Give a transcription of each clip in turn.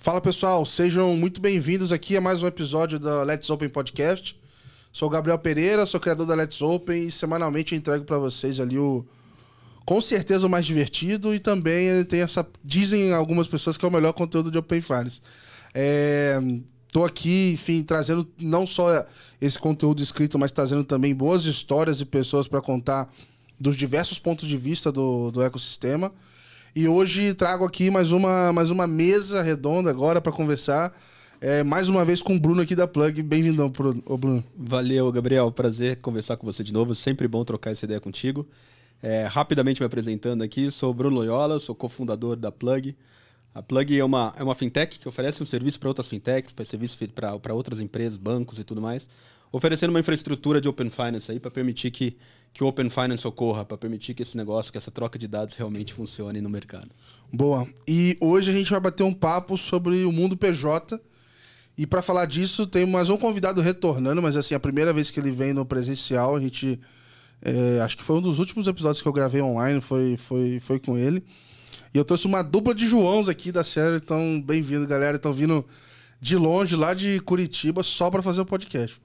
Fala pessoal, sejam muito bem-vindos aqui a mais um episódio da Let's Open Podcast. Sou o Gabriel Pereira, sou criador da Let's Open e semanalmente eu entrego para vocês ali o com certeza o mais divertido e também tem essa dizem algumas pessoas que é o melhor conteúdo de Open Finance. É, tô aqui, enfim, trazendo não só esse conteúdo escrito, mas trazendo também boas histórias e pessoas para contar dos diversos pontos de vista do, do ecossistema. E hoje trago aqui mais uma, mais uma mesa redonda agora para conversar. É, mais uma vez com o Bruno aqui da Plug. Bem-vindo, Bruno. Valeu, Gabriel. Prazer conversar com você de novo. Sempre bom trocar essa ideia contigo. É, rapidamente me apresentando aqui, sou Bruno Loyola, sou cofundador da Plug. A Plug é uma, é uma fintech que oferece um serviço para outras fintechs, para serviço para outras empresas, bancos e tudo mais, oferecendo uma infraestrutura de Open Finance aí para permitir que que o Open Finance ocorra, para permitir que esse negócio, que essa troca de dados realmente funcione no mercado. Boa. E hoje a gente vai bater um papo sobre o mundo PJ. E para falar disso, tem mais um convidado retornando, mas assim, a primeira vez que ele vem no presencial, a gente. É, acho que foi um dos últimos episódios que eu gravei online, foi, foi, foi com ele. E eu trouxe uma dupla de Joãos aqui da série, então bem-vindo, galera. Estão vindo de longe, lá de Curitiba, só para fazer o podcast.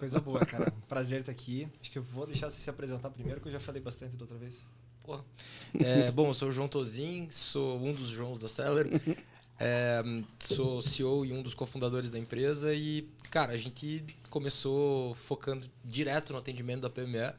Coisa boa, cara. Prazer estar aqui. Acho que eu vou deixar você se apresentar primeiro, que eu já falei bastante da outra vez. Porra. É, bom, eu sou o João Tozin, sou um dos Joãos da Seller. É, sou CEO e um dos cofundadores da empresa. E, cara, a gente começou focando direto no atendimento da PME.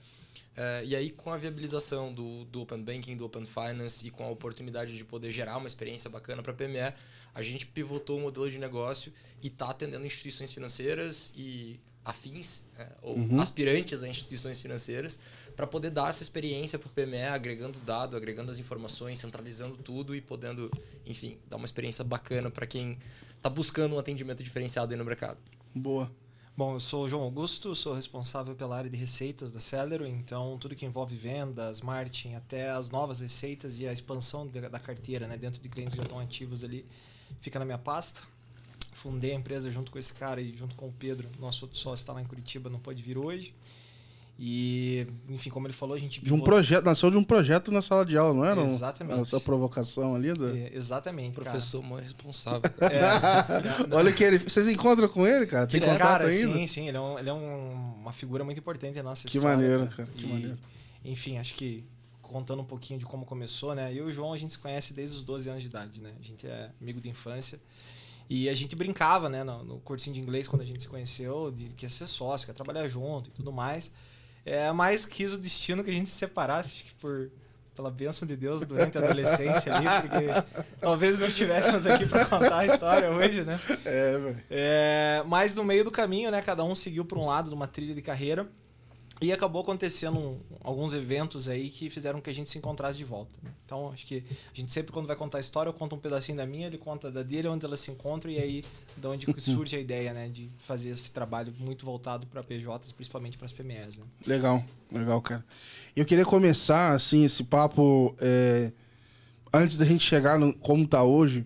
É, e aí, com a viabilização do, do Open Banking, do Open Finance e com a oportunidade de poder gerar uma experiência bacana para a PME, a gente pivotou o modelo de negócio e está atendendo instituições financeiras e afins é, ou uhum. aspirantes a instituições financeiras para poder dar essa experiência para o PME, agregando dado, agregando as informações, centralizando tudo e podendo, enfim, dar uma experiência bacana para quem está buscando um atendimento diferenciado aí no mercado. Boa. Bom, eu sou o João Augusto, sou responsável pela área de receitas da Celero, então tudo que envolve vendas, marketing, até as novas receitas e a expansão da carteira né, dentro de clientes que já estão ativos ali, fica na minha pasta fundei a empresa junto com esse cara e junto com o Pedro, nosso outro sócio está lá em Curitiba, não pode vir hoje. E, enfim, como ele falou, a gente. De um projeto, nasceu de um projeto na sala de aula, não era? Exatamente. Essa provocação ali. Do... É, exatamente. Professor mais responsável. É, Olha que ele. Vocês encontram com ele, cara? Tem contato cara, ainda? Sim, sim. Ele é, um, ele é um, uma figura muito importante na nossa que história. Maneiro, cara. Que e, maneiro. Enfim, acho que contando um pouquinho de como começou, né? Eu e o João a gente se conhece desde os 12 anos de idade, né? A gente é amigo de infância. E a gente brincava, né, no, no cursinho de inglês, quando a gente se conheceu, de que ia ser sócio, que ia trabalhar junto e tudo mais. É, mais quis o destino que a gente se separasse, acho que por pela bênção de Deus durante a adolescência ali, porque talvez não estivéssemos aqui para contar a história hoje, né? É, velho. É, mas no meio do caminho, né, cada um seguiu para um lado de uma trilha de carreira. E acabou acontecendo um, alguns eventos aí que fizeram que a gente se encontrasse de volta. Né? Então, acho que a gente sempre, quando vai contar a história, eu conto um pedacinho da minha, ele conta da dele, onde ela se encontra, e aí de onde surge a ideia né, de fazer esse trabalho muito voltado para PJs, principalmente para as PMEs. Né? Legal, legal, cara. Eu queria começar, assim, esse papo, é, antes da gente chegar no como está hoje.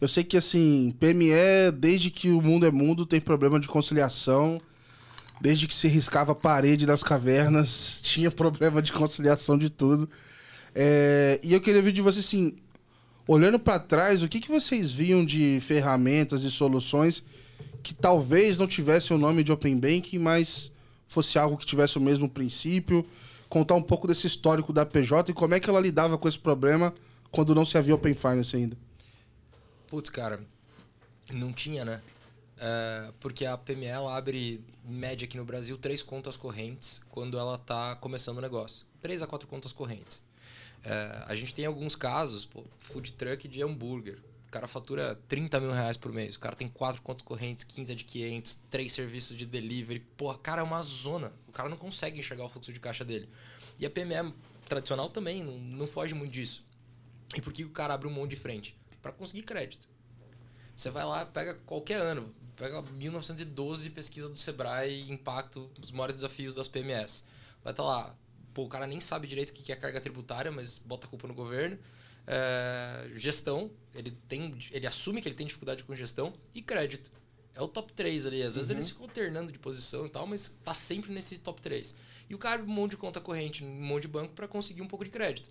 Eu sei que, assim, PME, desde que o mundo é mundo, tem problema de conciliação Desde que se riscava a parede das cavernas, tinha problema de conciliação de tudo. É, e eu queria ver de você assim, olhando para trás, o que, que vocês viam de ferramentas e soluções que talvez não tivesse o nome de Open Banking, mas fosse algo que tivesse o mesmo princípio? Contar um pouco desse histórico da PJ e como é que ela lidava com esse problema quando não se havia Open Finance ainda. Putz, cara, não tinha, né? É, porque a PME abre, média aqui no Brasil, três contas correntes quando ela está começando o negócio. Três a quatro contas correntes. É, a gente tem alguns casos, pô, food truck de hambúrguer. O cara fatura 30 mil reais por mês. O cara tem quatro contas correntes, 15 adquirentes, três serviços de delivery. Porra, cara, é uma zona. O cara não consegue enxergar o fluxo de caixa dele. E a PME tradicional também não, não foge muito disso. E por que o cara abre um monte de frente? Para conseguir crédito. Você vai lá, pega qualquer ano, pega 1912 pesquisa do Sebrae impacto dos maiores desafios das PMS. Vai estar tá lá, pô, o cara nem sabe direito o que é carga tributária, mas bota a culpa no governo. É, gestão, ele, tem, ele assume que ele tem dificuldade com gestão e crédito. É o top 3 ali. Às vezes uhum. eles ficam alternando de posição e tal, mas tá sempre nesse top 3. E o cara um monte de conta corrente, um monte de banco para conseguir um pouco de crédito.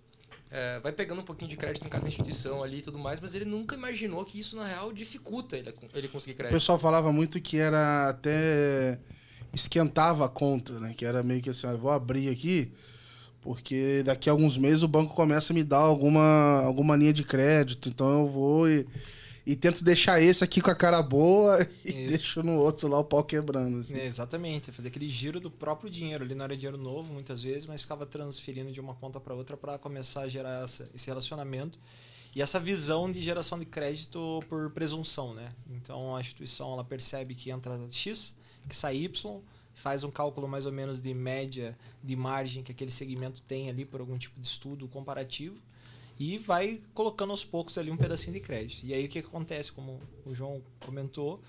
É, vai pegando um pouquinho de crédito em cada instituição ali e tudo mais, mas ele nunca imaginou que isso, na real, dificulta ele, ele conseguir O crédito. pessoal falava muito que era até esquentava a conta, né? Que era meio que assim, eu vou abrir aqui, porque daqui a alguns meses o banco começa a me dar alguma, alguma linha de crédito, então eu vou e, e tento deixar esse aqui com a cara boa e Isso. deixo no outro lá o pau quebrando. assim. É, exatamente, fazer aquele giro do próprio dinheiro. Ali não era dinheiro novo, muitas vezes, mas ficava transferindo de uma ponta para outra para começar a gerar essa- esse relacionamento e essa visão de geração de crédito por presunção, né? Então a instituição ela percebe que entra X, que sai Y, faz um cálculo mais ou menos de média de margem que aquele segmento tem ali por algum tipo de estudo comparativo e vai colocando aos poucos ali um pedacinho de crédito. E aí o que acontece, como o João comentou,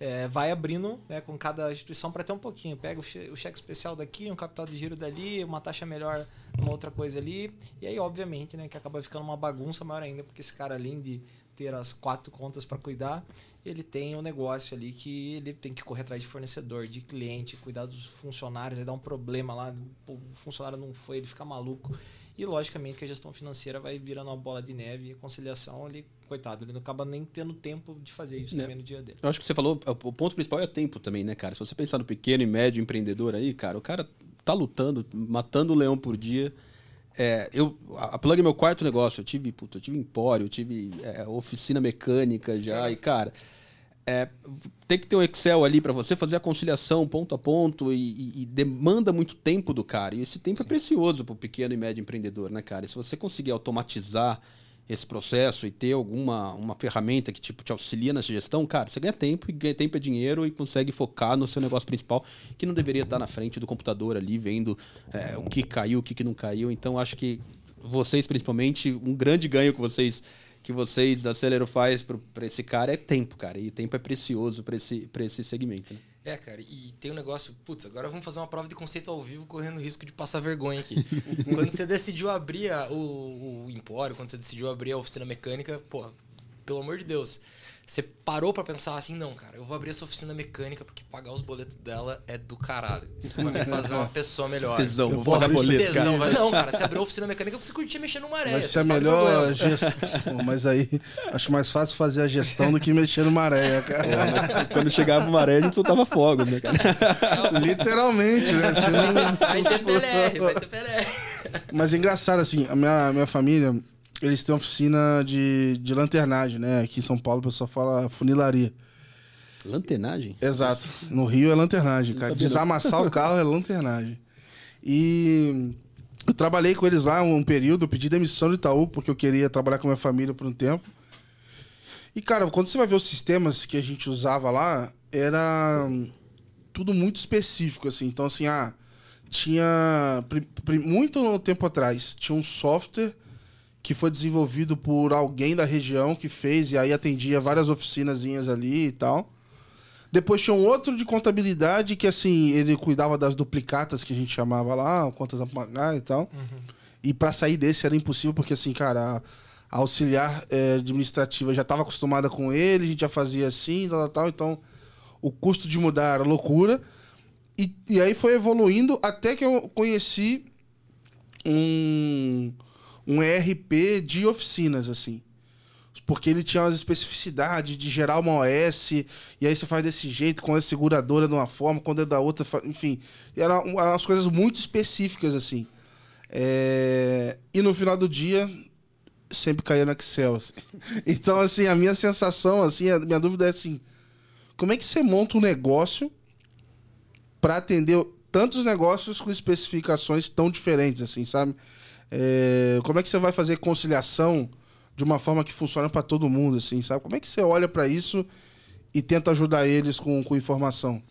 é, vai abrindo né, com cada instituição para ter um pouquinho. Pega o, che- o cheque especial daqui, um capital de giro dali, uma taxa melhor, uma outra coisa ali. E aí, obviamente, né, que acaba ficando uma bagunça maior ainda, porque esse cara, além de ter as quatro contas para cuidar, ele tem um negócio ali que ele tem que correr atrás de fornecedor, de cliente, cuidar dos funcionários, aí dá um problema lá, o funcionário não foi, ele fica maluco. E logicamente que a gestão financeira vai virando uma bola de neve e a conciliação, ele, coitado, ele não acaba nem tendo tempo de fazer isso Né. também no dia dele. Eu acho que você falou, o ponto principal é tempo também, né, cara? Se você pensar no pequeno e médio empreendedor aí, cara, o cara tá lutando, matando o leão por dia. É, eu, a a Plug é meu quarto negócio. Eu tive, puta, eu tive empório, eu tive é, oficina mecânica já. E, cara, é, tem que ter um Excel ali para você fazer a conciliação ponto a ponto e, e- e demanda muito tempo do cara. E esse tempo é precioso para o pequeno e médio empreendedor, né, cara? E se você conseguir automatizar esse processo e ter alguma uma ferramenta que tipo te auxilia nessa gestão, cara, você ganha tempo e ganha tempo é dinheiro e consegue focar no seu negócio principal, que não deveria estar na frente do computador ali vendo é, o que caiu, o que, que não caiu. Então acho que vocês principalmente um grande ganho que vocês que vocês da Celero faz para esse cara é tempo, cara. E tempo é precioso para esse esse segmento. Né? É, cara, e tem um negócio, putz, agora vamos fazer uma prova de conceito ao vivo correndo risco de passar vergonha aqui. quando você decidiu abrir a- o, o empório, quando você decidiu abrir a oficina mecânica, pô, pelo amor de Deus, você parou pra pensar assim, não, cara, eu vou abrir essa oficina mecânica porque pagar os boletos dela é do caralho. Isso vai me fazer uma pessoa melhor. Tesão, Eu vou pagar abrir boleto, Tesão, cara. vai- Não, cara, você abriu a oficina mecânica porque você curtia mexer no maré. Vai ser a melhor gestão. Mas aí, acho mais fácil fazer a gestão do que mexer no maré, cara. Quando chegava o maré, a gente soltava fogos, né, cara? Literalmente, né? Não- Vai ter PLR, vai ter PLR. Mas é engraçado, assim, a minha, minha família, eles têm oficina de, de lanternagem, né? Aqui em São Paulo o pessoal fala funilaria. Lanternagem? Exato. No Rio é lanternagem, cara. Desamassar o carro é lanternagem. E eu trabalhei com eles lá um período, pedi demissão do Itaú, porque eu queria trabalhar com a minha família por um tempo. E, cara, quando você vai ver os sistemas que a gente usava lá, era tudo muito específico, assim. Então, assim, ah, tinha... Muito tempo atrás, tinha um software que foi desenvolvido por alguém da região que fez e aí atendia várias oficinazinhas ali e tal. Depois tinha um outro de contabilidade que, assim, ele cuidava das duplicatas que a gente chamava lá, contas a pagar e tal. E para sair desse era impossível, porque, assim, cara, a, auxiliar eh, administrativa já estava acostumada com ele, a gente já fazia assim, tal, tal, tal. Então, o custo de mudar era loucura. E, e aí foi evoluindo até que eu conheci um, um ERP de oficinas, assim. Porque ele tinha umas especificidades de gerar uma OS, e aí você faz desse jeito, com a seguradora de uma forma, quando é da outra, enfim. Eram eram umas coisas muito específicas, assim. É, E no final do dia, sempre caía no Excel. assim. Então, assim, a minha sensação, assim, a minha dúvida é assim: como é que você monta um negócio para atender tantos negócios com especificações tão diferentes, assim, sabe? É, como é que você vai fazer conciliação de uma forma que funcione para todo mundo, assim, sabe? Como é que você olha para isso e tenta ajudar eles com, com informação?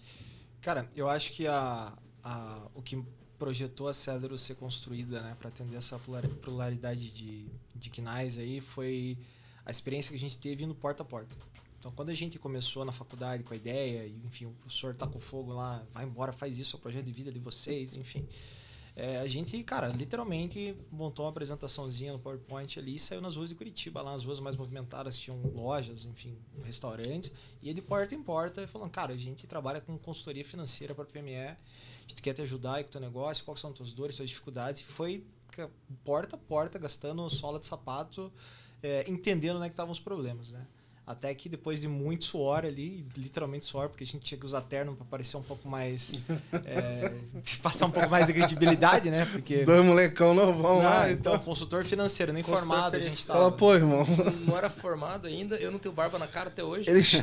Cara, eu acho que a, a, o que projetou a Cedro ser construída né, para atender essa plura- pluralidade de, de quinais aí foi a experiência que a gente teve no porta a porta. Então, quando a gente começou na faculdade com a ideia, enfim, o professor tá com fogo lá, vai embora, faz isso, é o projeto de vida de vocês, enfim. É, a gente, cara, literalmente montou uma apresentaçãozinha no PowerPoint ali e saiu nas ruas de Curitiba, lá nas ruas mais movimentadas, tinham lojas, enfim, restaurantes, e de porta em porta, falando, cara, a gente trabalha com consultoria financeira para PME, a gente quer te ajudar aí com o teu negócio, quais são as tuas dores, suas dificuldades, e foi porta a porta, gastando sola de sapato, é, entendendo onde é que estavam os problemas, né? Até que depois de muito suor ali, literalmente suor, porque a gente tinha que usar terno para parecer um pouco mais. é, passar um pouco mais de credibilidade, né? Porque. Dois molecão novão não, lá. Então, consultor financeiro, nem consultor formado a gente tava. Fala, pô, irmão. Não era formado ainda, eu não tenho barba na cara até hoje. Eles...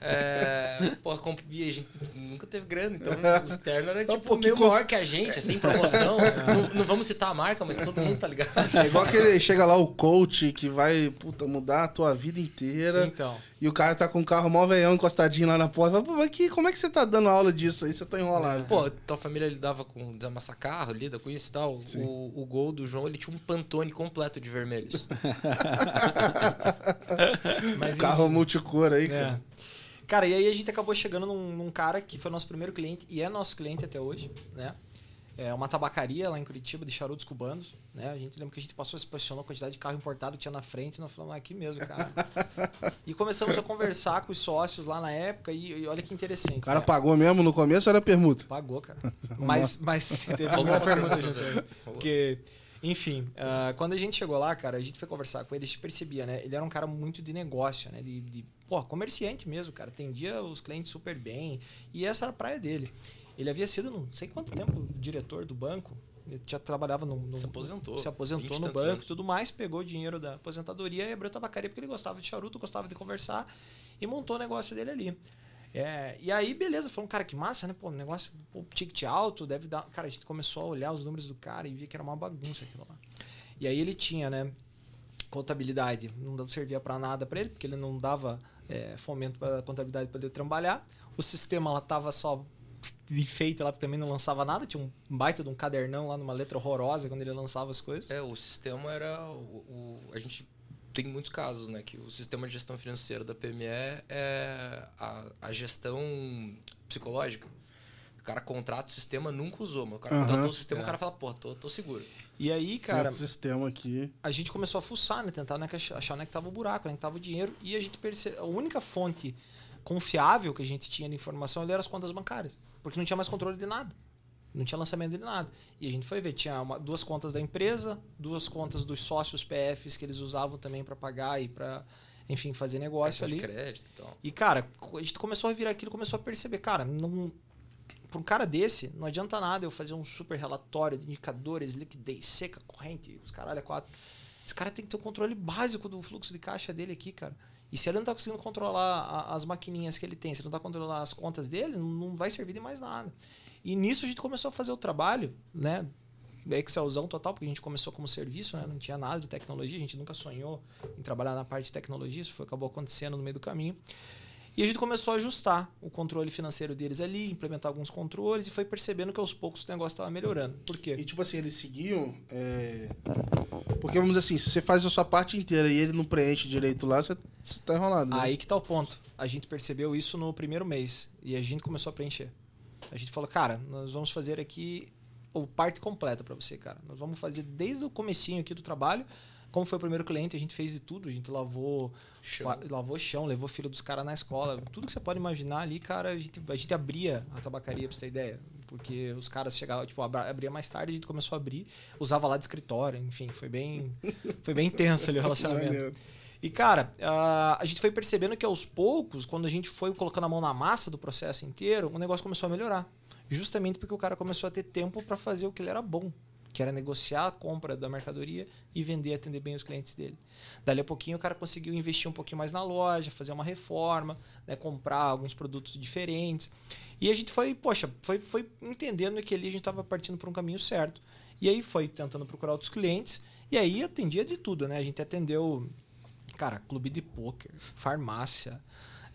É, porra, a gente nunca teve grana, então o terno era tipo um meio maior que a gente, assim, promoção. não, não, vamos citar a marca, mas todo mundo tá ligado. É igual aquele chega lá o coach que vai, puta, mudar a tua vida inteira. Então. E o cara tá com o carro mó veião encostadinho lá na porta. Fala, mas que, como é que você tá dando aula disso aí? Você tá enrolado. Pô, tua família lidava com desamassar carro, lida com isso e tal. O, o gol do João, ele tinha um pantone completo de vermelhos. mas, carro multicor aí, é. cara. Cara, e aí a gente acabou chegando num, num cara que foi nosso primeiro cliente e é nosso cliente até hoje, né? É, uma tabacaria lá em Curitiba de charutos cubanos. Né? A gente lembra que a gente passou, se posicionou a quantidade de carro importado que tinha na frente, e nós falamos, ah, aqui mesmo, cara. e começamos a conversar com os sócios lá na época, e, e olha que interessante. O cara né? pagou mesmo no começo ou era permuta? Pagou, cara. mas, mas teve uma permuta junto. Porque, enfim, uh, quando a gente chegou lá, cara, a gente foi conversar com ele, a gente percebia, né? Ele era um cara muito de negócio, né? De, de pô, comerciante mesmo, cara. Atendia os clientes super bem. E essa era a praia dele. Ele havia sido, não sei quanto tempo, diretor do banco. Ele já trabalhava no, no se aposentou. Se aposentou no banco e tudo mais, pegou o dinheiro da aposentadoria e abriu tabacaria porque ele gostava de charuto, gostava de conversar e montou o negócio dele ali. É, e aí, beleza, falou um cara que massa, né? Pô, negócio, pô, ticket alto, deve dar. Cara, a gente começou a olhar os números do cara e via que era uma bagunça aquilo lá. E aí ele tinha, né? Contabilidade, não servia para nada para ele, porque ele não dava é, fomento para contabilidade para ele trabalhar. O sistema lá tava só de enfeite lá, porque também não lançava nada. Tinha um baita de um cadernão lá, numa letra horrorosa, quando ele lançava as coisas. É, o sistema era. O, o, a gente tem muitos casos, né? Que o sistema de gestão financeira da PME é a, a gestão psicológica. O cara contrata o sistema, nunca usou, mas o cara uhum, contratou o sistema, é. o cara fala, pô, tô, tô seguro. E aí, cara. Esse sistema aqui. A gente começou a fuçar, né? Tentar né, achar onde é que tava o buraco, onde é que tava o dinheiro. E a gente percebeu. A única fonte confiável que a gente tinha de informação eram as contas bancárias. Porque não tinha mais controle de nada. Não tinha lançamento de nada. E a gente foi ver, tinha uma, duas contas da empresa, duas contas dos sócios PFs que eles usavam também para pagar e para, enfim, fazer negócio ali. De crédito e tal. E, cara, a gente começou a virar aquilo, começou a perceber, cara, não, para um cara desse, não adianta nada eu fazer um super relatório de indicadores, liquidez seca, corrente, os caralho, é quatro. Esse cara tem que ter um controle básico do fluxo de caixa dele aqui, cara. E se ele não está conseguindo controlar a, as maquininhas que ele tem, se ele não está controlando as contas dele, não, não, vai servir de mais nada. E nisso a gente começou a fazer o trabalho, né? Excelzão total, porque a gente começou como serviço, né? não tinha nada de tecnologia, a gente nunca sonhou em trabalhar na parte de tecnologia, isso foi, acabou acontecendo no meio do caminho. E a gente começou a ajustar o controle financeiro deles ali, implementar alguns controles e foi percebendo que aos poucos o negócio estava melhorando. Por quê? E tipo assim, eles seguiam. É... Porque vamos dizer assim, se você faz a sua parte inteira e ele não preenche direito lá, você, você tá enrolado. Né? Aí que tá o ponto. A gente percebeu isso no primeiro mês e a gente começou a preencher. A gente falou, cara, nós vamos fazer aqui o parte completa para você, cara. Nós vamos fazer desde o comecinho aqui do trabalho como foi o primeiro cliente, a gente fez de tudo. A gente lavou chão, lavou chão levou filho dos caras na escola. Tudo que você pode imaginar ali, cara, a gente, a gente abria a tabacaria, pra você ter ideia. Porque os caras chegavam, tipo, abria mais tarde, a gente começou a abrir, usava lá de escritório, enfim, foi bem, foi bem intenso ali o relacionamento. E, cara, a gente foi percebendo que aos poucos, quando a gente foi colocando a mão na massa do processo inteiro, o negócio começou a melhorar. Justamente porque o cara começou a ter tempo para fazer o que ele era bom que era negociar a compra da mercadoria e vender, atender bem os clientes dele. Dali a pouquinho o cara conseguiu investir um pouquinho mais na loja, fazer uma reforma, né, comprar alguns produtos diferentes. E a gente foi, poxa, foi, foi entendendo que ali a gente estava partindo por um caminho certo. E aí foi tentando procurar outros clientes e aí atendia de tudo, né? A gente atendeu, cara, clube de pôquer, farmácia,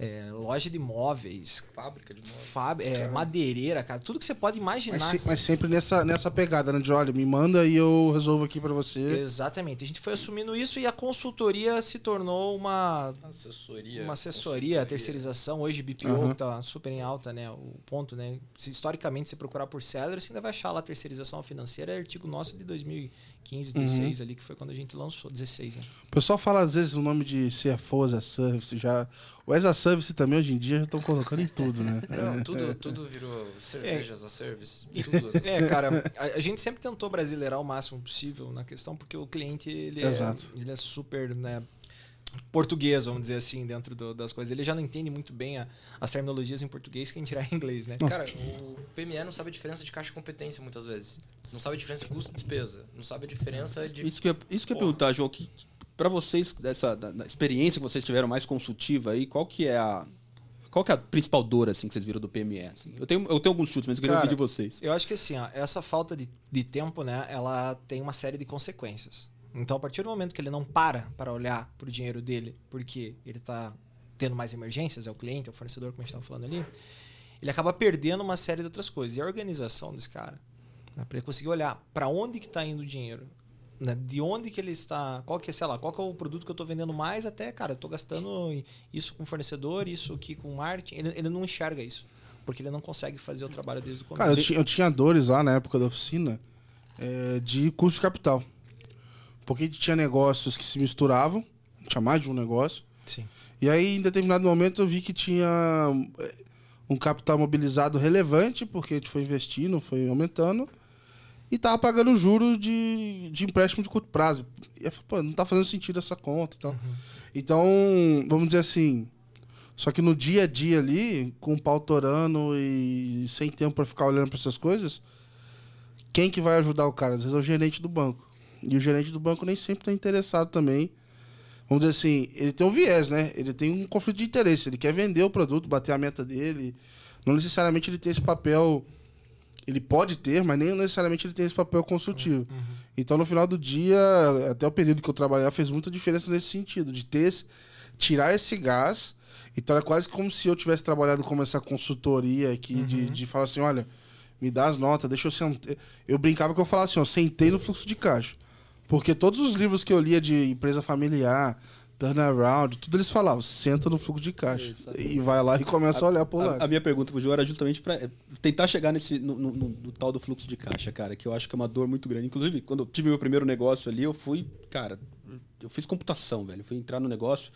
é, loja de móveis, Fábrica de móveis. fáb- é, madeireira, cara. Tudo que você pode imaginar. Mas, se- mas sempre nessa, nessa pegada, né? De olha, me manda e eu resolvo aqui pra você. Exatamente. A gente foi assumindo isso e a consultoria se tornou uma, Assessoria. uma assessoria, a terceirização. Hoje, BPO, Aham. que tá super em alta, né? O ponto, né? Se historicamente você procurar por seller, você ainda vai achar lá terceirização financeira. É artigo nosso de 2015, 16 ali, que foi quando a gente lançou. 16, né? O pessoal fala às vezes o nome de CFO as a Service já. O as a Service também hoje em dia já estão colocando em tudo, né? Não, tudo, tudo virou cervejas a service. Tudo as- É, cara, a, a gente sempre tentou brasileirar o máximo possível na questão, porque o cliente, ele, é, Exato. ele é super, né, português, vamos dizer assim, dentro do- das coisas. Ele já não entende muito bem a- as terminologias em português que a gente tirar em inglês, né? Cara, o PME não sabe a diferença de caixa e competência muitas vezes. Não sabe a diferença de custo e despesa. Não sabe a diferença de. Isso que eu, isso que eu ia perguntar, João, que para vocês, dessa da, da experiência que vocês tiveram mais consultiva aí, qual que é a. Qual que é a principal dor assim, que vocês viram do PME? assim? Eu, tenho, eu tenho alguns chutes, mas eu queria Cara, ouvir de vocês. Eu acho que assim, ó, essa falta de, de tempo, né, ela tem uma série de consequências. Então, a partir do momento que ele não para para olhar para o dinheiro dele, porque ele está tendo mais emergências, é o cliente, é o fornecedor, como a gente estava falando ali, ele acaba perdendo uma série de outras coisas. E a organização desse cara, né, para ele conseguir olhar para onde que está indo o dinheiro, né, de onde que ele está, qual que é, sei lá, qual que é o produto que eu estou vendendo mais, até, cara, eu estou gastando isso com fornecedor, isso aqui com marketing, ele, ele não enxerga isso. Porque ele não consegue fazer o trabalho desde o começo. Cara, eu, ti- eu tinha dores lá na época da oficina é, de custo de capital. Porque tinha negócios que se misturavam, tinha mais de um negócio. Sim. E aí, em determinado momento, eu vi que tinha é, um capital mobilizado relevante, porque a gente foi investindo, foi aumentando, e tava pagando juros de, de empréstimo de curto prazo. E eu falei, pô, não tá fazendo sentido essa conta e tal. Então, vamos dizer assim. Só que no dia a dia ali, com o pau torando e sem tempo pra ficar olhando pra essas coisas, quem que vai ajudar o cara? Às vezes é o gerente do banco. E o gerente do banco nem sempre tá interessado também vamos dizer assim, ele tem um viés, né? Ele tem um conflito de interesse. Ele quer vender o produto, bater a meta dele. Não necessariamente ele tem esse papel. Ele pode ter, mas nem necessariamente ele tem esse papel consultivo. Então, no final do dia, até o período que eu trabalhava, fez muita diferença nesse sentido, de ter esse, tirar esse gás. Então, é quase como se eu tivesse trabalhado como essa consultoria aqui, de, de falar assim: olha, me dá as notas, deixa eu sentar. Eu brincava que eu falava assim: ó, sentei no fluxo de caixa. Porque todos os livros que eu lia de empresa familiar, turnaround, tudo eles falavam, senta no fluxo de caixa. E vai lá e começa a, olhar por lá. A, a minha pergunta pro João era justamente para tentar chegar nesse no, no- no- no tal do fluxo de caixa, cara, que eu acho que é uma dor muito grande. Inclusive, quando eu tive meu primeiro negócio ali, eu fui, cara, eu fiz computação, velho. Eu fui entrar no negócio,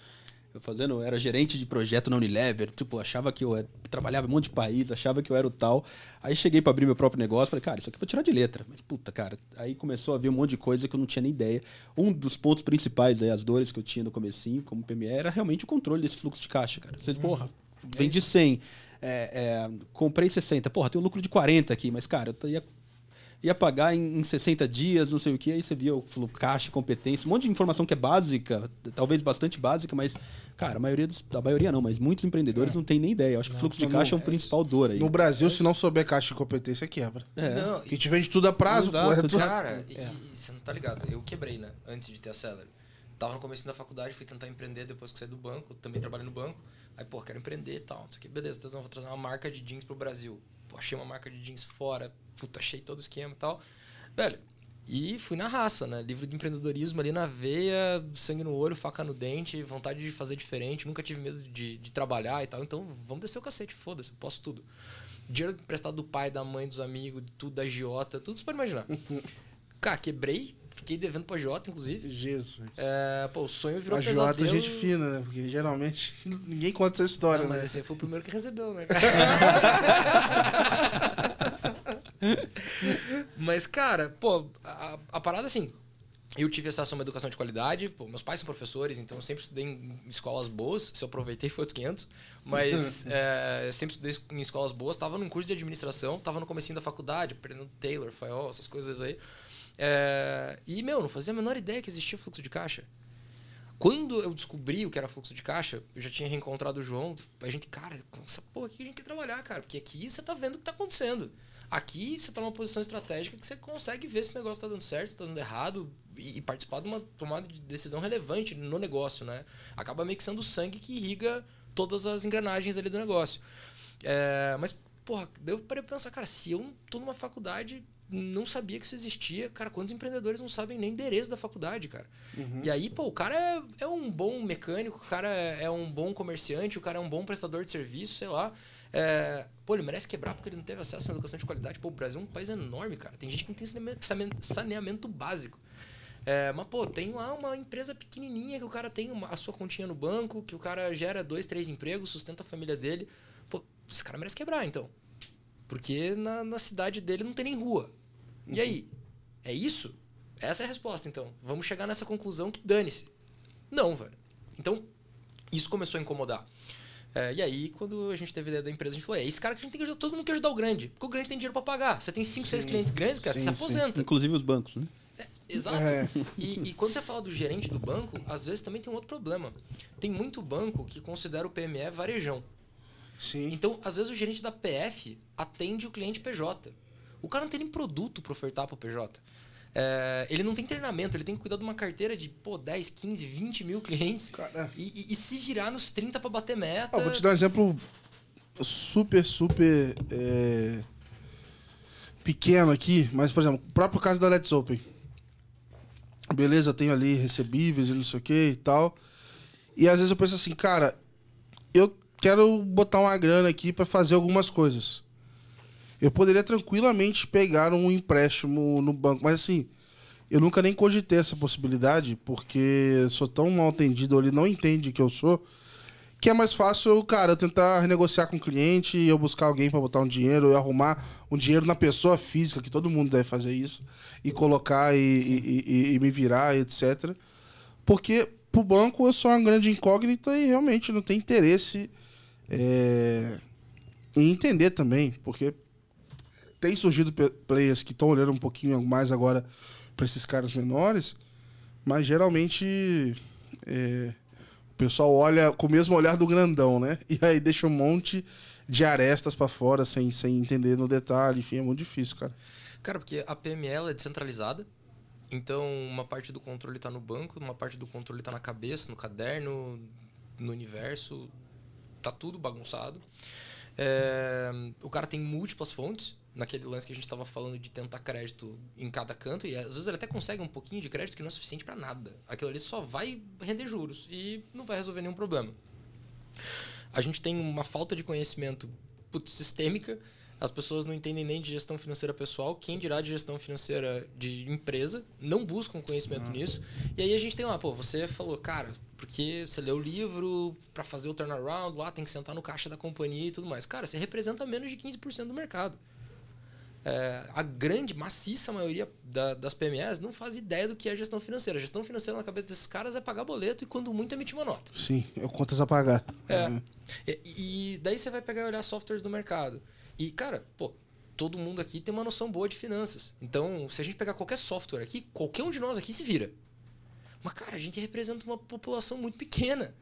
eu fazendo, eu era gerente de projeto na Unilever, tipo, achava que eu era- trabalhava em um monte de país, achava que eu era o tal. Aí cheguei para abrir meu próprio negócio, falei, cara, isso aqui eu vou tirar de letra. Mas puta, cara, aí começou a vir um monte de coisa que eu não tinha nem ideia. Um dos pontos principais aí, as dores que eu tinha no comecinho, como PME, era realmente o controle desse fluxo de caixa, cara. Vocês, porra, vendi 100, é, é, comprei 60, porra, tem um lucro de 40 aqui, mas, cara, eu ia, ia pagar em, em 60 dias, não sei o que, aí você via o fluxo, caixa, competência, um monte de informação que é básica, talvez bastante básica, mas, cara, a maioria dos, a maioria não, mas muitos empreendedores não tem nem ideia. Eu acho que o fluxo de não, caixa é não, um principal dor aí. No Brasil, se não souber caixa de competência, quebra. É. Não, Que te vende tudo a prazo, Exato, é exato. tudo- Cara, e, e você não tá ligado. Eu quebrei, né? Antes de ter a Celery. Tava no começo da faculdade, fui tentar empreender depois que saí do banco. Também trabalhei no banco. Aí, pô, quero empreender e tal. Não sei o que. Beleza, tesão, vou trazer uma marca de jeans pro Brasil. Pô, achei uma marca de jeans fora. Puta, achei todo o esquema e tal. Velho, e fui na raça, né? Livro de empreendedorismo ali na veia, sangue no olho, faca no dente, vontade de fazer diferente. Nunca tive medo de, de trabalhar e tal. Então, vamos descer o cacete, foda-se, eu posso tudo. Dinheiro emprestado do pai, da mãe, dos amigos, de tudo, da agiota, tudo você pode imaginar. Cara, quebrei, fiquei devendo pra agiota, inclusive. Jesus. É, pô, o sonho virou a Jota é gente fina, né? Porque geralmente ninguém conta essa história, Não, mas né? esse aí foi o primeiro que recebeu, né? mas, cara, pô, a, a parada assim. Eu tive acesso a uma educação de qualidade. Pô, meus pais são professores, então eu sempre estudei em escolas boas. Se eu aproveitei, foi outros 500. Mas é, sempre estudei em escolas boas. Tava num curso de administração, tava no comecinho da faculdade, aprendendo Taylor, Fayol, essas coisas aí. É, e, meu, não fazia a menor ideia que existia fluxo de caixa. Quando eu descobri o que era fluxo de caixa, eu já tinha reencontrado o João. A gente, cara, com essa porra aqui a gente quer trabalhar, cara. Porque aqui você tá vendo o que tá acontecendo. Aqui você tá numa posição estratégica que você consegue ver se o negócio tá dando certo, se tá dando errado e, e participar de uma tomada de decisão relevante no negócio, né? Acaba meio que sendo o sangue que irriga todas as engrenagens ali do negócio. É, mas, porra, eu parei pra pensar, cara, se eu tô numa faculdade, não sabia que isso existia, cara, quantos empreendedores não sabem nem endereço da faculdade, cara? E aí, pô, o cara é, é um bom mecânico, o cara é, é um bom comerciante, o cara é um bom prestador de serviço, sei lá. É, pô, ele merece quebrar porque ele não teve acesso a uma educação de qualidade. Pô, o Brasil é um país enorme, cara. Tem gente que não tem saneamento, básico. É, mas, pô, tem lá uma empresa pequenininha que o cara tem uma- a sua continha no banco, que o cara gera dois, três empregos, sustenta a família dele. Pô, esse cara merece quebrar, então. Porque na, na cidade dele não tem nem rua. E aí? É isso? Essa é a resposta, então. Vamos chegar nessa conclusão que dane-se. Não, velho. Então, isso começou a incomodar. É, e aí, quando a gente teve a ideia da empresa, a gente falou: é esse cara que a gente tem que ajudar, todo mundo quer ajudar o grande. Porque o grande tem dinheiro pra pagar. Você tem 5, 6 clientes grandes, cara, sim, você se sim. aposenta. Inclusive os bancos, né? Exato. É. E, e quando você fala do gerente do banco, às vezes também tem um outro problema. Tem muito banco que considera o PME varejão. Sim. Então, às vezes, o gerente da PF atende o cliente PJ. O cara não tem nem produto para ofertar para o PJ. É, ele não tem treinamento, ele tem que cuidar de uma carteira de pô, 10, 15, 20 mil clientes e, e- e se virar nos 30 para bater meta. Ó, vou te dar um exemplo super, super é, pequeno aqui, mas, por exemplo, o próprio caso da Let's Open. Beleza, eu tenho ali recebíveis e não sei o que e tal. E às vezes eu penso assim, cara, eu quero botar uma grana aqui pra fazer algumas coisas. Eu poderia tranquilamente pegar um empréstimo no banco, mas assim, eu nunca nem cogitei essa possibilidade, porque sou tão mal atendido, ele não entende que eu sou, que é mais fácil, cara, eu tentar renegociar com o cliente, eu buscar alguém pra botar um dinheiro, eu arrumar um dinheiro na pessoa física, que todo mundo deve fazer isso, e colocar e, e- e- e me virar, etc. Porque pro banco eu sou uma grande incógnita e realmente não tem interesse é, em entender também, porque tem surgido players que estão olhando um pouquinho mais agora para esses caras menores, mas geralmente é, o pessoal olha com o mesmo olhar do grandão, né? E aí deixa um monte de arestas para fora sem, sem entender no detalhe. Enfim, é muito difícil, cara. Cara, porque a PME ela é descentralizada. Então, uma parte do controle está no banco, uma parte do controle está na cabeça, no caderno, no universo. Tá tudo bagunçado. É, o cara tem múltiplas fontes. Naquele lance que a gente estava falando de tentar crédito em cada canto. E às vezes ele até consegue um pouquinho de crédito que não é suficiente para nada. Aquilo ali só vai render juros e não vai resolver nenhum problema. A gente tem uma falta de conhecimento putz, sistêmica. As pessoas não entendem nem de gestão financeira pessoal, quem dirá de gestão financeira de empresa, não buscam conhecimento nisso. E aí a gente tem lá, pô, você falou, cara, porque você leu o livro para fazer o turnaround, lá tem que sentar no caixa da companhia e tudo mais. Cara, você representa menos de 15% do mercado. É, a grande, maciça maioria da- das PMEs não faz ideia do que é gestão financeira. A gestão financeira na cabeça desses caras é pagar boleto e, quando muito, emitir uma nota. Sim, eu contas a pagar. É. E, e daí você vai pegar e olhar softwares do mercado. E, cara, pô, todo mundo aqui tem uma noção boa de finanças. Então, se a gente pegar qualquer software aqui, qualquer um de nós aqui se vira. Mas, cara, a gente representa uma população muito pequena.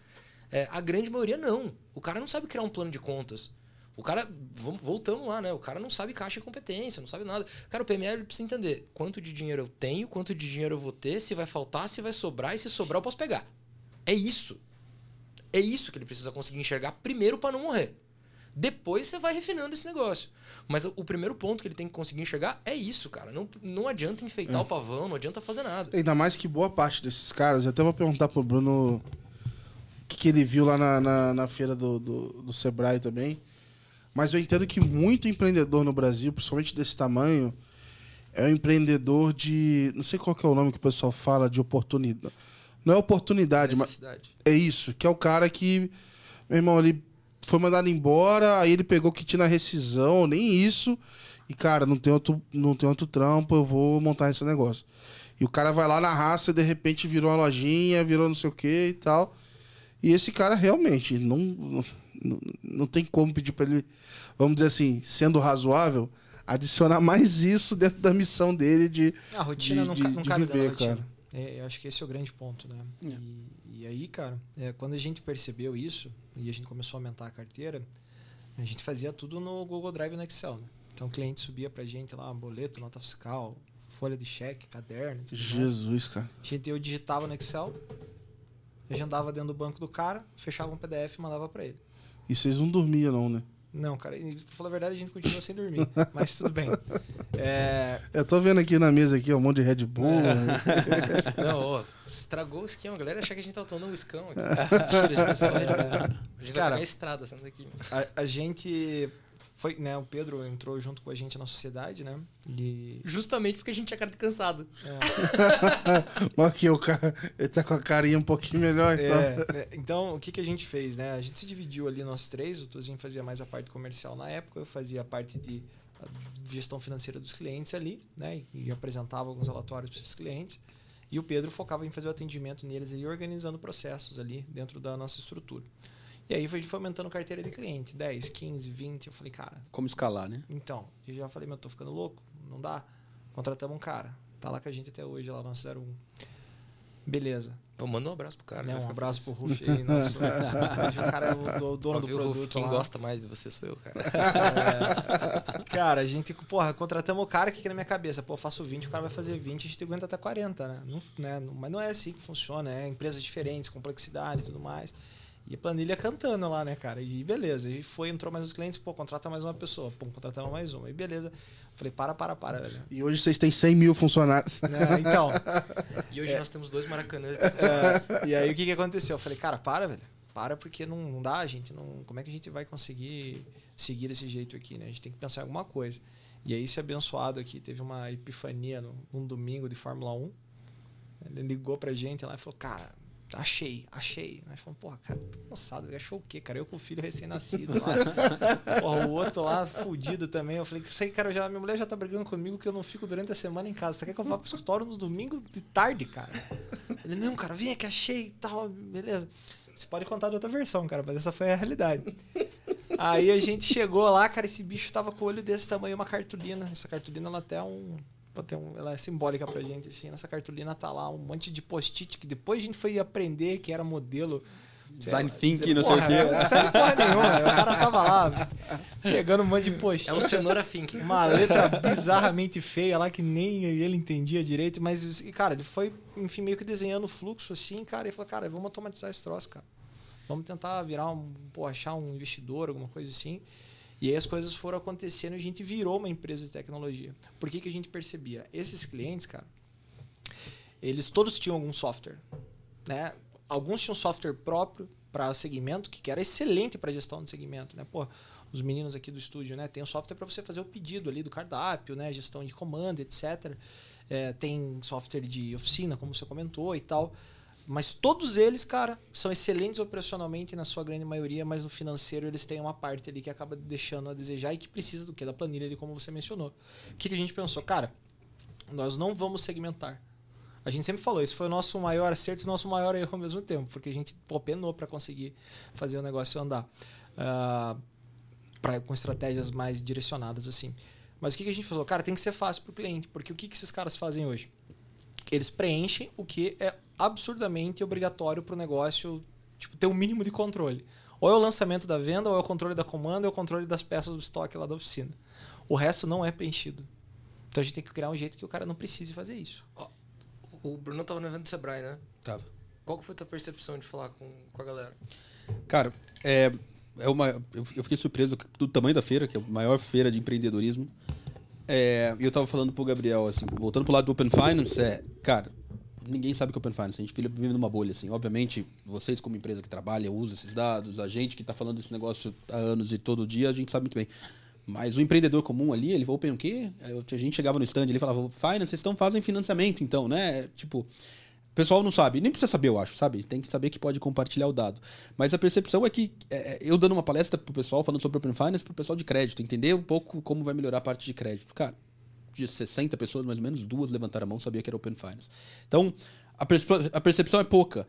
É, a grande maioria não. O cara não sabe criar um plano de contas. O cara, vamos, voltamos lá, né? O cara não sabe caixa e competência, não sabe nada. Cara, o PML precisa entender quanto de dinheiro eu tenho, quanto de dinheiro eu vou ter, se vai faltar, se vai sobrar e se sobrar eu posso pegar. É isso. É isso que ele precisa conseguir enxergar primeiro para não morrer. Depois você vai refinando esse negócio. Mas o primeiro ponto que ele tem que conseguir enxergar é isso, cara. Não, não adianta enfeitar o pavão, não adianta fazer nada. Ainda mais que boa parte desses caras, eu até vou perguntar pro Bruno o que, que ele viu lá na, na, na feira do, do, do Sebrae também. Mas eu entendo que muito empreendedor no Brasil, principalmente desse tamanho, é um empreendedor de. Não sei qual que é o nome que o pessoal fala, de oportunidade. Não é oportunidade, mas é isso, que é o cara que, meu irmão, ele foi mandado embora, aí ele pegou que tinha na rescisão, nem isso. E, cara, não tem outro, não tem outro trampo, eu vou montar esse negócio. E o cara vai lá na raça e de repente virou uma lojinha, virou não sei o que e tal. E esse cara realmente não, não, não tem como pedir pra ele, vamos dizer assim, sendo razoável, adicionar mais isso dentro da missão dele de. A rotina de- não, de- não de cabe viver, cara. É, eu acho que esse é o grande ponto, né? É. E, e aí, cara, é, quando a gente percebeu isso e a gente começou a aumentar a carteira, a gente fazia tudo no Google Drive e no Excel, né? Então o cliente subia pra gente lá, boleto, nota fiscal, folha de cheque, caderno, tudo mais. Jesus, cara. A gente, eu digitava no Excel, agendava dentro do banco do cara, fechava um PDF e mandava para ele. E vocês não dormiam, não, né? Não, cara, e, pra falar a verdade, a gente continua sem dormir, mas tudo bem. É, Eu tô vendo aqui na mesa aqui um monte de Red Bull. Não, ó, estragou o esquema. A galera achar que a gente tava tomando um escão aqui. Mentira, a gente, só, a gente vai pegar a estrada saindo daqui. a, a gente foi, né, o Pedro entrou junto com a gente na sociedade, né? E Justamente porque a gente tinha cara de cansado. Mas aqui o cara, ele tá com a carinha um pouquinho melhor, então. É, é, então, o que, que a gente fez, né? A gente se dividiu ali nós três. O Tuzinho fazia mais a parte comercial na época, eu fazia a parte de gestão financeira dos clientes ali, né? E, e apresentava alguns relatórios para esses clientes. E o Pedro focava em fazer o atendimento neles e organizando processos ali dentro da nossa estrutura. E aí a gente foi aumentando carteira de cliente, 10, 15, 20. Eu falei, cara, Como escalar, né? então, eu já falei, meu, tô ficando louco, não dá. Contratamos um cara, tá lá com a gente até hoje, lá no 01. Beleza. Pô, manda um abraço pro cara. Né, um abraço pro. Ruf aí, nosso. hoje o cara é o do- dono do viu, Ruf, produto. Quem lá. gosta mais de você sou eu, cara. É, cara, a gente, porra, contratamos o cara que aqui na minha cabeça, pô, eu faço 20, o cara vai fazer 20, a gente aguenta até 40, né? Não, né? Mas não é assim que funciona, é empresas diferentes, complexidade e tudo mais. E a planilha cantando lá, né, cara? E beleza. E foi, entrou mais os clientes, pô, contrata mais uma pessoa, pô, contratamos mais uma. E beleza. Falei, para, para, para, velho. E hoje vocês têm 100 mil funcionários. Né, então, E hoje nós temos dois maracanãs. É, e aí o que, que aconteceu? Eu falei, cara, para, velho. Para porque não, não dá, gente. Não, como é que a gente vai conseguir seguir desse jeito aqui, né? A gente tem que pensar em alguma coisa. E aí esse abençoado aqui teve uma epifania no, num domingo de Fórmula 1. Ele ligou pra gente lá e falou, cara, achei, achei. Nós falamos, porra, cara, tô cansado. Ele achou o quê, cara? Eu com o filho recém-nascido lá. porra, o outro lá, fudido também. Eu falei, isso aí, cara, já, minha mulher já tá brigando comigo que eu não fico durante a semana em casa. Você quer que eu vá pro escritório no domingo de tarde, cara? Ele, não, cara, vem aqui, achei e tal, beleza. Você pode contar de outra versão, cara, mas essa foi a realidade. Aí a gente chegou lá, cara, esse bicho tava com o olho desse tamanho, uma cartolina. Essa cartolina, ela até é um. Ter um- Ela é simbólica pra gente, assim. Nessa cartolina tá lá um monte de post-it que depois a gente foi aprender que era modelo. Design Sei thinking, não sei o quê. Não sabe porra nenhuma. né? O cara tava lá pegando um monte de post-it. É um cenoura thinking. Uma letra bizarramente feia lá que nem ele entendia direito, mas, e, cara, ele foi, enfim, meio que desenhando o fluxo assim, cara, e falou, cara, vamos automatizar esse troço, cara. Vamos tentar virar um, pô, achar um investidor, alguma coisa assim. E aí as coisas foram acontecendo e a gente virou uma empresa de tecnologia. Por que, que a gente percebia? Esses clientes, cara, eles todos tinham algum software, né? Alguns tinham software próprio para segmento, que era excelente para gestão de segmento, né? Pô, os meninos aqui do estúdio, né? Tem software para você fazer o pedido ali do cardápio, né? Gestão de comando, etc. É, tem software de oficina, como você comentou e tal. Mas todos eles, cara, são excelentes operacionalmente na sua grande maioria, mas no financeiro eles têm uma parte ali que acaba deixando a desejar e que precisa do que? Da planilha ali, como você mencionou. O que, que a gente pensou? Cara, nós não vamos segmentar. A gente sempre falou, esse foi o nosso maior acerto e o nosso maior erro ao mesmo tempo, porque a gente pô, penou para conseguir fazer o negócio andar. Ah, pra, com estratégias mais direcionadas assim. Mas o que, que a gente falou? Cara, tem que ser fácil para o cliente, porque o que, que esses caras fazem hoje? Eles preenchem o que é absurdamente obrigatório para o negócio tipo, ter um mínimo de controle. Ou é o lançamento da venda, ou é o controle da comanda, ou é o controle das peças do estoque lá da oficina. O resto não é preenchido. Então a gente tem que criar um jeito que o cara não precise fazer isso. O Bruno tava no evento do Sebrae, né? Tava. Qual que foi a tua percepção de falar com, com a galera? Cara, é, é uma, eu eu fiquei surpreso do tamanho da feira, que é a maior feira de empreendedorismo. É, E eu tava falando pro Gabriel, assim, voltando pro lado do Open Finance, é, cara, ninguém sabe que é Open Finance. A gente vive numa bolha, assim. Obviamente, vocês como empresa que trabalha, usa esses dados, a gente que tá falando desse negócio há anos e todo dia, a gente sabe muito bem. Mas o empreendedor comum ali, ele falou, Open o quê? A gente chegava no stand, ele falava, Finance, vocês estão fazem financiamento, então, né? Tipo, o pessoal não sabe, nem precisa saber, eu acho, sabe? Tem que saber que pode compartilhar o dado. Mas a percepção é que é, eu dando uma palestra pro pessoal falando sobre Open Finance, pro pessoal de crédito, entender um pouco como vai melhorar a parte de crédito. Cara, de 60 pessoas, mais ou menos, duas levantaram a mão, sabia que era Open Finance. Então, a, a percepção é pouca.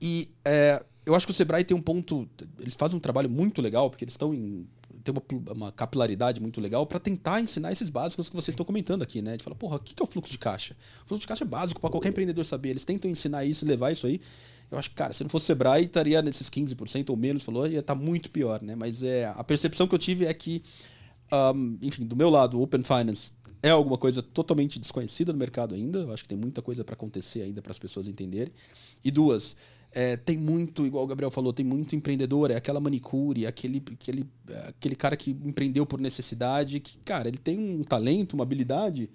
E é, eu acho que o Sebrae tem um ponto. Eles fazem um trabalho muito legal, porque eles estão em. Tem uma, uma capilaridade muito legal para tentar ensinar esses básicos que vocês estão comentando aqui, né? De falar, porra, o que é o fluxo de caixa? O fluxo de caixa é básico para qualquer empreendedor saber. Eles tentam ensinar isso e levar isso aí. Eu acho que, cara, se não fosse o Sebrae, estaria nesses 15% ou menos, falou, ia estar muito pior, né? Mas é, a percepção que eu tive é que, um, enfim, do meu lado, Open Finance é alguma coisa totalmente desconhecida no mercado ainda. Eu acho que tem muita coisa para acontecer ainda para as pessoas entenderem. E duas, é, tem muito, igual o Gabriel falou, tem muito empreendedor, é aquela manicure, aquele, aquele, aquele cara que empreendeu por necessidade, que, cara, ele tem um talento, uma habilidade,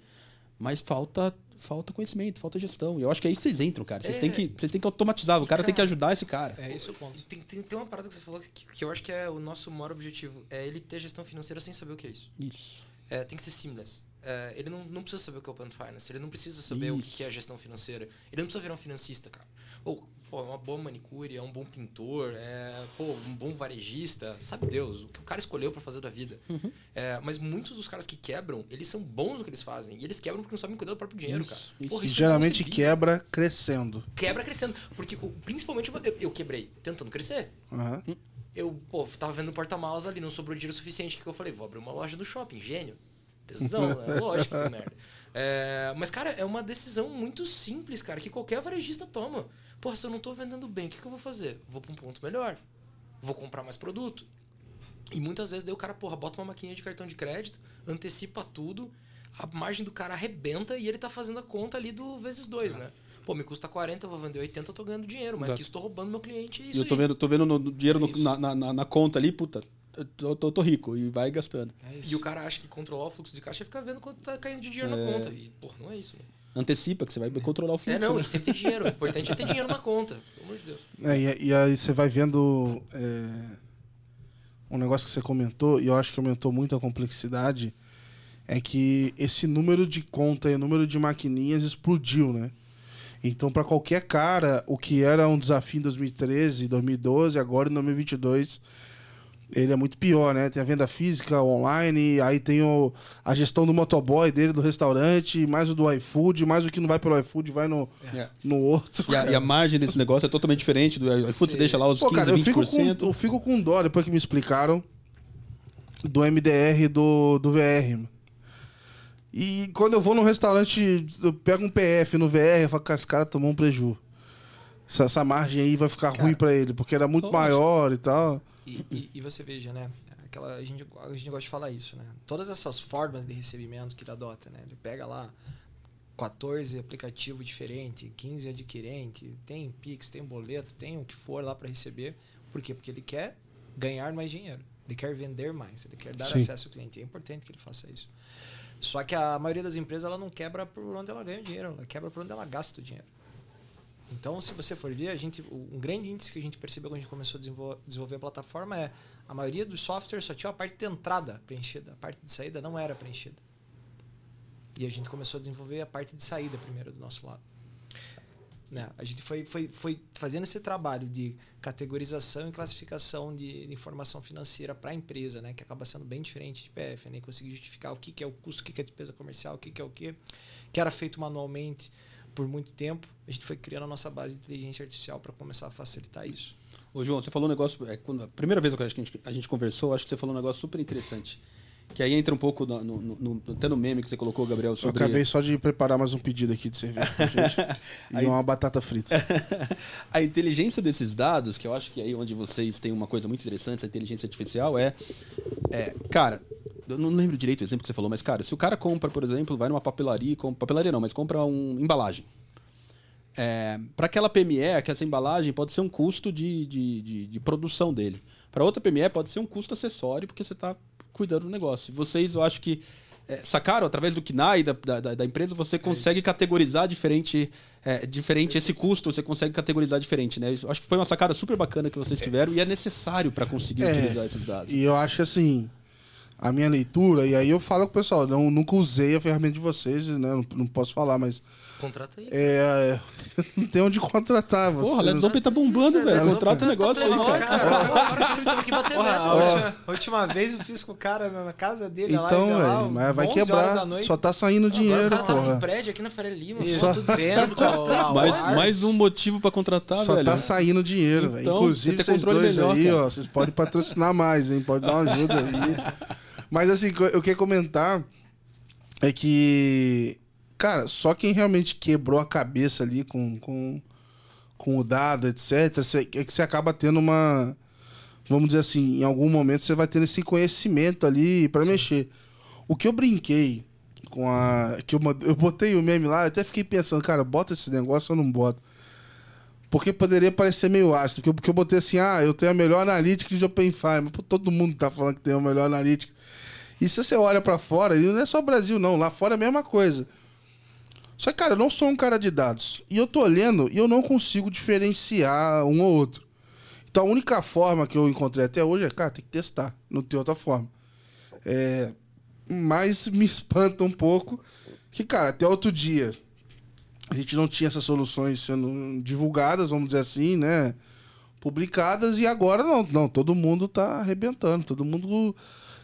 mas falta falta conhecimento, falta gestão. E eu acho que é aí vocês entram, cara. Vocês É. têm que, vocês têm que automatizar, o cara tem que Cara, ajudar esse cara. É esse o ponto. Tem, tem, tem uma parada que você falou que, que eu acho que é o nosso maior objetivo. É ele ter gestão financeira sem saber o que é isso. Isso. É, tem que ser seamless. É, ele não, não precisa saber o que é Open Finance, ele não precisa saber o Isso. que é gestão financeira. Ele não precisa virar um financista, cara. Ou, pô, é uma boa manicure, é um bom pintor, é pô, um bom varejista, sabe Deus, o que o cara escolheu pra fazer da vida. Uhum. É, mas muitos dos caras que quebram, eles são bons no que eles fazem. E eles quebram porque não sabem cuidar do próprio dinheiro, Isso, cara. isso. Porra, E isso é geralmente quebra crescendo. Quebra crescendo. Porque, principalmente, eu, eu quebrei tentando crescer. Aham. Eu, pô, tava vendo porta-malas ali, não sobrou dinheiro suficiente. O que que eu falei? Vou abrir uma loja do shopping, gênio. Tesão, né? Lógico que merda. É, mas, cara, é uma decisão muito simples, cara, que qualquer varejista toma. Pô, se eu não tô vendendo bem, o que, que eu vou fazer? Vou pra um ponto melhor. Vou comprar mais produto. E muitas vezes daí o cara, porra, bota uma maquininha de cartão de crédito, antecipa tudo, a margem do cara arrebenta e ele tá fazendo a conta ali do vezes dois, né? Pô, me custa 40, eu vou vender 80, eu tô ganhando dinheiro, mas Exato. que isso tô roubando meu cliente, é E isso eu tô aí. vendo, tô vendo no, no dinheiro no- É isso. na, na- na- na conta ali, puta, eu tô, tô- tô rico e vai gastando. É E o cara acha que controlar o fluxo de caixa é ficar vendo quanto tá caindo de dinheiro É. na conta. E, porra, não é isso, né? Antecipa que você vai controlar o fluxo. É, não, né? e sempre tem dinheiro. O importante é ter dinheiro na conta. Pelo amor de Deus. É, e, e aí você vai vendo é, um negócio que você comentou, e eu acho que aumentou muito a complexidade, é que esse número de conta e o número de maquininhas explodiu, né? Então, para qualquer cara, o que era um desafio em 2013, 2012, agora em 2022, ele é muito pior, né? Tem a venda física, online, aí tem o, a gestão do motoboy dele, do restaurante, mais o do iFood, mais o que não vai pelo iFood, vai no, É. no outro. E a, e a margem desse negócio é totalmente diferente do iFood, você deixa lá os Pô, 15, cara, eu fico, com, 20%. eu fico com dó depois que me explicaram do MDR do, do VR. mano. E quando eu vou num restaurante, eu pego um PF no VR, eu falo, cara, esse cara tomou um preju. Essa, essa margem aí vai ficar ruim pra ele, porque era muito maior e tal. E, e- e você veja, né? Aquela, a, gente, a gente gosta de falar isso, né? Todas essas formas de recebimento que ele adota, né? Ele pega lá 14 aplicativos diferentes, 15 adquirente, tem Pix, tem boleto, tem o que for lá para receber. Por quê? Porque ele quer ganhar mais dinheiro. Ele quer vender mais, ele quer dar Sim. acesso ao cliente. É importante que ele faça isso. Só que a maioria das empresas ela não quebra por onde ela ganha o dinheiro, ela quebra por onde ela gasta o dinheiro. Então, se você for ver, a gente, um grande índice que a gente percebeu quando a gente começou a desenvol- desenvolver a plataforma é a maioria dos softwares só tinha a parte de entrada preenchida, a parte de saída não era preenchida. E a gente começou a desenvolver a parte de saída primeiro do nosso lado. Né? A gente foi, foi, foi fazendo esse trabalho de categorização e classificação de, de informação financeira para a empresa, né? que acaba sendo bem diferente de PF, nem conseguir justificar o que, que é o custo, o que, que é despesa comercial, o que, que é o que, que era feito manualmente por muito tempo. A gente foi criando a nossa base de inteligência artificial para começar a facilitar isso. Ô, João, você falou um negócio. É, quando, a primeira vez que a gente, a gente conversou, acho que você falou um negócio super interessante. Que aí entra um pouco no, no, no- até no meme que você colocou, Gabriel, Eu sobre. acabei só de preparar mais um pedido aqui de cerveja pra gente. e Aí- uma batata frita. a inteligência desses dados, que eu acho que é aí onde vocês têm uma coisa muito interessante, a inteligência artificial, é. é, cara, eu não lembro direito o exemplo que você falou, mas, cara, se o cara compra, por exemplo, vai numa papelaria, compra, papelaria não, mas compra uma embalagem. É, para aquela PME, que essa embalagem pode ser um custo de, de, de, de produção dele. Para outra PME, pode ser um custo acessório, porque você está cuidando do negócio. Vocês, eu acho que é, sacaram, através do KNAI da, da, da empresa, você consegue categorizar diferente, é, diferente esse custo, você consegue categorizar diferente, né? Eu acho que foi uma sacada super bacana que vocês tiveram e é necessário para conseguir É, utilizar esses dados. E eu acho assim, a minha leitura, e aí eu falo com o pessoal, não, nunca usei a ferramenta de vocês, né? Não, não posso falar, mas Contrata aí. é, não tem onde contratar vocês. Porra, Let's Open tá bombando, velho. Let's Contrata o negócio aí, cara. Porra, a, né? última, a última vez eu fiz com o cara na na casa dele, Então, lá, velho, mas vai 11 horas quebrar. da noite. Só tá saindo Agora dinheiro, o cara tá num prédio aqui na Faria Lima. Isso, pô, tudo vento, Mais, mais um motivo para contratar, Só velho. tá saindo dinheiro, velho. Então, Inclusive, você tem vocês dois melhor, aí, cara. ó, vocês podem patrocinar mais, hein? Pode dar uma ajuda aí. Mas assim, eu queria comentar é que, cara, só quem realmente quebrou a cabeça ali com, com, com o dado, etc., é que você acaba tendo uma. Vamos dizer assim, em algum momento você vai tendo esse conhecimento ali pra mexer. O que eu brinquei com a. que eu, eu botei o meme lá, eu até fiquei pensando, cara, bota esse negócio ou não bota? Porque poderia parecer meio ácido. Porque, eu- porque eu botei assim, ah, eu tenho a melhor analytics de OpenFire. Mas pô, todo mundo tá falando que tem a melhor analytics. E se você olha pra fora, e não é só o Brasil, não. Lá fora é a mesma coisa. Só que, cara, eu não sou um cara de dados. E eu tô olhando e eu não consigo diferenciar um ou outro. Então a única forma que eu encontrei até hoje é, cara, tem que testar. Não tem outra forma. É, mas me espanta um pouco que, cara, até outro dia a gente não tinha essas soluções sendo divulgadas, vamos dizer assim, né? Publicadas, e agora não, não, todo mundo tá arrebentando, todo mundo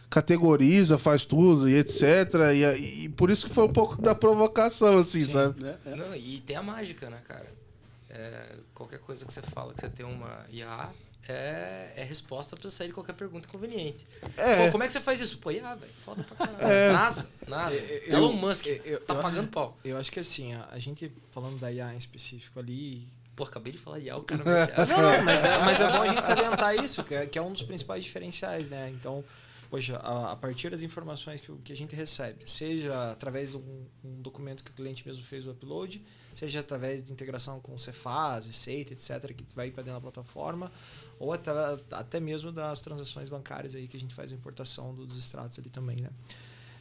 categoriza, faz tudo e etc. E, e por isso que foi um pouco da provocação, assim, sabe? Né? É. Não, e tem a mágica, né, cara? É, qualquer coisa que você fala que você tem uma IA é, é resposta pra sair de qualquer pergunta conveniente. É. Pô, como é que você faz isso? Pô, IA, velho. Foda pra caralho. É. NASA, NASA. Eu- Elon Musk. eu- tá eu- pagando pau. Eu acho que assim, a, a gente falando da IA em específico ali. Pô, acabei de falar IA, o cara me não, mas é, mas é bom a gente salientar isso, que é, que é um dos principais diferenciais, né? Então, poxa, a, a partir das informações que, que a gente recebe, seja através de um, um documento que o cliente mesmo fez o upload, seja através de integração com Cefaz, Receita, etc., que vai para dentro da plataforma, ou até, até mesmo das transações bancárias aí que a gente faz a importação dos extratos ali também, né?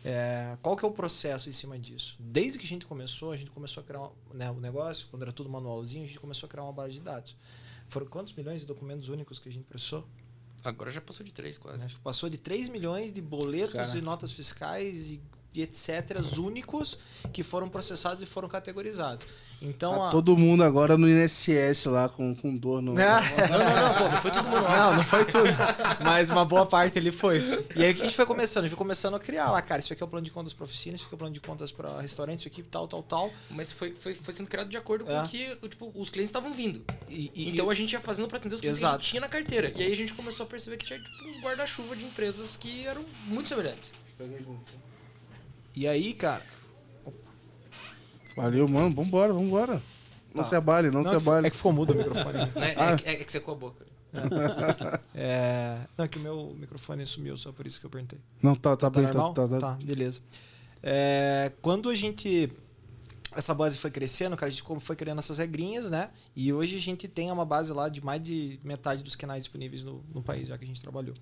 É, qual que é o processo em cima disso? Desde que a gente começou, a gente começou a criar né, o negócio, quando era tudo manualzinho, a gente começou a criar uma base de dados. Foram quantos milhões de documentos únicos que a gente processou? Agora já passou de três, quase. Acho que passou de 3 milhões de boletos Cara. e notas fiscais e, e etc. únicos que foram processados e foram categorizados. Então, Tá a- todo mundo agora no INSS lá com, com dor no. Né? Não, não, não, pô, não foi tudo manual. Não, não foi tudo. Mas uma boa parte ali foi. E aí o que a gente foi começando? A gente foi começando a criar lá, cara, isso aqui é o plano de contas para oficina, isso aqui é o plano de contas para restaurante, isso aqui tal, tal, tal. Mas foi, foi, foi sendo criado de acordo com É. o que tipo, os clientes estavam vindo. E, e- Então a gente ia fazendo pra atender os clientes que a Exato. gente tinha na carteira. E aí a gente começou a perceber que tinha tipo, uns guarda-chuva de empresas que eram muito semelhantes. E aí, cara. Valeu, mano. Vambora, vambora. Não Tá. se abale, não, Não, se é, que, abale. é que ficou mudo o microfone. Ah. É, que- é que secou a boca. É, não, é que o meu microfone sumiu, só por isso que eu perguntei. Não, tá, tá, Tá bem, tá, tá, tá. Tá, beleza. É, quando a gente. Essa base foi crescendo, cara, a gente foi criando essas regrinhas, né? E hoje a gente tem uma base lá de mais de metade dos canais disponíveis no, no país, já que a gente trabalhou.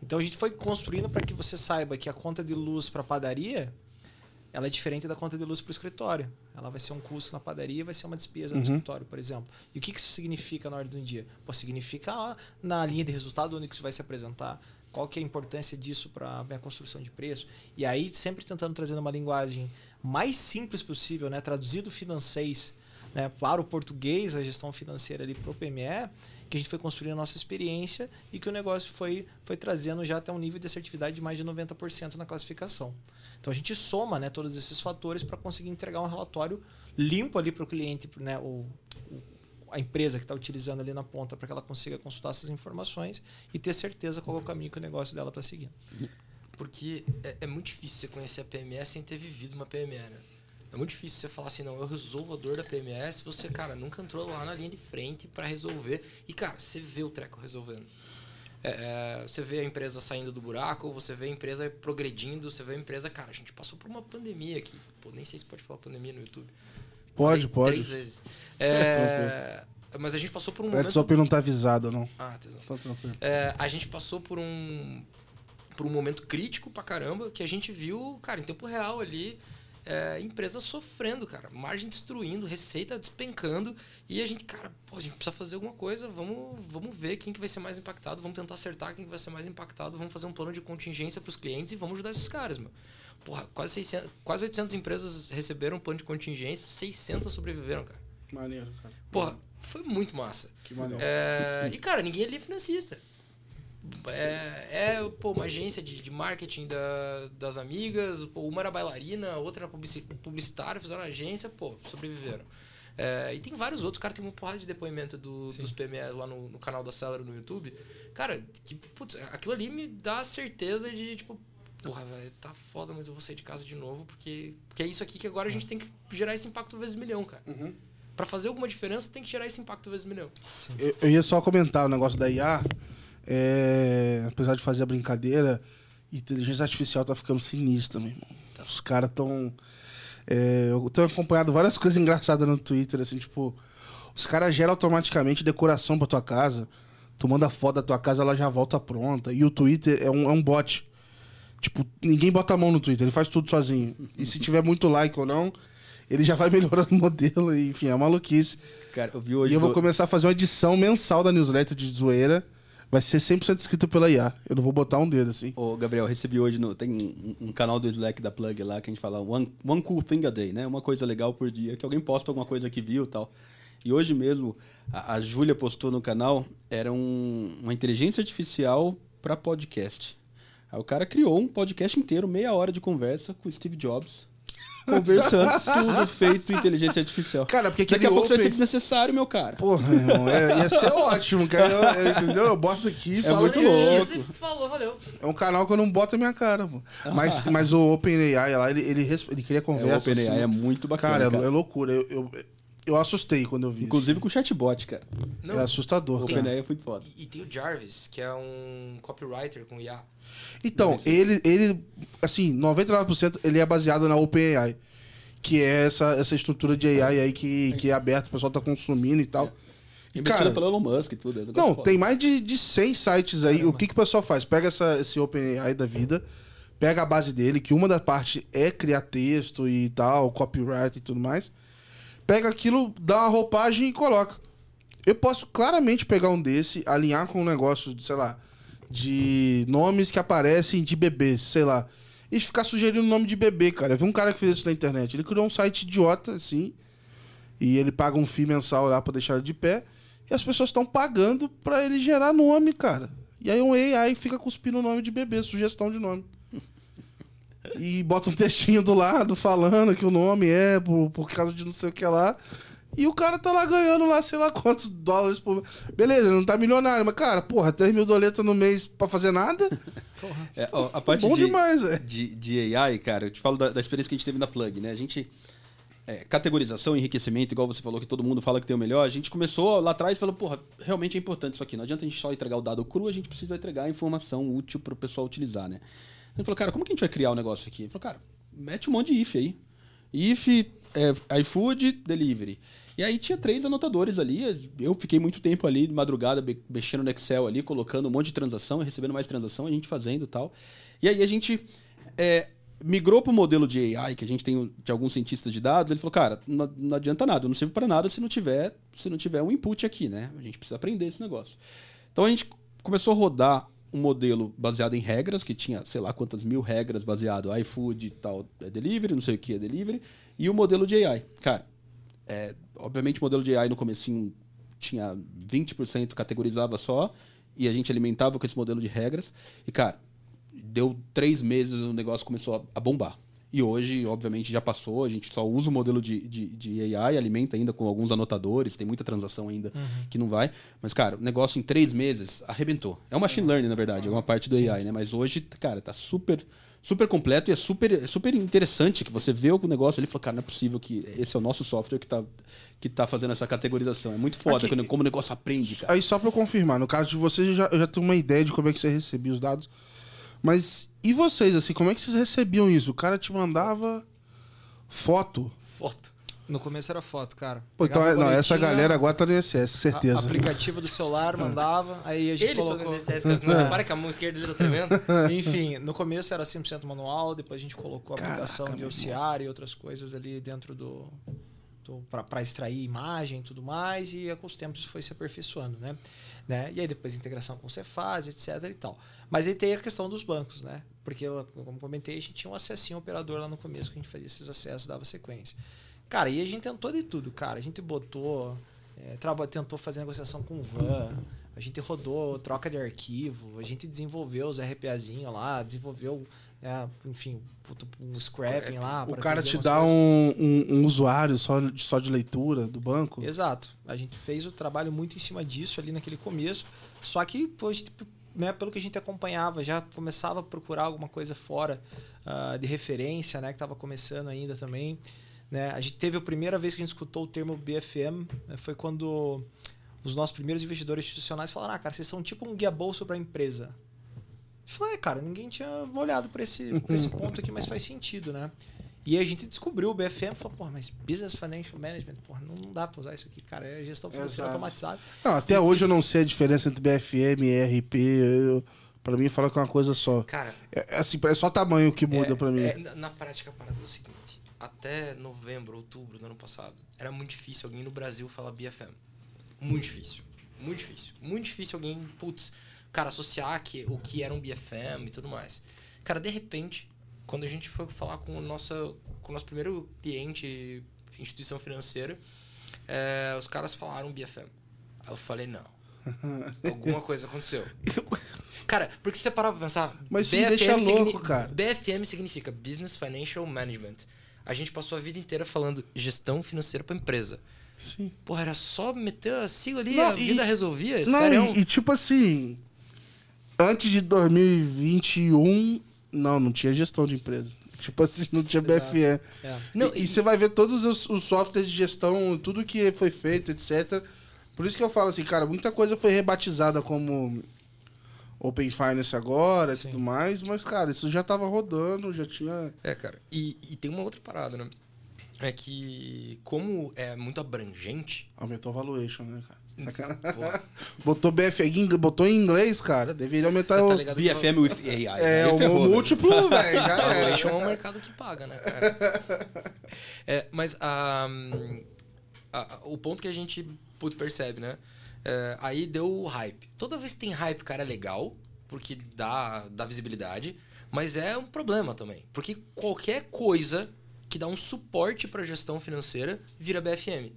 Então a gente foi construindo para que você saiba que a conta de luz para padaria ela é diferente da conta de luz para o escritório. Ela vai ser um custo na padaria e vai ser uma despesa no Uhum. escritório, por exemplo. E o que que isso significa na ordem do dia? Pô, significa ah, na linha de resultado onde que isso vai se apresentar, qual que é a importância disso para a minha construção de preço. E aí, sempre tentando trazer uma linguagem mais simples possível, né? traduzido financês né? para o português, a gestão financeira ali para o PME, que a gente foi construindo a nossa experiência e que o negócio foi, foi trazendo já até um nível de assertividade de mais de 90% na classificação. Então a gente soma né, todos esses fatores para conseguir entregar um relatório limpo ali para o cliente, né, o, a empresa que está utilizando ali na ponta, para que ela consiga consultar essas informações e ter certeza qual é o caminho que o negócio dela está seguindo. Porque é, é muito difícil você conhecer a PME sem ter vivido uma PME, né? É muito difícil você falar assim, não, eu resolvo a dor da PME se você, cara, nunca entrou lá na linha de frente para resolver. E, cara, você vê o treco resolvendo. É, é, você vê a empresa saindo do buraco, você vê a empresa progredindo, você vê a empresa... Cara, a gente passou por uma pandemia aqui. Pô, nem sei se pode falar pandemia no YouTube. Pode, Falei pode. Três vezes. É, mas a gente passou por um O momento... Edson não tá avisado, não. Ah, tesão. Tá tranquilo. É, a gente passou por um por um momento crítico pra caramba que a gente viu, cara, em tempo real ali, é, empresas sofrendo, cara, margem destruindo, receita despencando e a gente, cara, pô, a gente precisa fazer alguma coisa, vamos, vamos ver quem que vai ser mais impactado, vamos tentar acertar quem que vai ser mais impactado, vamos fazer um plano de contingência pros clientes e vamos ajudar esses caras, meu. Porra, quase 600, quase 800 empresas receberam um plano de contingência, 600 sobreviveram, cara. Maneiro, cara. Porra, foi muito massa. Que maneiro. É, e, cara, ninguém ali é financista. É, é pô, uma agência de, de marketing da- das amigas, pô, uma era bailarina, outra era publici- publicitária, fizeram agência, pô, sobreviveram. É, e tem vários outros, cara, tem uma porrada de depoimento do- dos PMEs lá no, no canal da Celera no YouTube. Cara, que, putz, aquilo ali me dá a certeza de, tipo, porra, velho, tá foda, mas eu vou sair de casa de novo, porque, porque é isso aqui que agora a gente tem que gerar esse impacto vezes milhão, cara. Pra fazer alguma diferença, tem que gerar esse impacto vezes milhão. Eu, eu ia só comentar o negócio da IA. É, apesar de fazer a brincadeira, inteligência artificial tá ficando sinistra, meu irmão. Os caras tão. é, eu tenho acompanhado várias coisas engraçadas no Twitter, assim, tipo. Os caras geram automaticamente decoração pra tua casa. Tu manda foto da tua casa, ela já volta pronta. E o Twitter é um, é um bot. Tipo, ninguém bota a mão no Twitter, ele faz tudo sozinho. E se tiver muito like ou não, ele já vai melhorando o modelo. e, Enfim, é maluquice. Cara, eu vi hoje. E eu vou do- começar a fazer uma edição mensal da newsletter de zoeira. Vai ser 100% escrito pela IA. Eu não vou botar um dedo assim. Ô, Gabriel, recebi hoje no. Tem um, um canal do Slack da Plug lá que a gente fala one, one cool thing a day, né? Uma coisa legal por dia, que alguém posta alguma coisa que viu e tal. E hoje mesmo, a, a Júlia postou no canal, era um- uma inteligência artificial para podcast. Aí o cara criou um podcast inteiro, meia hora de conversa com o Steve Jobs. Conversando, tudo feito inteligência artificial. Cara, porque Daqui aquele a pouco isso vai ser open- desnecessário, meu cara. Porra, irmão, é- ia ser ótimo, cara. Eu- eu- entendeu? Eu boto aqui e falo É muito que louco. Você falou, valeu. É um canal que eu não boto a minha cara, pô. Mas, mas o OpenAI lá, ele, ele, ele cria É, o conversa. OpenAI assim. é muito bacana. Cara, é, cara. é loucura. Eu, eu, eu assustei quando eu vi Inclusive com o chatbot, cara. isso. Não, É assustador. O cara. OpenAI é muito foda. E, e tem o Jarvis, que é um copywriter com IA. Então, ele, ele, assim, 99% ele é baseado na OpenAI. Que é essa, essa estrutura de AI aí que, que é aberta, o pessoal tá consumindo e tal. E, Investindo cara, pelo Elon Musk e tudo. é negócio Não, foda. tem mais de, de 100 sites aí. O que, que o pessoal faz? Pega essa, esse OpenAI da vida, pega a base dele, que uma das partes é criar texto e tal, copyright e tudo mais. Pega aquilo, dá uma roupagem e coloca. Eu posso claramente pegar um desse, alinhar com um negócio, de, sei lá, de nomes que aparecem de bebês, sei lá. E ficar sugerindo nome de bebê, cara. Eu vi um cara que fez isso na internet. Ele criou um site idiota, assim. E ele paga um FII mensal lá pra deixar ele de pé. E as pessoas estão pagando pra ele gerar nome, cara. E aí um AI fica cuspindo o nome de bebê, sugestão de nome. E bota um textinho do lado falando que o nome é por, por causa de não sei o que lá. E o cara tá lá ganhando lá, sei lá quantos dólares por. Beleza, ele não tá milionário, mas, cara, porra, 3 mil doletas no mês pra fazer nada? É, ó, a parte Bom de, demais, velho. de, de AI, cara, eu te falo da, da experiência que a gente teve na Plug, né? A gente. é, categorização, enriquecimento, igual você falou que todo mundo fala que tem o melhor. A gente começou lá atrás e falou, porra, realmente é importante isso aqui. Não adianta a gente só entregar o dado cru, a gente precisa entregar a informação útil pro pessoal utilizar, né? Gente falou, cara, como que a gente vai criar o negócio aqui? Ele falou, cara, mete um monte de if aí. If, é, iFood, delivery. E aí tinha três anotadores ali. Eu fiquei muito tempo ali, de madrugada, mexendo no Excel ali, colocando um monte de transação, recebendo mais transação, a gente fazendo e tal. E aí a gente é, migrou para o modelo de AI que a gente tem de alguns cientistas de dados. Ele falou, cara, não, não adianta nada, não serve para nada se não tiver se não tiver um input aqui, né? A gente precisa aprender esse negócio. Então a gente começou a rodar um modelo baseado em regras, que tinha, sei lá quantas mil regras baseado iFood tal, é delivery, não sei o que é delivery, e o modelo de AI. Cara, é, obviamente o modelo de AI no comecinho tinha 20% categorizava só, e a gente alimentava com esse modelo de regras. E, cara, deu três meses o negócio começou a, a bombar. E hoje, obviamente, já passou, a gente só usa o modelo de, de, de AI, alimenta ainda com alguns anotadores, tem muita transação ainda que não vai. Mas, cara, o negócio em três meses arrebentou. É o machine learning, na verdade, é uma parte do AI, né? Mas hoje, cara, tá super super completo e é super, é super interessante que você vê o negócio ali e fala, cara, não é possível que esse é o nosso software que tá, que tá fazendo essa categorização. É muito foda Aqui- quando- como o negócio aprende, cara. Aí só pra eu confirmar, no caso de vocês, eu já, eu já tenho uma ideia de como é que você recebia os dados. Mas e vocês, assim, como é que vocês recebiam isso? O cara te mandava foto. Foto. No começo era foto, cara. Pô, então, é- não, essa galera agora tá no ISS, a- certeza. aplicativo do celular, mandava, aí a gente Ele tá colocou... no INSS, cara, não repara que a mão esquerda dele tá tremendo? Enfim, no começo era 100% manual, depois a gente colocou a aplicação de OCR e outras coisas ali dentro do, do para extrair imagem e tudo mais, e com os tempos foi se aperfeiçoando, né? né? E aí depois integração com o Cefaz, etc e tal. Mas aí tem a questão dos bancos, né? Porque, como comentei, a gente tinha um acessinho operador lá no começo que a gente fazia esses acessos, dava sequência. Cara, e a gente tentou de tudo, cara. A gente botou, é, traba- tentou fazer negociação com o van, a gente rodou troca de arquivo, a gente desenvolveu os RPAzinho lá, desenvolveu, né, enfim, um scrapping lá. O cara te dá um, um, um usuário só, de- só de leitura do banco. Exato. A gente fez o trabalho muito em cima disso ali naquele começo. Só que, pô, a gente, né, pelo que a gente acompanhava, já começava a procurar alguma coisa fora ah, de referência, né, que estava começando ainda também. Né? A gente teve a primeira vez que a gente escutou o termo BFM, né, foi quando os nossos primeiros investidores institucionais falaram: ah, cara, vocês são tipo um guia-bolso para a empresa. Eu falei, é, cara, ninguém tinha olhado para esse, por esse ponto aqui, mas faz sentido, né? E a gente descobriu o BFM e falou, porra, mas Business Financial Management, porra, não, dá pra usar isso aqui, cara. É gestão financeira Exato. automatizada. Não, até hoje eu não sei a diferença entre BFM e ERP. Eu, pra mim, fala que é uma coisa só. Cara, É, é assim, é só tamanho que muda É, pra mim. É, na, na prática, a parada é o seguinte: até novembro, outubro do ano passado, era muito difícil alguém no Brasil falar BFM. Muito difícil. Muito difícil. Muito difícil alguém, putz, cara, associar que, o que era um BFM e tudo mais. Cara, de repente, quando a gente foi falar com o nosso, com o nosso primeiro cliente, instituição financeira, é, os caras falaram BFM. Aí eu falei, não. Alguma coisa aconteceu. Cara, porque você parar pra pensar. Mas me deixa louco, cara. BFM significa Business Financial Management. A gente passou a vida inteira falando gestão financeira pra empresa. Sim. Porra, era só meter a sigla ali, Não, a e- vida resolvia. Não, Sério? e, e tipo assim, antes de 2021, não, não tinha gestão de empresa. Tipo assim, não tinha BFE. É. Não, e, você vai ver todos os, os softwares de gestão, tudo que foi feito, etc. Por isso que eu falo assim, cara, muita coisa foi rebatizada como Open Finance agora e tudo mais, mas, cara, isso já tava rodando, já tinha. É, cara. E, e tem uma outra parada, né? É que, como é muito abrangente. Aumentou a valuation, né, cara? Sacanagem. Porra, Botou ingl- botou em inglês, cara. Deveria aumentar você o. tá ligado que BFM with AI. É, o, ferrou, o múltiplo, velho. já é um mercado que paga, né, cara? É, mas ah, a- o ponto que a gente putz, percebe, né? É, aí deu o hype. Toda vez que tem hype, cara, é legal, porque dá, dá visibilidade, mas é um problema também. Porque qualquer coisa que dá um suporte para gestão financeira vira BFM.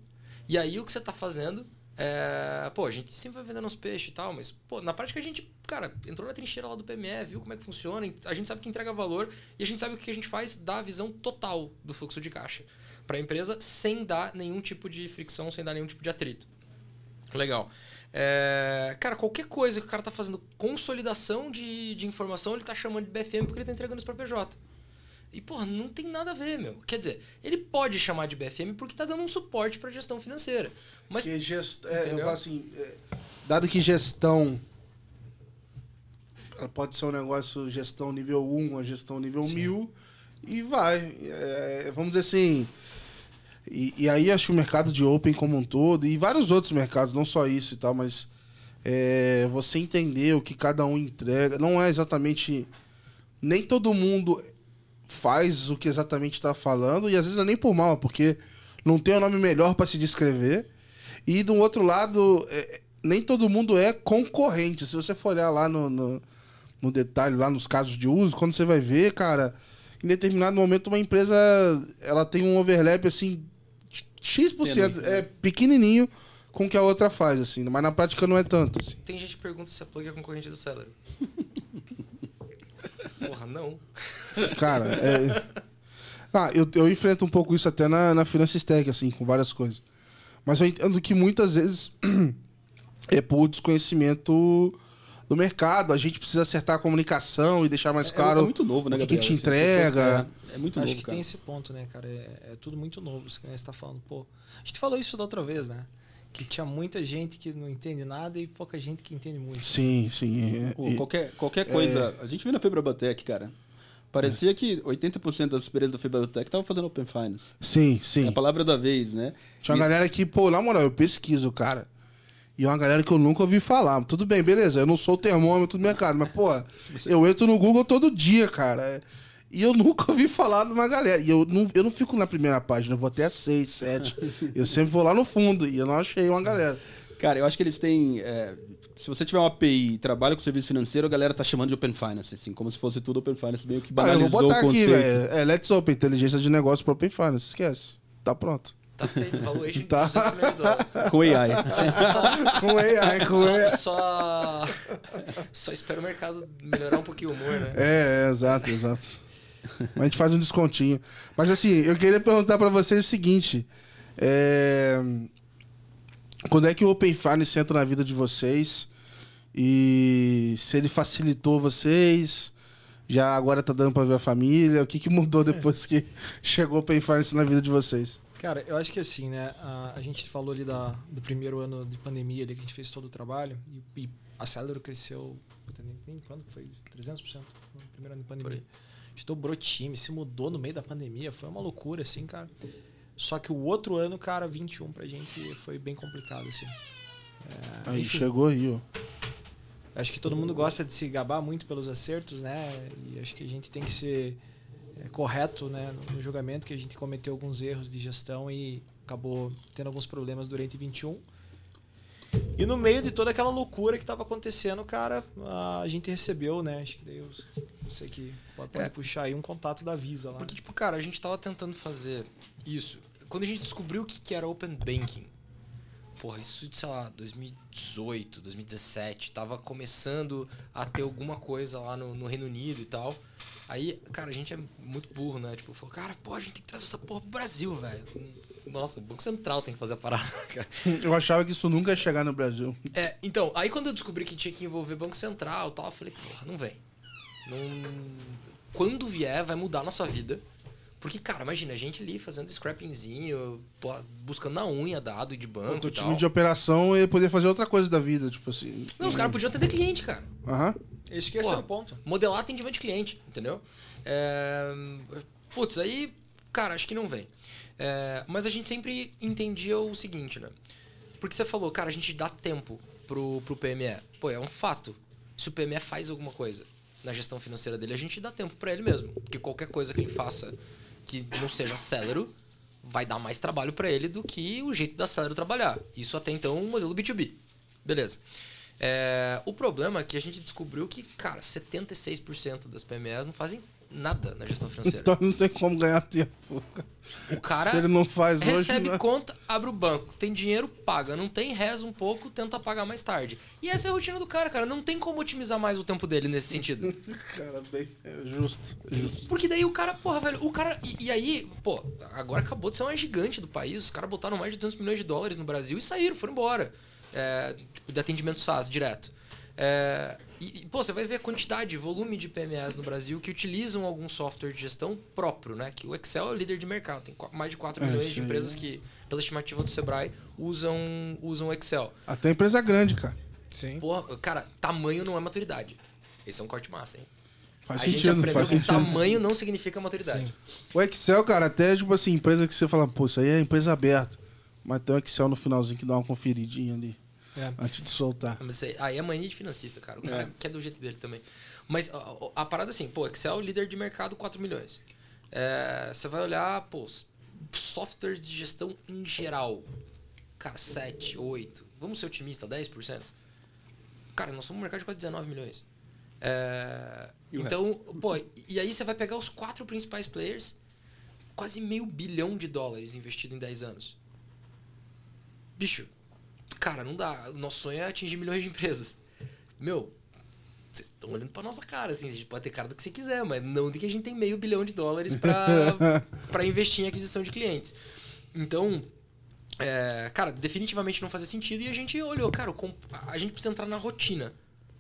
E aí o que você tá fazendo é. Pô, a gente sempre vai vendendo uns peixes e tal, mas, pô, na prática a gente, cara, entrou na trincheira lá do PME, viu como é que funciona, a gente sabe que entrega valor e a gente sabe o que a gente faz, dá a visão total do fluxo de caixa para a empresa sem dar nenhum tipo de fricção, sem dar nenhum tipo de atrito. Legal. É, cara, qualquer coisa que o cara tá fazendo consolidação de, de informação, ele tá chamando de BFM porque ele tá entregando isso pra PJ. E, porra, não tem nada a ver, meu. Quer dizer, ele pode chamar de BFM porque tá dando um suporte pra gestão financeira. Mas Porque gest... é, eu falo assim, é, dado que gestão ela pode ser um negócio gestão nível 1, a gestão nível 1000 e vai. É, vamos dizer assim. E, e aí acho que o mercado de open como um todo, e vários outros mercados, não só isso e tal, mas é, você entender o que cada um entrega. Não é exatamente. Nem todo mundo faz o que exatamente está falando, e às vezes não é nem por mal, porque não tem o nome melhor para se descrever. E do outro lado, é, nem todo mundo é concorrente. Se você for olhar lá no, no, no detalhe, lá nos casos de uso, quando você vai ver, cara, em determinado momento uma empresa ela tem um overlap assim, X%, Tênue, é pequenininho com o que a outra faz, assim, mas na prática não é tanto. Assim. tem gente que pergunta se a plug é concorrente do Celery. porra, não. Cara, é. Ah, eu, eu enfrento um pouco isso até na, na Finances Tech, assim, com várias coisas. Mas eu entendo que muitas vezes é por desconhecimento do mercado. A gente precisa acertar a comunicação e deixar mais É- claro é muito novo, né, o que, que te entrega. É, é muito Acho novo, que cara. tem esse ponto, né, cara? É, é tudo muito novo. Isso que você tá falando, pô. A gente falou isso da outra vez, né? Que tinha muita gente que não entende nada e pouca gente que entende muito. Sim, sim. é- Pô, e- qualquer, qualquer coisa. A gente viu na Fibrabatec, cara. Parecia que 80% das empresas da Fibrabatec estavam fazendo Open Finance. sim, É sim. a palavra da vez, né? Tinha uma E- galera que, pô, na moral, eu pesquiso, cara. E é uma galera que eu nunca ouvi falar. Tudo bem, beleza. Eu não sou o termômetro do mercado, mas, pô, eu entro no Google todo dia, cara. É, E eu nunca ouvi falar de uma galera. E eu não, eu não fico na primeira página, eu vou até a 6, 7. eu sempre vou lá no fundo e eu não achei uma galera. Cara, eu acho que eles têm. é, se você tiver uma API e trabalha com serviço financeiro, a galera tá chamando de Open Finance, assim, como se fosse tudo Open Finance, meio que Ah, eu banalizou vou botar o aqui, conceito. velho. É, Let's Open, inteligência de negócio para Open Finance. Esquece. Tá pronto. Tá feito, valuation Tá. de 200 milhões de dólares. Com AI. Só, Com AI, com só, AI. só, só espero o mercado melhorar um pouquinho o humor, né? É, é, exato, exato. A gente faz um descontinho. Mas assim, eu queria perguntar pra vocês o seguinte: é, quando é que o Open Finance entra na vida de vocês? E se ele facilitou vocês? Já agora tá dando pra ver a família? O que, que mudou depois que chegou o Open Finance na vida de vocês? Cara, eu acho que assim, né? A, a gente falou ali da, do primeiro ano de pandemia ali que a gente fez todo o trabalho e, e a Celero cresceu. puta, nem- nem Quando que foi? 300% no primeiro ano de Por pandemia. aí. A gente dobrou time, se mudou no meio da pandemia. Foi uma loucura, assim, cara. Só que o outro ano, cara, 21 pra gente foi bem complicado, assim. É, Aí enfim, chegou aí, ó. Acho que todo mundo gosta de se gabar muito pelos acertos, né? E acho que a gente tem que ser é, correto né, no, no julgamento, que a gente cometeu alguns erros de gestão e acabou tendo alguns problemas durante 21. E no meio de toda aquela loucura que estava acontecendo, cara, a gente recebeu, né? Acho que daí eu não sei que pode, pode É. puxar aí um contato da Visa lá. Porque, tipo, cara, a gente tava tentando fazer isso. Quando a gente descobriu o que, que era Open Banking, porra, isso, sei lá, 2018, 2017, tava começando a ter alguma coisa lá no, no Reino Unido e tal. Aí, cara, a gente é muito burro, né? Tipo, falou, cara, pô, a gente tem que trazer essa porra pro Brasil, velho. Nossa, o Banco Central tem que fazer a parada, cara. Eu achava que isso nunca ia chegar no Brasil. É, então, aí quando eu descobri que tinha que envolver Banco Central e tal, eu falei, porra, não vem. Não... Quando vier, vai mudar a nossa vida. Porque, cara, imagina, a gente ali fazendo scrappingzinho, pô, buscando na unha dado de banco O e time de operação ia poder fazer outra coisa da vida, tipo assim. Não, os caras podiam atender cliente, cara. Aham. Esse Porra. é o ponto. Modelar atendimento de cliente, entendeu? É... Putz, aí, cara, acho que não vem. É, Mas a gente sempre entendia o seguinte, né? Porque você falou, cara, a gente dá tempo pro, pro PME. Pô, é um fato. Se o PME faz alguma coisa na gestão financeira dele, a gente dá tempo pra ele mesmo. Porque qualquer coisa que ele faça que não seja Celero vai dar mais trabalho pra ele do que o jeito da Celero trabalhar. Isso até então um modelo B2B. Beleza. É, o problema é que a gente descobriu que, cara, 76% das PMEs não fazem nada na gestão financeira. Então não tem como ganhar tempo. O cara Se ele não faz hoje. recebe né? conta, abre o banco, tem dinheiro, paga. Não tem, reza um pouco, tenta pagar mais tarde. E essa é a rotina do cara, cara. Não tem como otimizar mais o tempo dele nesse sentido. Cara, bem. É justo. é justo. Porque daí o cara, porra, velho, o cara. E, e aí, pô, agora acabou de ser uma gigante do país. Os caras botaram mais de 200 milhões de dólares no Brasil e saíram, foram embora. É, tipo, de atendimento SaaS direto. É, e, e, pô, você vai ver a quantidade, volume de PMEs no Brasil que utilizam algum software de gestão próprio, né? Que o Excel é o líder de mercado. Tem mais de 4 É, milhões de aí. empresas que, pela estimativa do Sebrae, usam, usam o Excel. Até empresa grande, cara. Sim. Porra, cara, tamanho não é maturidade. Esse é um corte massa, hein? Faz a gente sentido, aprendeu faz que sentido. tamanho não significa maturidade. O Excel, cara, até tipo assim, empresa que você fala, pô, isso aí é empresa aberta. Mas tem o Excel no finalzinho que dá uma conferidinha ali. É. Antes de soltar. Mas isso aí- é mania de financista, cara. O cara quer do jeito dele também. Mas a, a- a parada é assim, pô, Excel líder de mercado 4 milhões. É, você vai olhar, pô, softwares de gestão em geral. Cara, 7, 8. Vamos ser otimista, 10%? Cara, nós somos um mercado de quase 19 milhões. É, o então, pô, e aí você vai pegar os quatro principais players, quase meio bilhão de dólares investido em 10 anos. Bicho, cara, não dá. O nosso sonho é atingir milhões de empresas. Meu, vocês estão olhando pra nossa cara, assim. A gente pode ter cara do que você quiser, mas não de que a gente tem meio bilhão de dólares pra, pra investir em aquisição de clientes. Então, é, cara, definitivamente não fazia sentido e a gente olhou, cara, a gente precisa entrar na rotina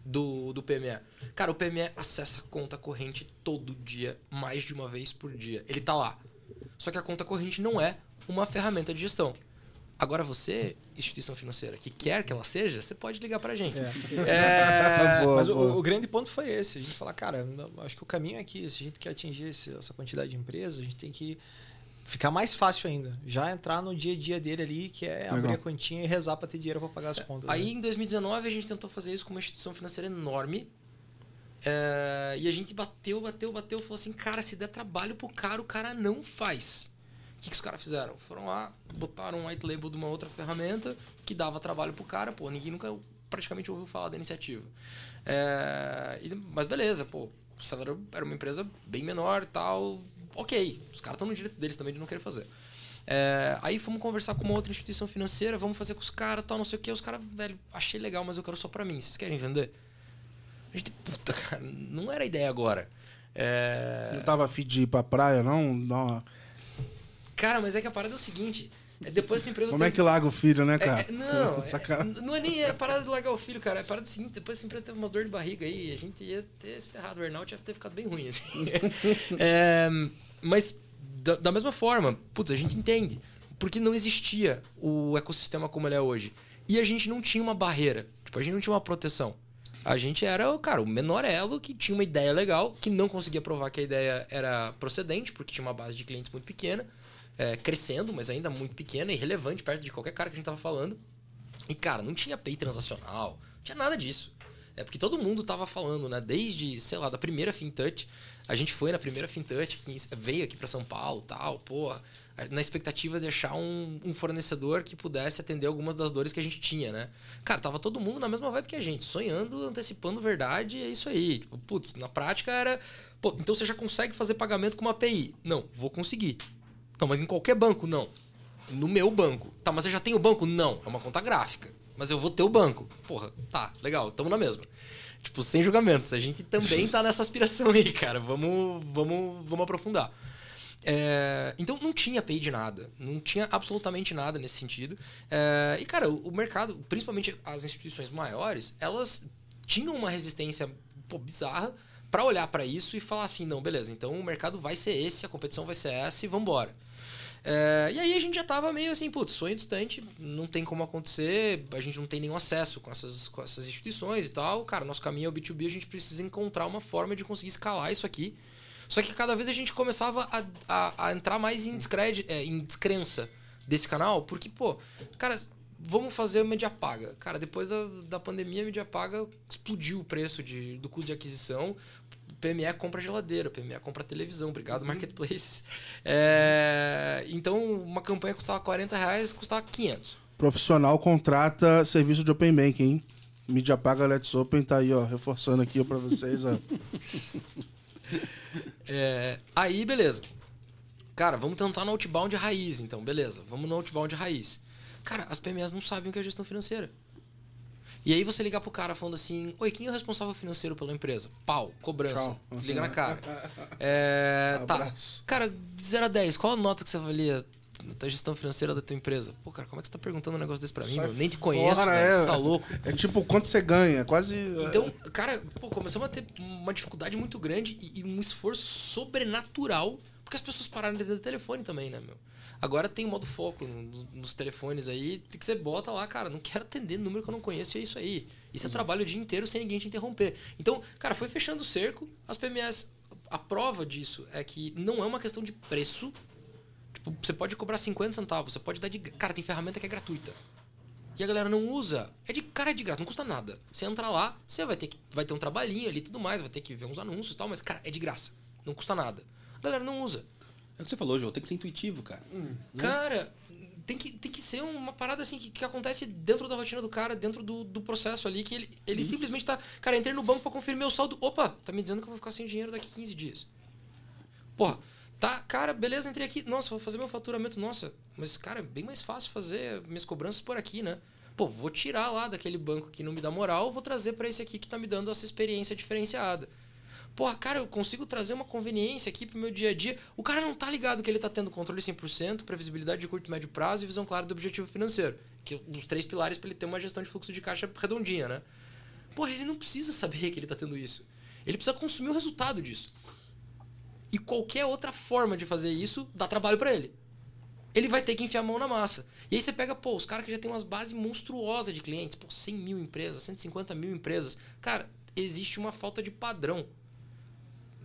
do, do PME. Cara, o PME acessa a conta corrente todo dia, mais de uma vez por dia. Ele tá lá. Só que a conta corrente não é uma ferramenta de gestão. Agora você, instituição financeira, que quer que ela seja, você pode ligar pra gente. É, Boa, Mas o, boa. o grande ponto foi esse. A gente falar, cara, não- acho que o caminho é aqui. Se a gente quer atingir esse- essa quantidade de empresas, a gente tem que ficar mais fácil ainda. Já entrar no dia a dia dele ali, que é abrir Legal. a continha e rezar pra ter dinheiro pra pagar as contas. Aí né? em 2019 a gente tentou fazer isso com uma instituição financeira enorme. É, e a gente bateu, bateu, bateu, falou assim, cara, se der trabalho pro cara, o cara não faz. Que, que os caras fizeram? Foram lá, botaram um white label de uma outra ferramenta que dava trabalho pro cara, pô, ninguém nunca praticamente ouviu falar da iniciativa. É, e- mas beleza, pô, o Celero era uma empresa bem menor tal, ok, os caras estão no direito deles também de não querer fazer. É, aí fomos conversar com uma outra instituição financeira, vamos fazer com os caras, tal, não sei o que. Os caras, velho, achei legal, mas eu quero só pra mim. Vocês querem vender? A gente, puta, cara, não era a ideia agora. É, Não tava afim de ir pra praia, não? não. Cara, mas é que a parada é o seguinte: é, depois essa empresa. Como é teve- que larga o filho, né, É, cara? é, não, é, não é nem a parada de largar o filho, cara. É a parada seguinte: depois essa empresa teve umas dores de barriga aí, a gente ia ter se ferrado. O Earnout ia ter ficado bem ruim, assim. É, mas, da, da mesma forma, putz, a gente entende. Porque não existia o ecossistema como ele é hoje. E a gente não tinha uma barreira. Tipo, a gente não tinha uma proteção. A gente era, cara, o menor elo que tinha uma ideia legal, que não conseguia provar que a ideia era procedente, porque tinha uma base de clientes muito pequena, é, crescendo, mas ainda muito pequena e relevante perto de qualquer cara que a gente tava falando. E, cara, não tinha API transacional, não tinha nada disso. É porque todo mundo tava falando, né? Desde, sei lá, da primeira FinTouch. A gente foi na primeira FinTouch, veio aqui para São Paulo tal, porra. Na expectativa de deixar um, um, fornecedor que pudesse atender algumas das dores que a gente tinha, né? Cara, tava todo mundo na mesma vibe que a gente, sonhando, antecipando verdade, é isso aí. Tipo, putz, na prática era. Pô, então você já consegue fazer pagamento com uma API? Não, vou conseguir. Não, mas em qualquer banco? Não. No meu banco. Tá, mas você já tem o banco? Não, é uma conta gráfica mas eu vou ter o banco. Porra, tá, legal, tamo na mesma. Tipo, sem julgamentos. A gente também tá nessa aspiração aí, cara. Vamos, vamos, vamos aprofundar. É, então não tinha API de nada, não tinha absolutamente nada nesse sentido. É, e cara, o, o, mercado, principalmente as instituições maiores, elas tinham uma resistência pô, bizarra para olhar para isso e falar assim, não, beleza, então o mercado vai ser esse, a competição vai ser essa e vambora. embora. É, e aí a gente já tava meio assim, putz, sonho distante, não tem como acontecer, a gente não tem nenhum acesso com essas, com essas instituições e tal. Cara, nosso caminho é o B2B, a gente precisa encontrar uma forma de conseguir escalar isso aqui. Só que cada vez a gente começava a, a, a entrar mais em, descred, é, em descrença desse canal, porque, pô, cara, vamos fazer mídia paga. Cara, depois da, da pandemia, a mídia paga explodiu o preço de, do custo de aquisição. PME compra geladeira, PME compra televisão, obrigado, uhum. marketplace. É, então, uma campanha custava 40 reais, custava 500. Profissional contrata serviço de Open Banking, hein? Mídia paga Let's Open tá aí, ó, reforçando aqui para vocês, ó. é, aí, beleza. Cara, vamos tentar no outbound raiz, então, beleza. Vamos no outbound raiz. Cara, as PMEs não sabem o que é gestão financeira. E aí você ligar pro cara falando assim, oi, quem é o responsável financeiro pela empresa? Pau, cobrança. Tchau. Desliga na cara. É, tá. Cara, de 0 a 10, qual a nota que você avalia a gestão financeira da tua empresa? Pô, cara, como é que você tá perguntando um negócio desse pra mim? Eu nem te conheço, fora, é, você tá louco. É tipo, quanto você ganha? Quase. Então, cara, pô, começamos a ter uma dificuldade muito grande e, e um esforço sobrenatural, porque as pessoas pararam de ter telefone também, né, meu? Agora tem modo foco no, nos telefones aí, que você bota lá, cara, não quero atender número que eu não conheço e é isso aí. Isso é trabalho o dia inteiro sem ninguém te interromper. Então, cara, foi fechando o cerco, as PMS. A prova disso é que não é uma questão de preço. Tipo, você pode cobrar 50 centavos, você pode dar de. Cara, tem ferramenta que é gratuita. E a galera não usa. É de cara é de graça, não custa nada. Você entra lá, você vai ter que vai ter um trabalhinho ali e tudo mais, vai ter que ver uns anúncios e tal, mas cara, é de graça. Não custa nada. A galera não usa. É o que você falou, João, tem que ser intuitivo, cara. Hum, né? Cara, tem que, tem que ser uma parada assim que, que acontece dentro da rotina do cara, dentro do, do processo ali, que ele, ele simplesmente tá. Cara, entrei no banco para conferir meu saldo. Opa, tá me dizendo que eu vou ficar sem dinheiro daqui 15 dias. Porra, tá, cara, beleza, entrei aqui. Nossa, vou fazer meu faturamento. Nossa, mas, cara, é bem mais fácil fazer minhas cobranças por aqui, né? Pô, vou tirar lá daquele banco que não me dá moral, vou trazer para esse aqui que tá me dando essa experiência diferenciada. Porra, cara, eu consigo trazer uma conveniência aqui pro meu dia a dia. O cara não tá ligado que ele tá tendo controle 100%, previsibilidade de curto e médio prazo e visão clara do objetivo financeiro. Que os três pilares para ele ter uma gestão de fluxo de caixa redondinha, né? Porra, ele não precisa saber que ele tá tendo isso. Ele precisa consumir o resultado disso. E qualquer outra forma de fazer isso dá trabalho para ele. Ele vai ter que enfiar a mão na massa. E aí você pega, pô, os caras que já tem umas bases monstruosas de clientes, pô, 100 mil empresas, 150 mil empresas. Cara, existe uma falta de padrão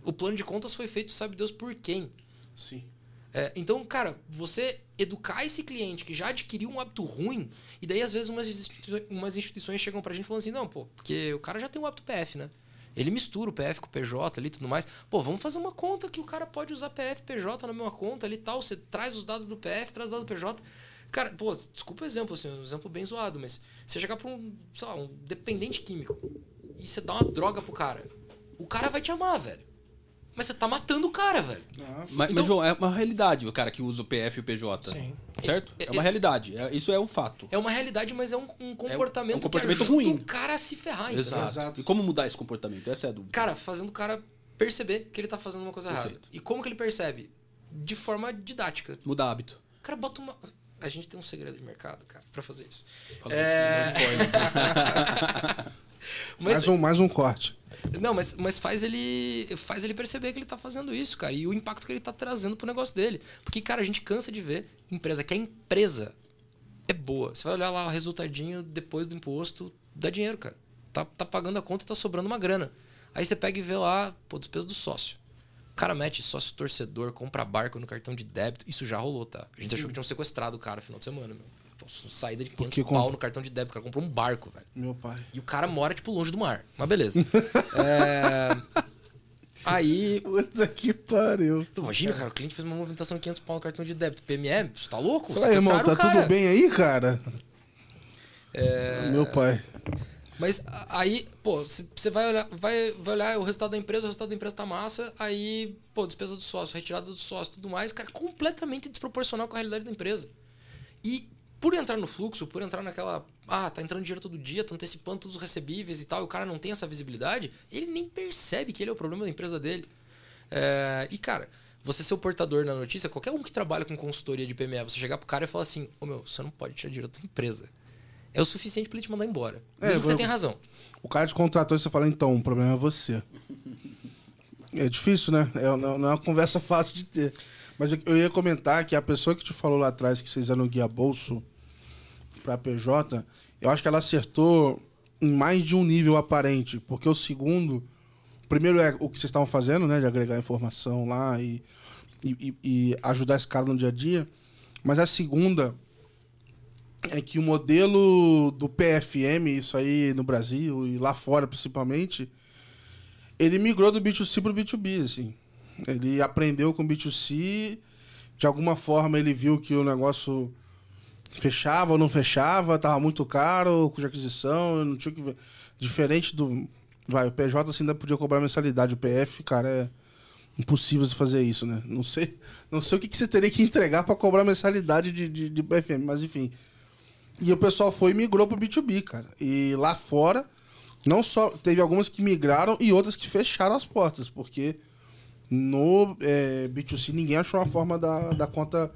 o plano de contas foi feito, sabe Deus por quem. Sim. É, então, cara, você educar esse cliente que já adquiriu um hábito ruim, e daí às vezes umas instituições, umas instituições chegam pra gente falando assim: não, pô, porque o cara já tem um hábito PF, né? Ele mistura o PF com o PJ ali e tudo mais. Pô, vamos fazer uma conta que o cara pode usar PF PJ na mesma conta ali e tal. Você traz os dados do PF, traz os dados do PJ. Cara, pô, desculpa o exemplo, assim, um exemplo bem zoado, mas você chegar pra um, sei lá, um dependente químico e você dá uma droga pro cara, o cara vai te amar, velho. Mas você tá matando o cara, velho. Mas, então, mas, João, é uma realidade o cara que usa o PF e o PJ. Sim. Certo? É, é uma é, realidade. É, isso é um fato. É uma realidade, mas é um, um comportamento, é um comportamento que ruim. o cara a se ferrar. Exato. Exato. E como mudar esse comportamento? Essa é a dúvida. Cara, fazendo o cara perceber que ele tá fazendo uma coisa Perfeito. errada. E como que ele percebe? De forma didática. Mudar hábito. O cara bota uma. A gente tem um segredo de mercado, cara, pra fazer isso. É... mais, um, mais um corte. Não, mas, mas faz ele faz ele perceber que ele tá fazendo isso, cara. E o impacto que ele tá trazendo pro negócio dele. Porque, cara, a gente cansa de ver empresa que a empresa é boa. Você vai olhar lá o resultadinho depois do imposto, dá dinheiro, cara. Tá, tá pagando a conta e tá sobrando uma grana. Aí você pega e vê lá, pô, despesa do sócio. O cara mete sócio torcedor, compra barco no cartão de débito. Isso já rolou, tá? A gente achou que tinham sequestrado o cara no final de semana, meu. Saída de 500 Porque pau no cartão de débito. O cara comprou um barco, velho. Meu pai. E o cara mora, tipo, longe do mar. Mas beleza. É, Aí, Puta que pariu. tu imagina, cara, o cliente fez uma movimentação de 500 pau no cartão de débito. PME, você tá louco? Fala irmão, tá cara. tudo bem aí, cara? Meu pai. Mas aí, pô, você vai olhar, vai, vai olhar o resultado da empresa, o resultado da empresa tá massa, aí, pô, despesa do sócio, retirada do sócio tudo mais, cara, completamente desproporcional com a realidade da empresa. E por entrar no fluxo, por entrar naquela. Ah, tá entrando dinheiro todo dia, tá antecipando todos os recebíveis e tal, e o cara não tem essa visibilidade, ele nem percebe que ele é o problema da empresa dele. É, e, cara, você ser o portador na notícia, qualquer um que trabalha com consultoria de PME, você chegar pro cara e falar assim: Ô meu, você não pode tirar dinheiro da tua empresa. É o suficiente pra ele te mandar embora. É, Mesmo que você tenha razão. O cara te contratou e você fala, então, o problema é você. É difícil, né? É, não, não é uma conversa fácil de ter. Mas eu, ia comentar que a pessoa que te falou lá atrás que vocês eram guia bolso pra PJ, eu acho que ela acertou em mais de um nível aparente. Porque o segundo, o primeiro é o que vocês estavam fazendo, né? De agregar informação lá e, e, e- e ajudar esse cara no dia a dia. Mas a segunda é que o modelo do PFM, isso aí no Brasil e lá fora principalmente, ele migrou do B2C pro B2B, assim. Ele aprendeu com B2C, de alguma forma ele viu que o negócio fechava ou não fechava, tava muito caro, de aquisição, não tinha que. Diferente do. Vai, o PJ assim, ainda podia cobrar mensalidade, o PF, cara, é impossível você fazer isso, né? Não sei, não sei o que, que você teria que entregar para cobrar mensalidade de, de, de PFM, mas enfim. E o pessoal foi e migrou pro B2B, cara. E lá fora, não só. Teve algumas que migraram e outras que fecharam as portas, porque no é, B2C ninguém achou uma forma da, da conta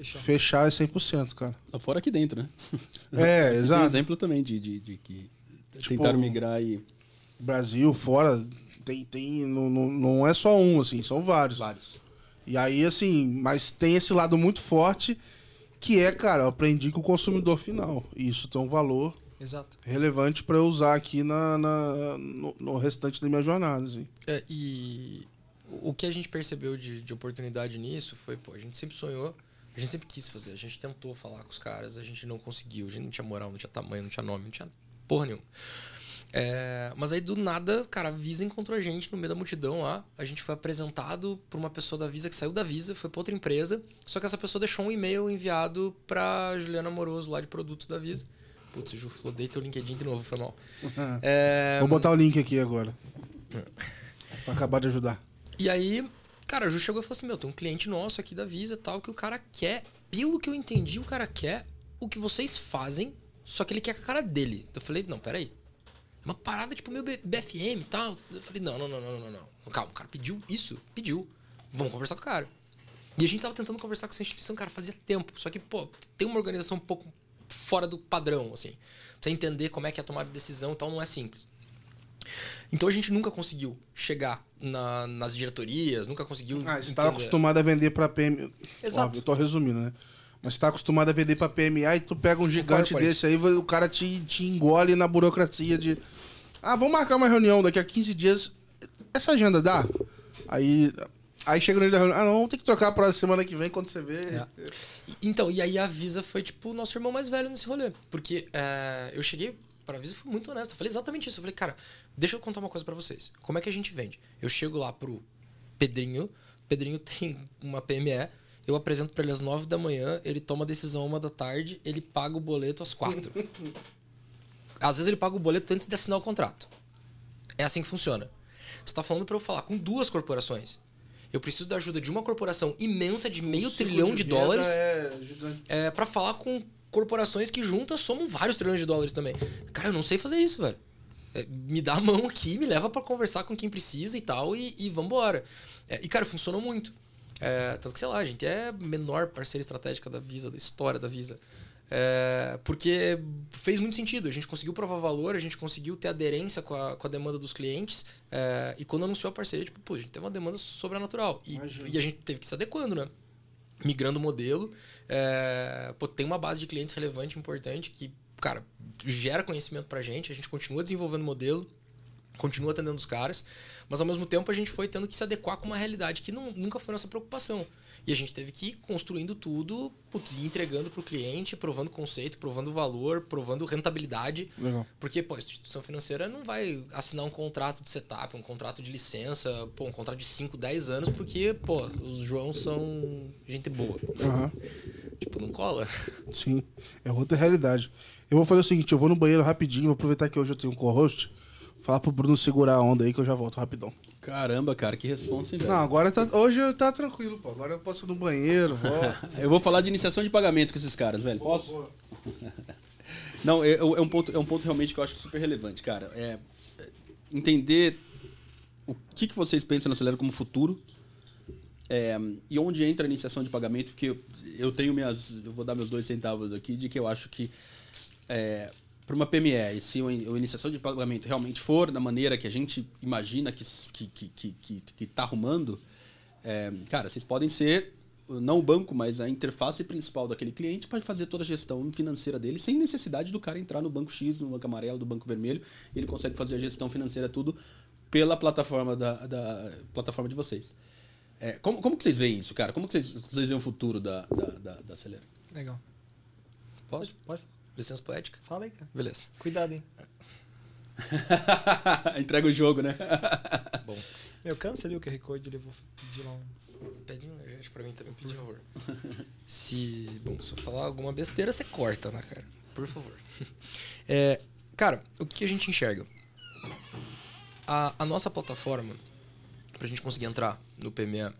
fechar 100%, cara. Lá fora aqui dentro, né? É, Tem exato. exemplo também de, de, de que Tipo, tentaram migrar e. Brasil, fora, tem. tem não, não, não é só um, assim, são vários. Vários. E aí, assim, mas tem esse lado muito forte que é, cara, eu aprendi com o consumidor final. E isso tem um valor Exato. relevante para eu usar aqui na, na- no, no restante da minha jornada. Assim. É, e o que a gente percebeu de, de oportunidade nisso foi, pô, a gente sempre sonhou, a gente sempre quis fazer, a gente tentou falar com os caras, a gente não conseguiu, a gente não tinha moral, não tinha tamanho, não tinha nome, não tinha porra nenhuma. É, mas aí do nada, cara, a Visa encontrou a gente no meio da multidão lá. A gente foi apresentado por uma pessoa da Visa que saiu da Visa, foi pra outra empresa. Só que essa pessoa deixou um e-mail enviado pra Juliana Moroso lá de produtos da Visa. Putz, Ju, flodei teu LinkedIn de novo, foi mal. É, Vou botar o link aqui agora. Pra acabar de ajudar. E aí, cara, a Ju chegou e falou assim: Meu, tem um cliente nosso aqui da Visa tal, que o cara quer, pelo que eu entendi, o cara quer o que vocês fazem, só que ele quer com a cara dele. Eu falei: Não, peraí. É uma parada tipo B- BFM e tal. Eu falei: Não, não, não, não, não, não. Calma, o cara pediu isso? Pediu. Vamos conversar com o cara. E a gente tava tentando conversar com essa instituição, cara, fazia tempo. Só que, pô, tem uma organização um pouco fora do padrão, assim. Pra você entender como é que é a tomada de decisão e tal, não é simples. Então a gente nunca conseguiu chegar na- nas diretorias, nunca conseguiu. Ah, você estava entender. acostumado a vender pra PMI. Exato. Óbvio, eu tô resumindo, né? Mas você tá acostumado a vender pra PMA e tu pega um gigante corporate. desse aí, o cara te, te engole na burocracia de. Ah, vamos marcar uma reunião daqui a 15 dias. Essa agenda dá? Aí. Aí chega no dia da reunião. Ah, não, tem que trocar pra semana que vem quando você vê. É. Então, e aí a Visa foi, tipo, o nosso irmão mais velho nesse rolê. Porque é, eu cheguei pra Visa e fui muito honesto. Eu falei exatamente isso. Eu falei, cara, deixa eu contar uma coisa pra vocês. Como é que a gente vende? Eu chego lá pro Pedrinho. Pedrinho tem uma PME. Eu apresento pra ele às 9 da manhã. Ele toma a decisão uma da tarde. Ele paga o boleto às 4. Às vezes ele paga o boleto antes de assinar o contrato. É assim que funciona. Você tá falando pra eu falar com duas corporações. Eu preciso da ajuda de uma corporação imensa de meio trilhão de, venda dólares É é, para falar com corporações que juntas somam vários trilhões de dólares também. Cara, eu não sei fazer isso, velho. É, me dá a mão aqui, me leva para conversar com quem precisa e tal, e, e vambora. É, e, cara, funcionou muito. É, tanto que, sei lá, a gente é a menor parceira estratégica da Visa, da história da Visa. É, porque fez muito sentido. A gente conseguiu provar valor, a gente conseguiu ter aderência com a, com a demanda dos clientes. é, e quando anunciou a parceria, tipo, pô, a gente teve uma demanda sobrenatural. E, e a gente teve que se adequando, né? migrando o modelo. É, pô, tem uma base de clientes relevante, importante, que cara, gera conhecimento pra gente, a gente continua desenvolvendo modelo, continua atendendo os caras, mas ao mesmo tempo a gente foi tendo que se adequar com uma realidade que não, nunca foi nossa preocupação. E a gente teve que ir construindo tudo, putz, entregando para o cliente, provando conceito, provando valor, provando rentabilidade. Legal. Porque, pô, a instituição financeira não vai assinar um contrato de setup, um contrato de licença, pô, um contrato de 5, 10 anos, porque, pô, os João são gente boa. Aham. Tipo, não cola. Sim, é outra realidade. Eu vou fazer o seguinte, eu vou no banheiro rapidinho, vou aproveitar que hoje eu tenho um co-host, falar pro Bruno segurar a onda aí que eu já volto rapidão. Caramba, cara, que responsa, hein, velho? Não, agora tá, hoje tá tranquilo, pô. Agora eu posso ir no banheiro, vou. Eu vou falar de iniciação de pagamento com esses caras, velho. Posso? Não, é, é um ponto, é um ponto realmente que eu acho super relevante, cara. É é entender o que, que vocês pensam na Acelera como futuro é, e onde entra a iniciação de pagamento, porque eu, eu tenho minhas. Eu vou dar meus dois centavos aqui de que eu acho que é, para uma PME, e se a iniciação de pagamento realmente for da maneira que a gente imagina que está que, que, que, que, que tá arrumando, é, cara, vocês podem ser não o banco, mas a interface principal daquele cliente para fazer toda a gestão financeira dele, sem necessidade do cara entrar no banco X, no banco amarelo, do banco vermelho. Ele consegue fazer a gestão financeira tudo pela plataforma da, da plataforma de vocês. É, como, como que vocês veem isso, cara? Como que vocês, vocês veem o futuro da, da, da, da Acelera? Legal. Pode? Pode. Licença poética? Fala aí, cara. Beleza. Cuidado, hein. Entrega o jogo, né? Bom, Meu, cansa ali o QR Code, eu vou pedir lá um... pede um energético pra mim também, por favor. Se, bom, se eu falar alguma besteira, você corta, né, cara? Por favor. É, cara, o que a gente enxerga? A, a nossa plataforma, pra gente conseguir entrar no PME,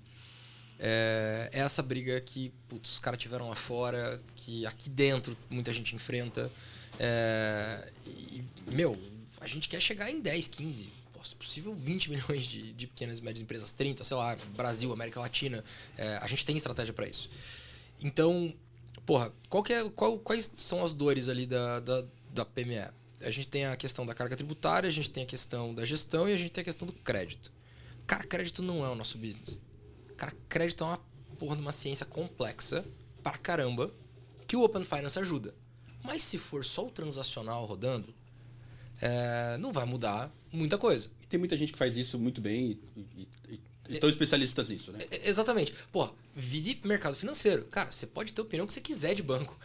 é, é essa briga que putz, os caras tiveram lá fora, que aqui dentro muita gente enfrenta. É, e, meu, a gente quer chegar em 10, 15, pô, se possível 20 milhões de, de pequenas e médias empresas, 30, sei lá, Brasil, América Latina. É, a gente tem estratégia para isso. Então, porra, qual que é, qual, quais são as dores ali da, da, da PME? A gente tem a questão da carga tributária, a gente tem a questão da gestão e a gente tem a questão do crédito. Cara, crédito não é o nosso business. Cara, crédito é uma porra de uma ciência complexa para caramba que o Open Finance ajuda. Mas se for só o transacional rodando, é, não vai mudar muita coisa. E tem muita gente que faz isso muito bem e, e, e, estão especialistas nisso, né? É, exatamente. Pô, vide mercado financeiro. Cara, você pode ter a opinião que você quiser de banco.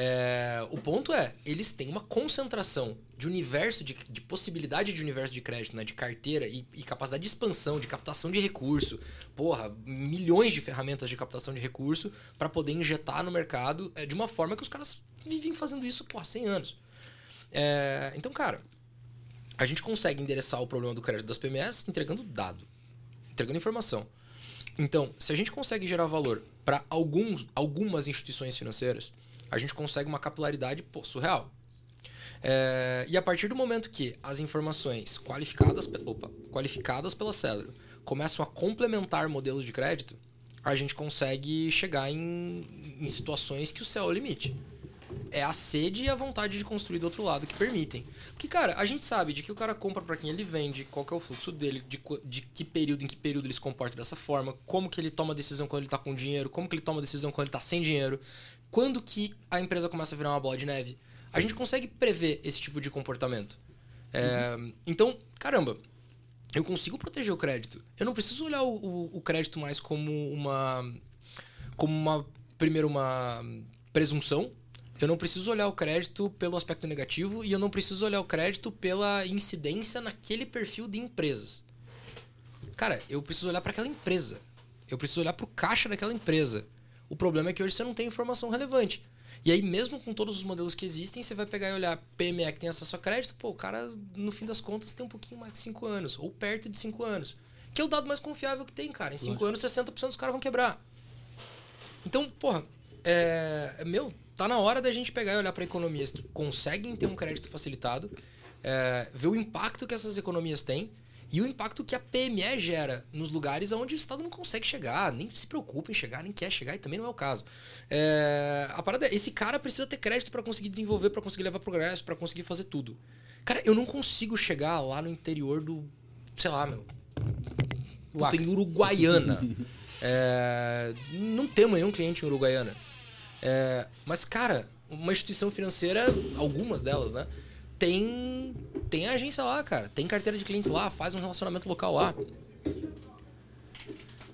É, o ponto é, eles têm uma concentração de universo, de, de possibilidade de universo de crédito, né? De carteira e, e capacidade de expansão, de captação de recurso. Porra, milhões de ferramentas de captação de recurso para poder injetar no mercado é, de uma forma que os caras vivem fazendo isso, por 100 anos. É, então, cara, a gente consegue endereçar o problema do crédito das PMEs entregando dado, entregando informação. Então, se a gente consegue gerar valor para algumas instituições financeiras, a gente consegue uma capilaridade pô, surreal. É, e a partir do momento que as informações qualificadas, opa, qualificadas pela Cedro começam a complementar modelos de crédito, a gente consegue chegar em, em situações que o céu é o limite. É a sede e a vontade de construir do outro lado que permitem. Porque, cara, a gente sabe de que o cara compra para quem ele vende, qual é o fluxo dele, de, de que período em que período ele se comporta dessa forma, como que ele toma decisão quando ele tá com dinheiro, como que ele toma decisão quando ele tá sem dinheiro, quando que a empresa começa a virar uma bola de neve. A gente consegue prever esse tipo de comportamento. É, então, caramba, eu consigo proteger o crédito. Eu não preciso olhar o, o, o crédito mais como uma. como uma. primeiro, uma presunção. Eu não preciso olhar o crédito pelo aspecto negativo e eu não preciso olhar o crédito pela incidência naquele perfil de empresas. Cara, eu preciso olhar para aquela empresa. Eu preciso olhar para o caixa daquela empresa. O problema é que hoje você não tem informação relevante. E aí, mesmo com todos os modelos que existem, você vai pegar e olhar PME que tem acesso a crédito, pô, o cara, no fim das contas, tem um pouquinho mais de 5 anos, ou perto de 5 anos. Que é o dado mais confiável que tem, cara. Em 5 anos, 60% dos caras vão quebrar. Então, porra, é, meu, tá na hora da gente pegar e olhar para economias que conseguem ter um crédito facilitado, é, ver o impacto que essas economias têm e o impacto que a PME gera nos lugares onde o Estado não consegue chegar, nem se preocupa em chegar, nem quer chegar, e também não é o caso. É, a parada é, esse cara precisa ter crédito para conseguir desenvolver, para conseguir levar progresso, para conseguir fazer tudo. Cara, eu não consigo chegar lá no interior do, sei lá, meu, puta, em Uruguaiana. é, não temos nenhum cliente em Uruguaiana. É, mas, cara, uma instituição financeira, algumas delas, né? Tem, tem agência lá, cara. Tem carteira de clientes lá, faz um relacionamento local lá.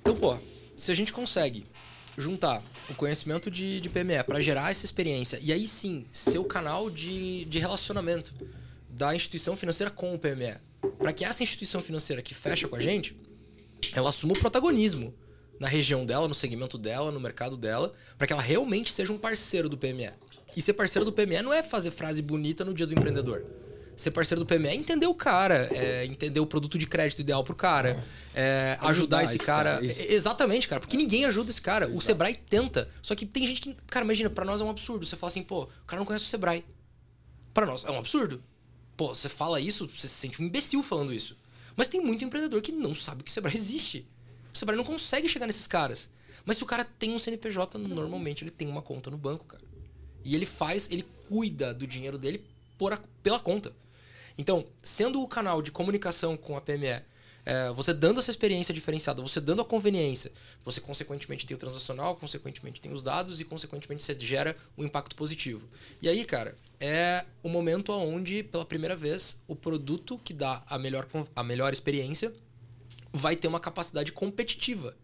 Então, pô, se a gente consegue juntar o conhecimento de, de PME para gerar essa experiência e aí sim ser o canal de, de relacionamento da instituição financeira com o PME, para que essa instituição financeira que fecha com a gente, ela assuma o protagonismo na região dela, no segmento dela, no mercado dela, para que ela realmente seja um parceiro do PME. E ser parceiro do PME não é fazer frase bonita no dia do empreendedor ser parceiro do PME é entender o cara, é entender o produto de crédito ideal pro cara, é ajudar, ajudar, esse cara. cara exatamente, cara, porque ninguém ajuda esse cara. Exato. O Sebrae tenta, só que tem gente que, cara, imagina, para nós é um absurdo. Você fala assim, pô, o cara não conhece o Sebrae. Para nós é um absurdo. Pô, você fala isso, você se sente um imbecil falando isso. Mas tem muito empreendedor que não sabe que o Sebrae existe. O Sebrae não consegue chegar nesses caras. Mas se o cara tem um CNPJ, normalmente ele tem uma conta no banco, cara. E ele faz, ele cuida do dinheiro dele a, pela conta. Então, sendo o canal de comunicação com a PME, é, você dando essa experiência diferenciada, você dando a conveniência, você consequentemente tem o transacional, consequentemente tem os dados e consequentemente você gera um impacto positivo. E aí, cara, é o momento onde, pela primeira vez, o produto que dá a melhor, a melhor experiência vai ter uma capacidade competitiva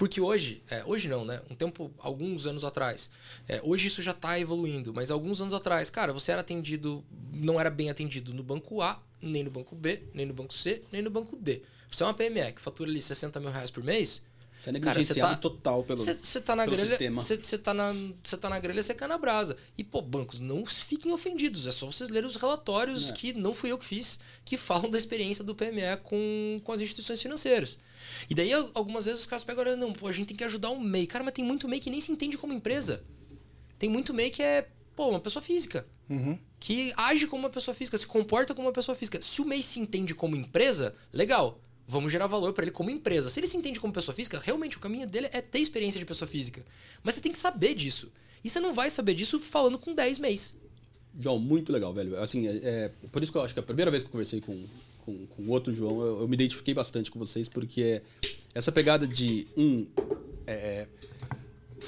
porque hoje, é, hoje não, né? Um tempo, alguns anos atrás. É, hoje isso já está evoluindo, mas alguns anos atrás, cara, você era atendido, não era bem atendido no banco A, nem no banco B, nem no banco C, nem no banco D. Você é uma PME que fatura ali 60 mil reais por mês, você é negligenciado tá, total pelo, cê, tá na grelha, sistema. Você tá, na, tá na grelha, você cai na brasa. E, pô, bancos, não fiquem ofendidos. É só vocês lerem os relatórios é. que não fui eu que fiz, que falam da experiência do PME com, com as instituições financeiras. E daí, algumas vezes, os caras pegam e não, pô, a gente tem que ajudar o MEI. Cara, mas tem muito MEI que nem se entende como empresa. Tem muito MEI que é, pô, uma pessoa física. Uhum. Que age como uma pessoa física, se comporta como uma pessoa física. Se o MEI se entende como empresa, legal. Vamos gerar valor para ele como empresa. Se ele se entende como pessoa física, realmente o caminho dele é ter experiência de pessoa física. Mas você tem que saber disso. E você não vai saber disso falando com 10 meses. João, muito legal, velho. Assim, é, é, por isso que eu acho que a primeira vez que eu conversei com, com, com outro João, eu, eu, me identifiquei bastante com vocês, porque essa pegada de um. É,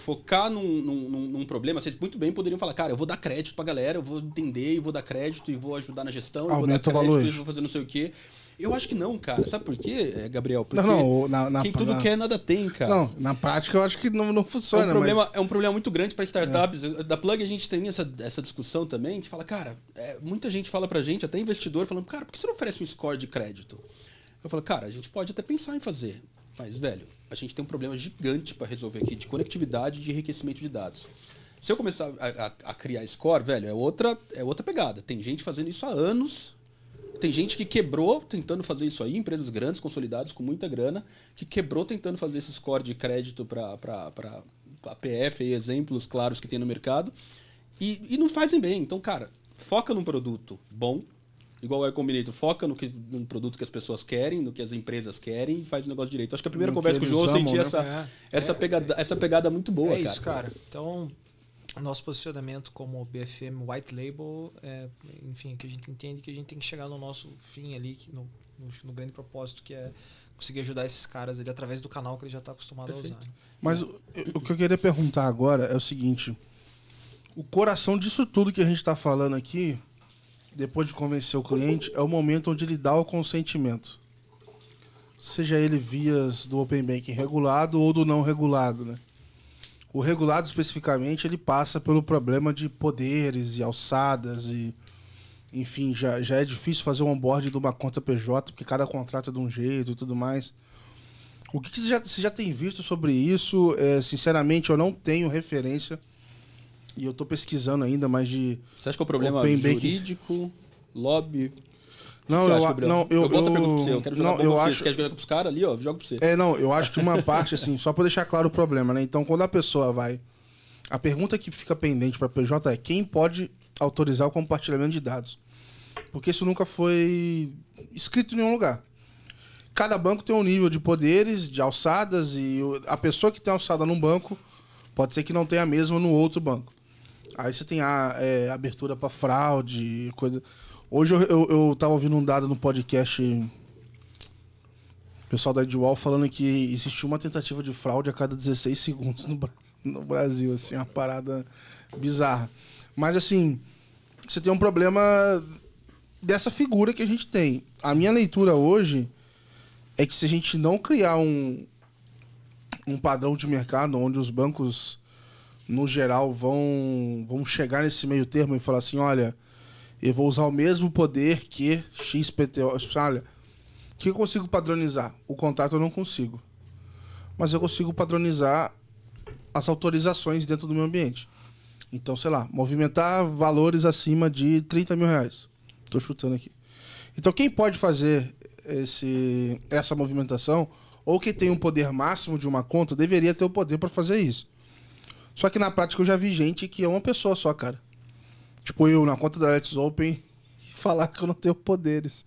focar num, num, num, problema, vocês muito bem poderiam falar, cara, eu vou dar crédito pra galera, eu vou entender e vou dar crédito e vou ajudar na gestão, Aumenta vou dar crédito valores. e vou fazer não sei o quê. Eu acho que não, cara. Sabe por quê, eh, Gabriel? Porque não, não, na, na, quem tudo na, quer, nada tem, cara. Não, na prática eu acho que não, não funciona. É um problema, mas... é um problema muito grande para startups. É. Da Plug a gente tem essa, essa discussão também, que fala, cara, é, muita gente fala pra gente, até investidor, falando, cara, por que você não oferece um score de crédito? Eu falo, cara, a gente pode até pensar em fazer, mas, velho, a gente tem um problema gigante para resolver aqui de conectividade e de enriquecimento de dados. Se eu começar a, a, a, criar score, velho, é outra, é outra pegada. Tem gente fazendo isso há anos tem gente que quebrou tentando fazer isso aí, empresas grandes, consolidadas, com muita grana, que quebrou tentando fazer esse score de crédito para PF, e exemplos claros que tem no mercado, e, e não fazem bem. Então, cara, foca num produto bom, igual o Ecombinator, foca no que, num produto que as pessoas querem, no que as empresas querem e faz o negócio direito. Acho que a primeira no conversa com o João eu senti né? essa, é, essa, é, pegada, essa pegada muito boa, é cara. isso, cara. Então, nosso posicionamento como BFM White Label, é, enfim, que a gente entende que a gente tem que chegar no nosso fim ali, no, no, no grande propósito que é conseguir ajudar esses caras ali através do canal que ele já está acostumado Perfeito. a usar. Mas o, o que eu queria perguntar agora é o seguinte: o coração disso tudo que a gente está falando aqui, depois de convencer o cliente, é o momento onde ele dá o consentimento. Seja ele vias do Open Banking regulado ou do não regulado, né? O regulado especificamente ele passa pelo problema de poderes e alçadas e enfim, já, já é difícil fazer um onboard de uma conta PJ, porque cada contrato é de um jeito e tudo mais. O que, que você, já, você já tem visto sobre isso? É, sinceramente, eu não tenho referência. E eu estou pesquisando ainda, mas de. Você acha que é o problema jurídico, lobby? Não, eu, acha, não, eu, eu, volto a pergunta pra você. Eu quero jogar não, eu você. acho... Você quer jogar com os caras ali, ó? Joga pra você. É, não, eu acho que uma parte, assim, só pra deixar claro o problema, né? Então, quando a pessoa vai. A pergunta que fica pendente pra PJ é quem pode autorizar o compartilhamento de dados? Porque isso nunca foi escrito em nenhum lugar. Cada banco tem um nível de poderes, de alçadas, e a pessoa que tem alçada num banco pode ser que não tenha a mesma no outro banco. Aí você tem a é, abertura para fraude, coisa. Hoje eu, eu, eu tava ouvindo um dado no podcast. Pessoal da Edwall falando que existiu uma tentativa de fraude a cada 16 segundos no, no Brasil, assim, uma parada bizarra. Mas assim, você tem um problema dessa figura que a gente tem. A minha leitura hoje é que se a gente não criar um, um padrão de mercado onde os bancos, no geral, vão, vão chegar nesse meio termo e falar assim, olha, eu vou usar o mesmo poder que XPTO. Olha, o que eu consigo padronizar? O contrato eu não consigo. Mas eu consigo padronizar as autorizações dentro do meu ambiente. Então, sei lá, movimentar valores acima de 30 mil reais. Estou chutando aqui. Então, quem pode fazer esse, essa movimentação, ou que tem um poder máximo de uma conta, deveria ter o poder para fazer isso. Só que na prática eu já vi gente que é uma pessoa só, cara. Tipo eu, na conta da Let's Open, falar que eu não tenho poderes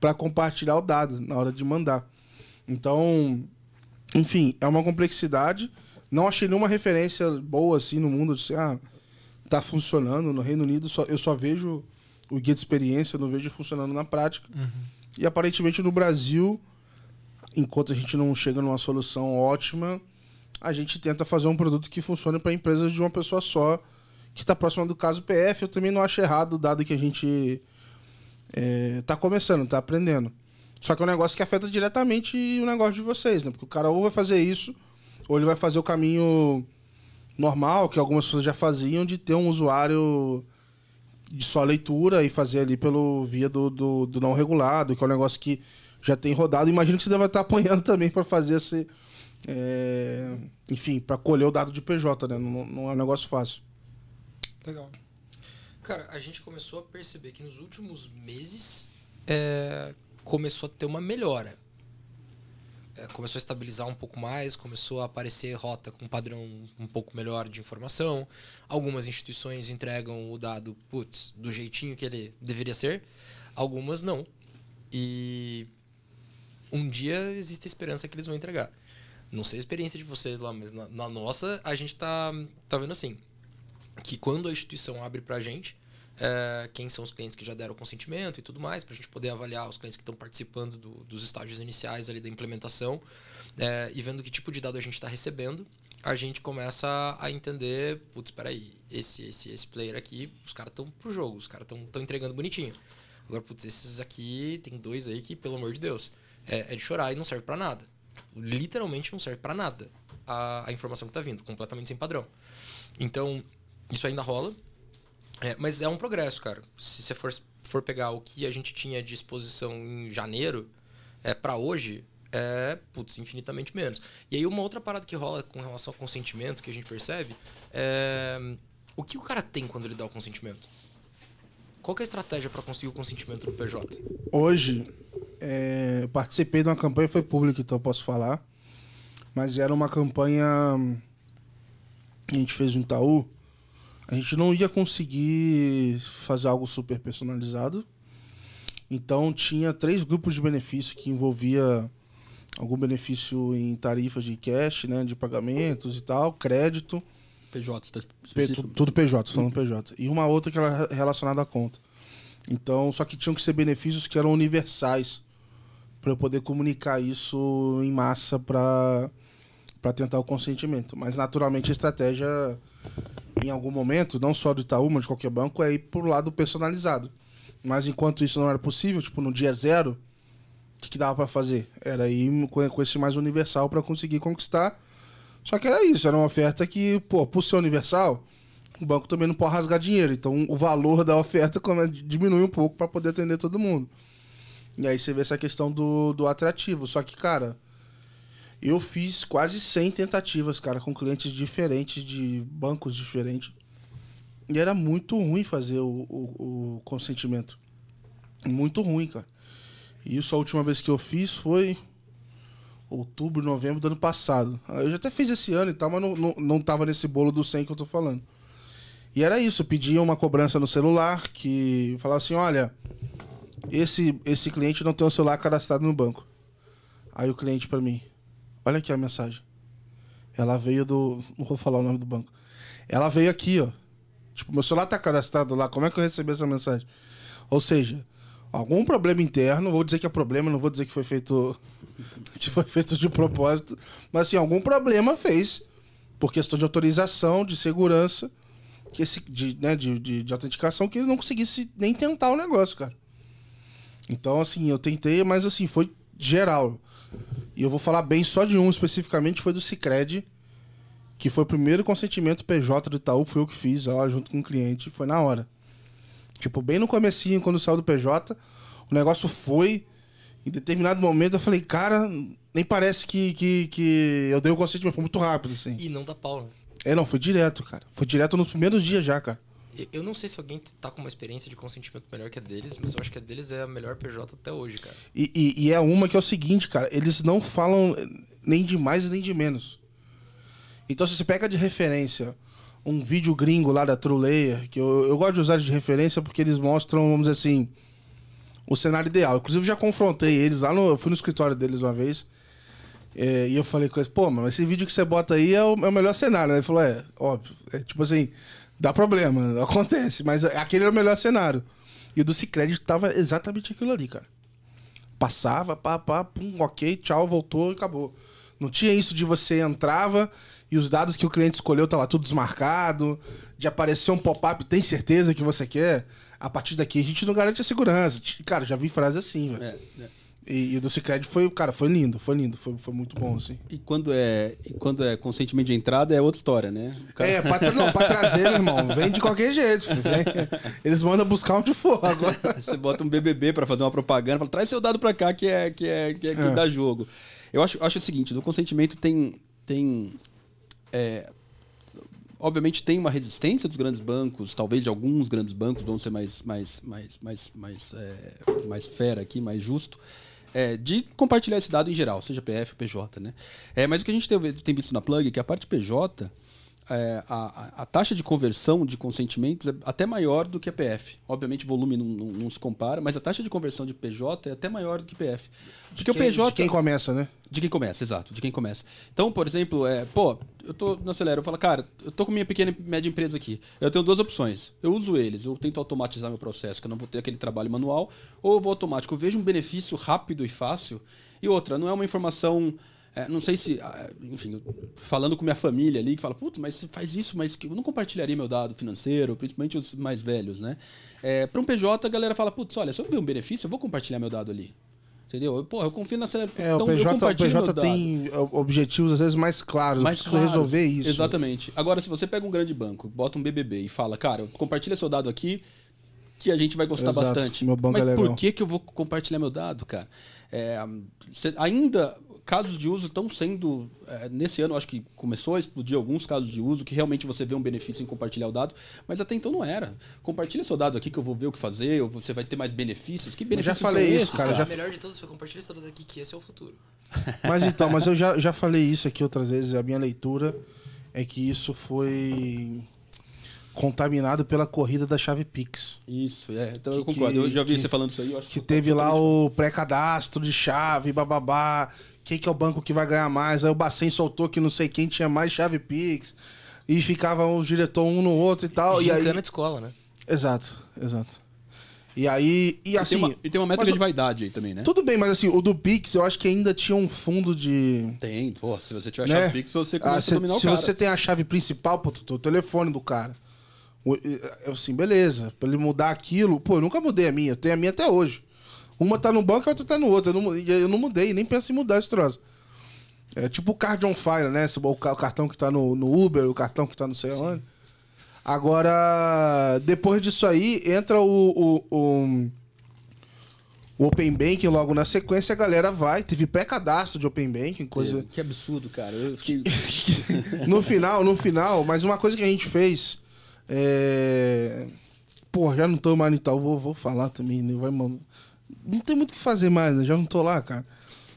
para compartilhar o dado na hora de mandar. Então, enfim, é uma complexidade. Não achei nenhuma referência boa assim no mundo de assim, ah, tá funcionando. No Reino Unido só, eu só vejo o guia de experiência, não vejo funcionando na prática. Uhum. E aparentemente no Brasil, enquanto a gente não chega numa solução ótima, a gente tenta fazer um produto que funcione para empresas de uma pessoa só, que está próxima do caso PF. Eu também não acho errado, dado que a gente está é, começando, está aprendendo. Só que é um negócio que afeta diretamente o negócio de vocês, né? Porque o cara ou vai fazer isso, ou ele vai fazer o caminho normal, que algumas pessoas já faziam, de ter um usuário de só leitura e fazer ali pelo via do, do, do, não regulado, que é um negócio que já tem rodado. Imagino que você deve estar apanhando também para fazer esse. É, enfim, para colher o dado de PJ, né? Não, não, é um negócio fácil. Legal. Cara, a gente começou a perceber que nos últimos meses é, começou a ter uma melhora é, começou a estabilizar um pouco mais, começou a aparecer rota com um padrão um pouco melhor de informação. Algumas instituições entregam o dado putz, do jeitinho que ele deveria ser, algumas não. E um dia existe a esperança que eles vão entregar. Não sei a experiência de vocês lá, mas na, na nossa a gente tá, tá vendo assim. Que quando a instituição abre pra gente, é, quem são os clientes que já deram consentimento e tudo mais, para a gente poder avaliar os clientes que estão participando do, dos estágios iniciais ali da implementação é, e vendo que tipo de dado a gente está recebendo, a gente começa a entender, putz, espera aí, esse, esse, esse player aqui, os caras estão pro jogo, os caras estão entregando bonitinho. Agora, putz, esses aqui, tem dois aí que, pelo amor de Deus, é, é de chorar e não serve para nada. Literalmente não serve para nada a, a informação que está vindo, completamente sem padrão. Então, isso ainda rola, é, mas é um progresso, cara. Se você for, for pegar o que a gente tinha de exposição em janeiro, é para hoje, é, putz, infinitamente menos. E aí uma outra parada que rola com relação ao consentimento, que a gente percebe, é o que o cara tem quando ele dá o consentimento? Qual é a estratégia para conseguir o consentimento do PJ? Hoje, é, participei de uma campanha, foi pública, então eu posso falar, mas era uma campanha que a gente fez no Itaú, a gente não ia conseguir fazer algo super personalizado. Então tinha três grupos de benefício que envolvia algum benefício em tarifas de cash, né, de pagamentos e tal, crédito. PJ, tá tudo, tudo PJ, falando PJ. E uma outra que era relacionada à conta. Então, só que tinham que ser benefícios que eram universais para eu poder comunicar isso em massa para para tentar o consentimento. Mas naturalmente a estratégia em algum momento, não só do Itaú, mas de qualquer banco, é ir pro lado personalizado. Mas enquanto isso não era possível, tipo, no dia zero, o que, que dava para fazer? Era ir com esse mais universal para conseguir conquistar. Só que era isso, era uma oferta que, pô, por ser universal, o banco também não pode rasgar dinheiro. Então o valor da oferta diminui um pouco para poder atender todo mundo. E aí você vê essa questão do, do atrativo. Só que, cara, eu fiz quase 100 tentativas, cara, com clientes diferentes, de bancos diferentes. E era muito ruim fazer o, o, o consentimento. Muito ruim, cara. E isso a última vez que eu fiz foi outubro, novembro do ano passado. Eu já até fiz esse ano e tal, mas não, não, não tava nesse bolo do 100 que eu tô falando. E era isso, pedia uma cobrança no celular que falava assim, olha, esse, esse cliente não tem o celular cadastrado no banco. Aí o cliente para mim, Olha aqui a mensagem. Ela veio do. Não vou falar o nome do banco. Ela veio aqui, ó. Tipo, meu celular tá cadastrado lá. Como é que eu recebi essa mensagem? Ou seja, algum problema interno, vou dizer que é problema, não vou dizer que foi feito. que foi feito de propósito. Mas assim, algum problema fez por questão de autorização, de segurança, que esse, de, né, de, de, de autenticação, que ele não conseguisse nem tentar o negócio, cara. Então, assim, eu tentei, mas assim, foi geral. E eu vou falar bem só de um especificamente, foi do Cicred, que foi o primeiro consentimento PJ do Itaú, foi eu que fiz, ó, junto com o cliente, foi na hora. Tipo, bem no comecinho, quando saiu do PJ, o negócio foi. Em determinado momento eu falei, cara, nem parece que, que, que eu dei o consentimento, foi muito rápido, assim. E não dá pau, né? É, não, foi direto, cara. Foi direto nos primeiros dias já, cara. Eu- Eu não sei se alguém tá com uma experiência de consentimento melhor que a deles, mas eu acho que a deles é a melhor PJ até hoje, cara. E, e, e é uma que é o seguinte, cara, eles não falam nem de mais nem de menos. Então, se você pega de referência um vídeo gringo lá da True Layer, que eu, eu gosto de usar de referência porque eles mostram, vamos dizer assim, o cenário ideal. Inclusive, já confrontei eles lá no. Eu fui no escritório deles uma vez. é, e eu falei com eles, pô, mas esse vídeo que você bota aí é o, é o melhor cenário. Ele falou, é, óbvio. É tipo assim, dá problema, acontece, mas aquele era o melhor cenário. E o do Cicred tava exatamente aquilo ali, cara. Passava, pá, pá, pum, ok, tchau, voltou e acabou. Não tinha isso de você entrava e os dados que o cliente escolheu tava tudo desmarcado, de aparecer um pop-up, tem certeza que você quer? A partir daqui a gente não garante a segurança. Cara, já vi frase assim, velho. É, é. E, e o do Cicred foi, cara, foi lindo, foi lindo, foi, foi muito bom, assim. E quando é, e quando é consentimento de entrada é outra história, né? Cara- É, pra, não, pra trazer, irmão, vem de qualquer jeito. vem. Eles mandam buscar onde for agora. Você bota um BBB pra fazer uma propaganda, fala, traz seu dado pra cá que é que é que, é, que É. dá jogo. Eu acho, acho o seguinte, do consentimento tem tem é, obviamente tem uma resistência dos grandes bancos, talvez de alguns grandes bancos vão ser mais mais mais mais mais, é, mais fera aqui, mais justo. é, de compartilhar esse dado em geral, seja PF PJ, né? É, mas o que a gente tem, tem visto na Plug é que a parte PJ, é, a, a- taxa de conversão de consentimentos é até maior do que a PF. Obviamente, o volume não, não- não se compara, mas a taxa de conversão de PJ é até maior do que PF. Porque o Quem- PJ. de quem começa, né? De quem começa, exato, de quem começa. Então, por exemplo, é, pô, eu tô no Acelera, eu falo, cara, eu tô com minha pequena e média empresa aqui. Eu tenho duas opções. Eu uso eles, eu tento automatizar meu processo, que eu não vou ter aquele trabalho manual, ou eu vou automático. Eu vejo um benefício rápido e fácil. E outra, não é uma informação. É, não sei se, ah, enfim, eu- falando com minha família ali, que fala, putz, mas faz isso, mas eu não compartilharia meu dado financeiro, principalmente os mais velhos, né? É, Para um PJ, a galera fala, putz, olha, se eu ver um benefício, eu vou compartilhar meu dado ali. Entendeu? Eu, Pô, eu confio na Acelera. É, então o eu PJ, o compartilho meu PJ tem o- objetivos às vezes mais claros. Mais eu preciso claro. resolver isso. Exatamente. Agora, se você pega um grande banco, bota um BBB e fala, cara, compartilha seu dado aqui que a gente vai gostar Exato, bastante. meu banco Mas é legal. por que, que eu vou compartilhar meu dado, cara? É, ainda casos de uso estão sendo é, nesse ano eu acho que começou a explodir alguns casos de uso que realmente você vê um benefício em compartilhar o dado mas até então não era compartilha seu dado aqui que eu vou ver o que fazer ou você vai ter mais benefícios que benefícios falei são isso, esses, cara, já- o melhor de tudo, você compartilha isso tudo daqui, que esse é o futuro. Mas então, mas eu já, já falei isso aqui outras vezes. A minha leitura é que isso foi contaminado pela corrida da chave Pix. isso é então eu Que- concordo eu já vi que- você falando isso aí eu acho Que teve lá o pré-cadastro de chave, bababá. Quem que é o banco que vai ganhar mais? Aí o Bacen soltou que não sei quem tinha mais chave Pix. E ficavam os diretores um no outro e tal. E, aí... Gincana de escola, né? Exato, exato. E aí. E E assim. tem uma, e tem uma métrica mas de vaidade aí também, né? Tudo bem, mas assim, o do Pix eu acho que ainda tinha um fundo de. Tem, pô, se você tiver né? chave Pix, você Ah, começa se a dominar o se cara. você tem a chave principal, pô, tu- o telefone do cara. O- eu, Assim, beleza. Pra ele mudar aquilo. Pô, eu nunca mudei a minha. Eu tenho a minha até hoje. Uma tá no banco e a outra tá no outro. Eu não, eu não mudei, nem penso em mudar esse troço. É tipo o card on fire, né? O ca- o cartão que tá no, no Uber, o cartão que tá não sei onde. Agora, depois disso aí, entra o, o, o, o Open Banking logo na sequência, a galera vai. Teve pré-cadastro de Open Banking, coisa. Que absurdo, cara. Eu fiquei. no final, no final, mas uma coisa que a gente fez. É... Pô, já não tô mais no Itaú, vou, vou falar também, né? Vai, mano. Não tem muito o que fazer mais, né? Já não tô lá, cara.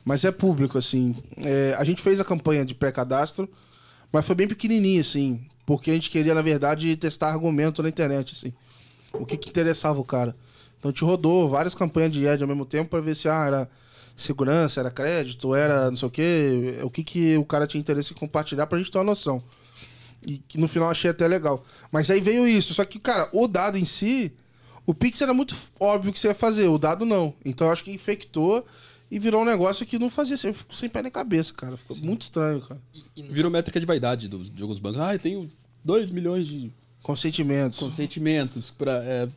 Mas é público, assim. É, a gente fez a campanha de pré-cadastro, mas foi bem pequenininha, assim. Porque a gente queria, na verdade, testar argumento na internet, assim. O que, que interessava o cara. Então a gente rodou várias campanhas de ad ao mesmo tempo pra ver se ah, era segurança, era crédito, era não sei o quê. O que, que o cara tinha interesse em compartilhar pra gente ter uma noção. E que no final achei até legal. Mas aí veio isso. Só que, cara, o dado em si, o Pix era muito óbvio que você ia fazer, o dado não. Então eu acho que infectou E virou um negócio que não fazia sem, sem pé nem cabeça, cara. Ficou muito estranho, cara. E, e não- Virou métrica de vaidade dos, de alguns bancos. Ah, eu tenho 2 milhões de Consentimentos. consentimentos para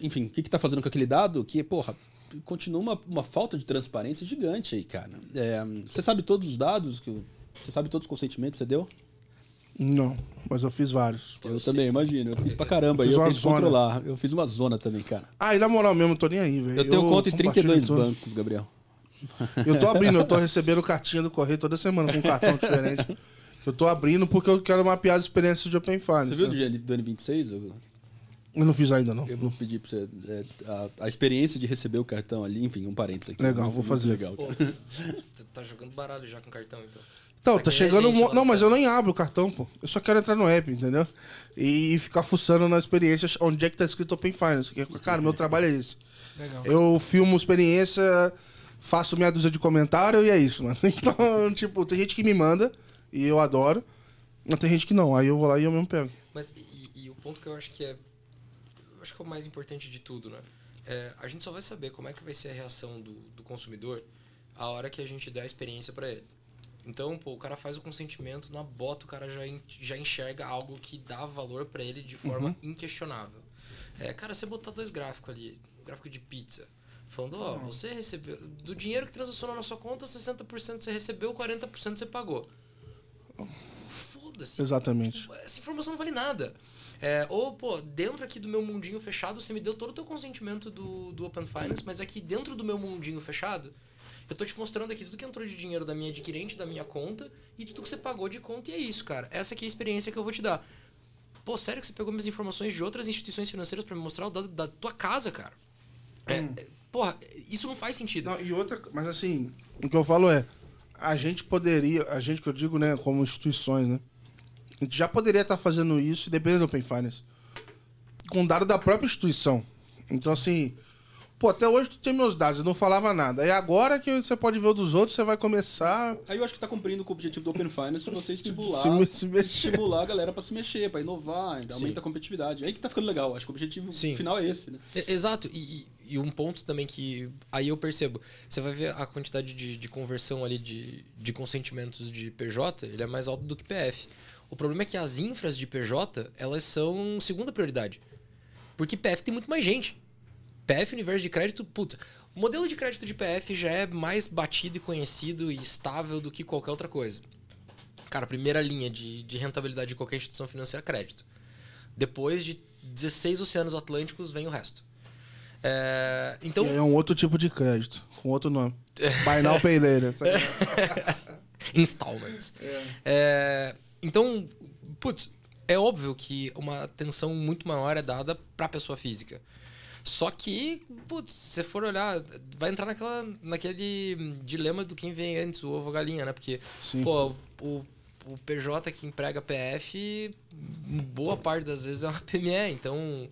enfim, o que que tá fazendo com aquele dado? Que, porra, continua uma, uma falta de transparência gigante aí, cara. É, você sabe todos os dados que você sabe todos os consentimentos que você deu? Não, mas eu fiz vários. Eu também, imagino. Eu fiz pra caramba. Eu fiz eu uma zona. controlar. Eu fiz uma zona também, cara. Ah, e na moral mesmo, eu tô nem aí, velho. Eu tenho conta em compartilho 32 tudo. bancos, Gabriel. Eu tô abrindo, eu tô recebendo cartinha do correio toda semana com um cartão diferente. Eu tô abrindo porque eu quero mapear as experiências de Open Finance. Você viu do, né? Do N26? Eu, Eu não fiz ainda, não. eu vou pedir pra você. é, a, a experiência de receber o cartão ali, enfim, um parênteses aqui. Legal, Muito- vou fazer. Legal, Pô, você tá jogando baralho já com cartão, então. Então, tá chegando. Não, mas eu nem abro o cartão, pô. Eu só quero entrar no app, entendeu? E ficar fuçando na experiência onde é que tá escrito Open Finance. Porque, Cara, meu trabalho é esse. Legal. Eu filmo experiência, faço meia dúzia de comentário e é isso, mano. Então, tipo, tem gente que me manda e eu adoro. Mas tem gente que não. Aí eu vou lá e eu mesmo pego. Mas e, e o ponto que eu acho que é. Eu acho que é o mais importante de tudo, né? É, a gente só vai saber como é que vai ser a reação do, do consumidor a hora que a gente der a experiência para ele. Então, pô, o cara faz o consentimento, na bota o cara já, já enxerga algo que dá valor para ele de forma inquestionável. É, cara, você botar dois gráficos ali, gráfico de pizza, falando, ó, você recebeu, do dinheiro que transacionou na sua conta, 60% você recebeu, 40% você pagou. Foda-se. Exatamente. Tipo, essa informação não vale nada. É, ou, pô, dentro aqui do meu mundinho fechado, você me deu todo o teu consentimento do, do Open Finance, mas aqui dentro do meu mundinho fechado, eu tô te mostrando aqui tudo que entrou de dinheiro da minha adquirente, da minha conta, e tudo que você pagou de conta, e é isso, cara. Essa aqui é a experiência que eu vou te dar. Pô, sério que você pegou minhas informações de outras instituições financeiras para me mostrar o dado da tua casa, cara? É, é, porra, isso não faz sentido. Não, e outra, mas assim, o que eu falo é, a gente poderia, a gente que eu digo, né, como instituições, né? A gente já poderia estar fazendo isso, dependendo do Open Finance, com dado da própria instituição. Então, assim, pô, até hoje tu tem meus dados, eu não falava nada. E agora que você pode ver o dos outros, você vai começar Aí eu acho que tá cumprindo com o objetivo do Open Finance de você estimular, Se se mexer. estimular a galera pra se mexer, pra inovar, aumenta a competitividade. Aí que tá ficando legal. Acho que o objetivo Sim. final é esse, né? Exato, e, e- e um ponto também que aí eu percebo, você vai ver a quantidade de, de conversão ali de, de consentimentos de PJ, ele é mais alto do que PF. O problema é que as infras de PJ, elas são segunda prioridade. Porque PF tem muito mais gente. PF, universo de crédito, puta. O modelo de crédito de PF já é mais batido e conhecido e estável do que qualquer outra coisa. Cara, primeira linha de, de rentabilidade de qualquer instituição financeira, crédito. Depois de 16 oceanos atlânticos, vem o resto. É, então, É um outro tipo de crédito, com outro nome. Buy now, pay later. installments. É, então, putz, é óbvio que uma atenção muito maior é dada para a pessoa física. Só que, putz, se você for olhar, vai entrar naquela, naquele dilema do quem vem antes, o ovo ou a galinha, né? Porque, Sim. pô, o, o PJ que emprega PF, boa parte das vezes é uma PME, então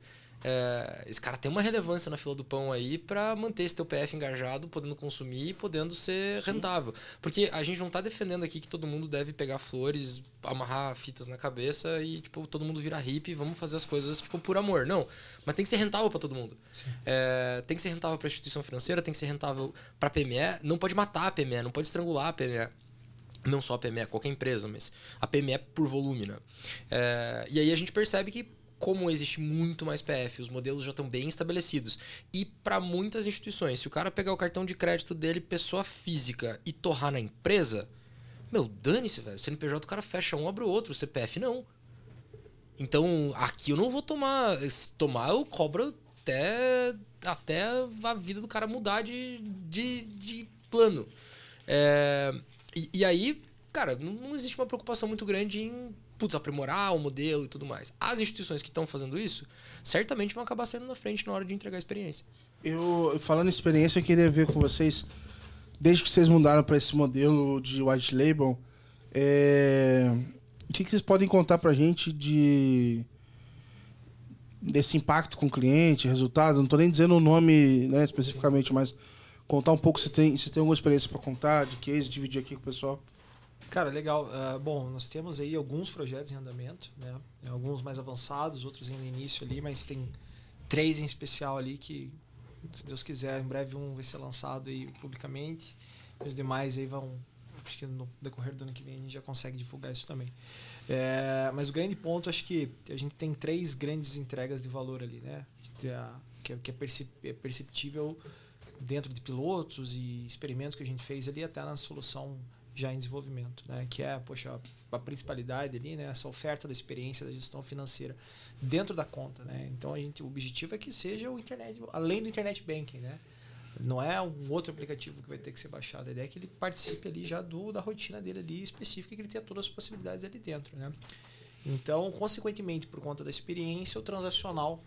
é, esse cara tem uma relevância na fila do pão aí para manter esse teu PF engajado, podendo consumir e podendo ser rentável. Porque a gente não tá defendendo aqui que todo mundo deve pegar flores, amarrar fitas na cabeça e, tipo, todo mundo virar hippie e vamos fazer as coisas, tipo, por amor. Não. Mas tem que ser rentável para todo mundo. É, tem que ser rentável para instituição financeira, tem que ser rentável para PME. Não pode matar a PME, não pode estrangular a PME. Não só a PME, qualquer empresa, mas a PME por volume, né? É, e aí a gente percebe que como existe muito mais PF, os modelos já estão bem estabelecidos. E para muitas instituições, se o cara pegar o cartão de crédito dele, pessoa física, e torrar na empresa, meu, dane-se, velho. CNPJ o cara fecha um, abre o outro, o CPF não. Então, aqui eu não vou tomar. Se tomar, eu cobro até, até a vida do cara mudar de, de, de plano. É, e, e aí, cara, não, não existe uma preocupação muito grande em putz, aprimorar o modelo e tudo mais. As instituições que estão fazendo isso, certamente vão acabar saindo na frente na hora de entregar a experiência. Eu, falando em experiência, eu queria ver com vocês, desde que vocês mudaram para esse modelo de white label, é, o que, que vocês podem contar pra gente de desse impacto com o cliente, resultado? Não tô nem dizendo o nome né, especificamente, mas contar um pouco se tem, se tem alguma experiência para contar, de case, dividir aqui com o pessoal. Cara, legal. Ah, bom, nós temos aí alguns projetos em andamento, né? Alguns mais avançados, outros ainda início ali, mas tem três em especial ali que Se Deus quiser, em breve um vai ser lançado aí publicamente. Os demais aí vão. Acho que no decorrer do ano que vem a gente já consegue divulgar isso também. É, mas o grande ponto, acho que a gente tem três grandes entregas de valor ali, né? Que é, que é perceptível dentro de pilotos e experimentos que a gente fez ali, até na solução já em desenvolvimento, né? Que é, poxa, a principalidade ali, né? Essa oferta da experiência da gestão financeira dentro da conta, né? Então a gente, o objetivo é que seja o internet, além do internet banking, né? Não é um outro aplicativo que vai ter que ser baixado. A ideia é que ele participe ali já do, da rotina dele ali específica que ele tenha todas as possibilidades ali dentro, né? Então, consequentemente, por conta da experiência, o transacional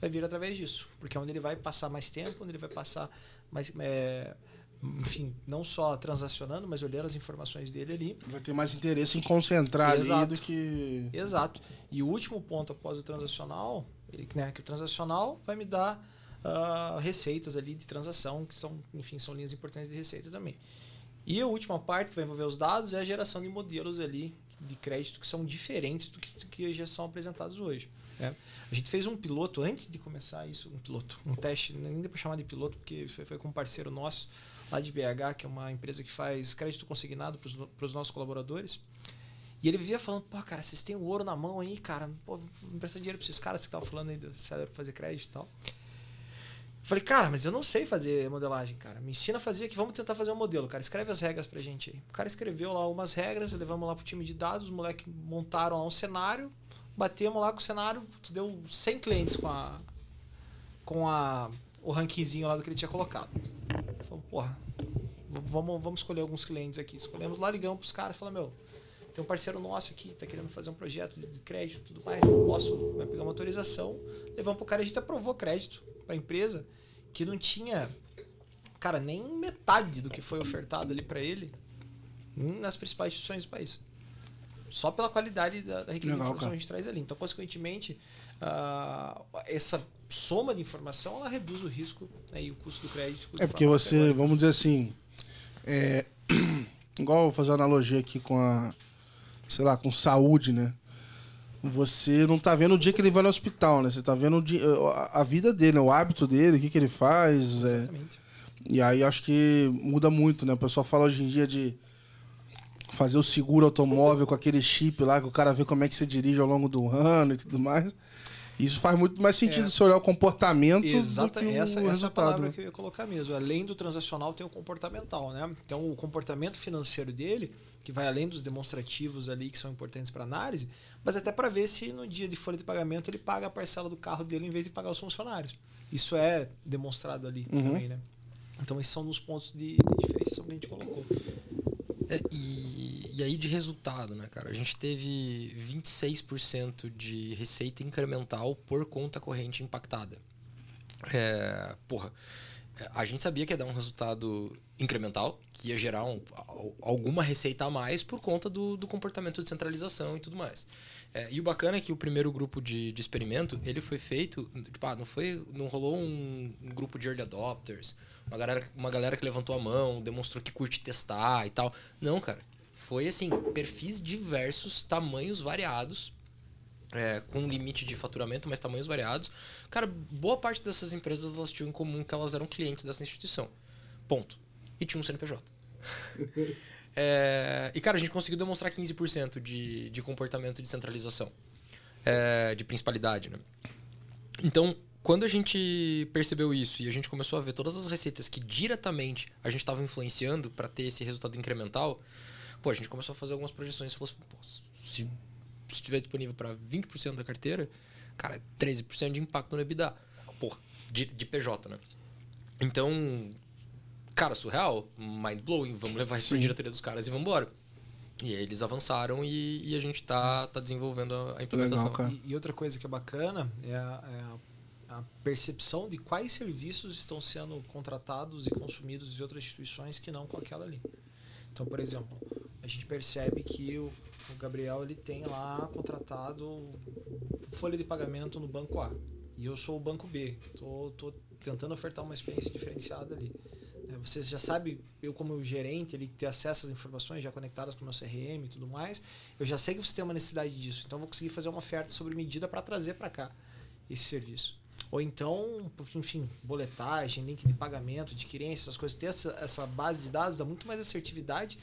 vai vir através disso. Porque é onde ele vai passar mais tempo, onde ele vai passar mais... É, enfim, não só transacionando, mas olhando as informações dele ali. Vai ter mais interesse em concentrar Exato. ali do que... Exato. E o último ponto após o transacional, ele, né, que o transacional vai me dar uh, receitas ali de transação, que são, enfim, são linhas importantes de receita também. E a última parte que vai envolver os dados é a geração de modelos ali de crédito que são diferentes do que, do que já são apresentados hoje. Né? A gente fez um piloto antes de começar isso, um piloto, um teste, nem dá para chamar de piloto, porque foi, foi com um parceiro nosso lá de BH, que é uma empresa que faz crédito consignado para os nossos colaboradores. E ele vivia falando, pô, cara, vocês têm o ouro na mão aí, cara, pô, vou emprestar dinheiro para esses caras que estavam falando aí do Celery fazer crédito e tal. Falei, cara, mas eu não sei fazer modelagem, cara. Me ensina a fazer aqui, vamos tentar fazer um modelo, cara. Escreve as regras pra gente aí. O cara escreveu lá umas regras, levamos lá pro time de dados, os moleques montaram lá um cenário, batemos lá com o cenário, deu 100 clientes com a com a o rankingzinho lá do que ele tinha colocado. Falei, porra, vamos, vamos escolher alguns clientes aqui. Escolhemos lá, ligamos pros caras, falamos, meu, tem um parceiro nosso aqui, tá querendo fazer um projeto de crédito e tudo mais, posso vai pegar uma autorização. Levamos pro cara, a gente aprovou crédito pra empresa que não tinha, cara, nem metade do que foi ofertado ali para ele nas principais instituições do país. Só pela qualidade da, da riqueza de informação que a gente traz ali. Então, consequentemente, uh, essa soma de informação ela reduz o risco né, e o custo do crédito. É porque você, vamos dizer assim, é, igual vou fazer uma analogia aqui com a, sei lá, com saúde, né? você não tá vendo o dia que ele vai no hospital, né? Você tá vendo dia, a vida dele, né? o hábito dele, o que, que ele faz. É. Exatamente. É... E aí acho que muda muito, né? O pessoal fala hoje em dia de fazer o seguro automóvel com aquele chip lá, que o cara vê como é que você dirige ao longo do ano e tudo mais. Isso faz muito mais sentido é. se olhar o comportamento Exata, do que essa, o resultado. Essa é a palavra né? que eu ia colocar mesmo. Além do transacional, tem o comportamental, né? Então, o comportamento financeiro dele, que vai além dos demonstrativos ali que são importantes para análise, mas até para ver se no dia de folha de pagamento ele paga a parcela do carro dele em vez de pagar os funcionários. Isso é demonstrado ali uhum. também, né? Então, esses são os pontos de, de diferenciação que a gente colocou. É, e, e aí de resultado, né, cara? A gente teve 26% de receita incremental por conta corrente impactada. É, porra, a gente sabia que ia dar um resultado incremental, que ia gerar um, alguma receita a mais por conta do, do comportamento de centralização e tudo mais. É, e o bacana é que o primeiro grupo de, de experimento, ele foi feito, tipo, ah, não, foi, não rolou um, um grupo de early adopters, uma galera, uma galera que levantou a mão, demonstrou que curte testar e tal. Não, cara. Foi assim, perfis diversos, tamanhos variados, é, com limite de faturamento, mas tamanhos variados. Cara, boa parte dessas empresas elas tinham em comum que elas eram clientes dessa instituição. Ponto. E tinha um CNPJ. é, e, cara, a gente conseguiu demonstrar 15% de, de comportamento de centralização. É, de principalidade, né? Então, quando a gente percebeu isso e a gente começou a ver todas as receitas que diretamente a gente estava influenciando para ter esse resultado incremental, pô, a gente começou a fazer algumas projeções. Falou assim, se estiver disponível para 20% da carteira, cara, 13% de impacto no EBITDA. Porra, de, de PJ, né? Então, cara, surreal, mind blowing, vamos levar isso para a diretoria dos caras e vamos embora. E aí eles avançaram e, e, a gente tá, tá desenvolvendo a, a implementação. Legal, e, e, outra coisa que é bacana é a, é a percepção de quais serviços estão sendo contratados e consumidos de outras instituições que não com aquela ali. Então, por exemplo, a gente percebe que o, o Gabriel ele tem lá contratado folha de pagamento no banco A e eu sou o banco B. Tô, tô tentando ofertar uma experiência diferenciada ali. É, você já sabe, eu como gerente, ele ter acesso às informações já conectadas com o meu CRM e tudo mais, eu já sei que você tem uma necessidade disso. Então, vou conseguir fazer uma oferta sobre medida para trazer para cá esse serviço. Ou então, enfim, boletagem, link de pagamento, adquirência, essas coisas. Ter essa, essa base de dados dá muito mais assertividade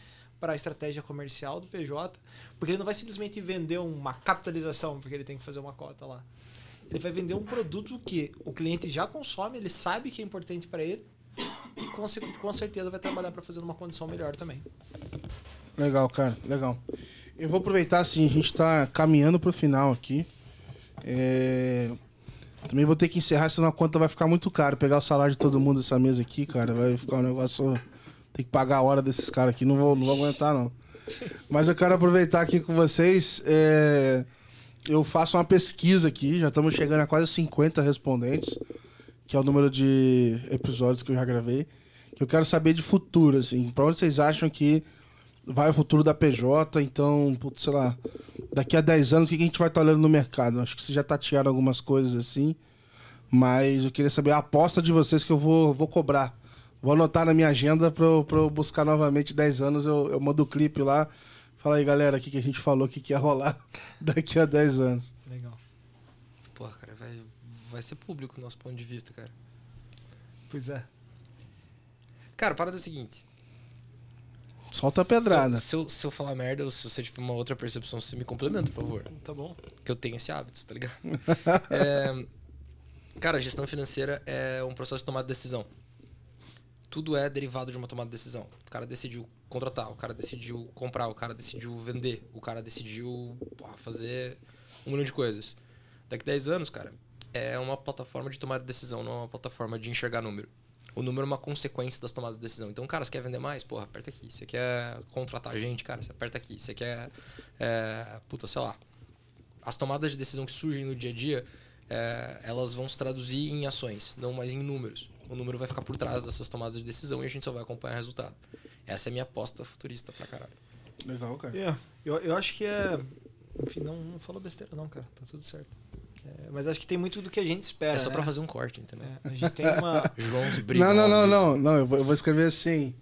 para a estratégia comercial do PJ, porque ele não vai simplesmente vender uma capitalização, porque ele tem que fazer uma cota lá. Ele vai vender um produto que o cliente já consome, ele sabe que é importante para ele e com, com certeza vai trabalhar para fazer numa condição melhor também. Legal, cara, legal. Eu vou aproveitar assim, a gente tá caminhando pro final aqui. É, Também vou ter que encerrar, senão a conta vai ficar muito caro. Pegar o salário de todo mundo dessa mesa aqui, cara, vai ficar um negócio. Tem que pagar a hora desses caras aqui, não vou, não vou aguentar, não. Mas eu quero aproveitar aqui com vocês. é, Eu faço uma pesquisa aqui, já estamos chegando a quase 50 respondentes, que é o número de episódios que eu já gravei. Que eu quero saber de futuro, assim. Pra onde vocês acham que vai o futuro da PJ? Então, putz, sei lá, daqui a 10 anos, o que a gente vai estar olhando no mercado? Acho que vocês já tatearam algumas coisas assim. Mas eu queria saber a aposta de vocês que eu vou, vou cobrar. Vou anotar na minha agenda pra eu, pra eu buscar novamente 10 anos. Eu, eu mando o clipe lá. Fala aí, galera, o que, que a gente falou que, que ia rolar daqui a 10 anos. Legal. Porra, cara, vai, vai ser público o nosso ponto de vista, cara. Pois é. Cara, a parada é seguinte. Solta a pedrada. Se eu, se eu, se eu falar merda ou se você tiver uma outra percepção, você me complementa, por favor. Tá bom. Que eu tenho esse hábito, tá ligado? É, cara, gestão financeira é um processo de tomada de decisão. Tudo é derivado de uma tomada de decisão. O cara decidiu contratar, o cara decidiu comprar, o cara decidiu vender, o cara decidiu pô, fazer um milhão de coisas. Daqui a 10 anos, cara, é uma plataforma de tomada de decisão, não é uma plataforma de enxergar número. O número é uma consequência das tomadas de decisão. Então, cara, você quer vender mais? Porra, aperta aqui. Você quer contratar gente? Cara, você aperta aqui. Você quer. É, puta, sei lá. As tomadas de decisão que surgem no dia a dia, é, elas vão se traduzir em ações, não mais em números. O número vai ficar por trás dessas tomadas de decisão e a gente só vai acompanhar o resultado. Essa é a minha aposta futurista pra caralho. Legal, cara. É, eu, eu acho que é. Enfim, não, não falou besteira, não, cara. Tá tudo certo. É, mas acho que tem muito do que a gente espera. É só né? pra fazer um corte, entendeu? É, a gente tem uma. Brigam. Não, não, não, não, não. Eu vou, eu vou escrever assim.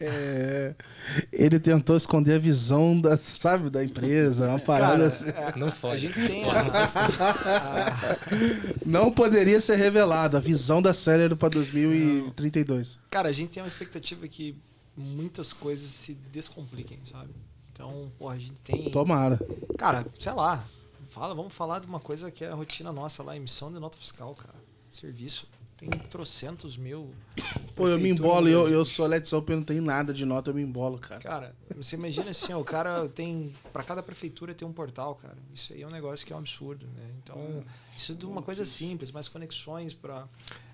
É, ele tentou esconder a visão da, sabe, da empresa, uma parada Cara, assim. é, Não a fode. gente tem a, a- Não poderia ser revelado a visão da Celery para 2032. Cara, a gente tem uma expectativa que muitas coisas se descompliquem, sabe? Então, porra, a gente tem. Tomara. Cara, sei lá. Fala, vamos falar de uma coisa que é a rotina nossa lá, emissão de nota fiscal, cara. Serviço. Tem trocentos mil. Pô, eu me embolo, eu, eu sou Let's Open, não tem nada de nota, eu me embolo, cara. Cara, você imagina assim, ó, o cara tem. Pra cada prefeitura tem um portal, cara. Isso aí é um negócio que é um absurdo, né? Então, isso é de uma coisa simples, mais conexões pra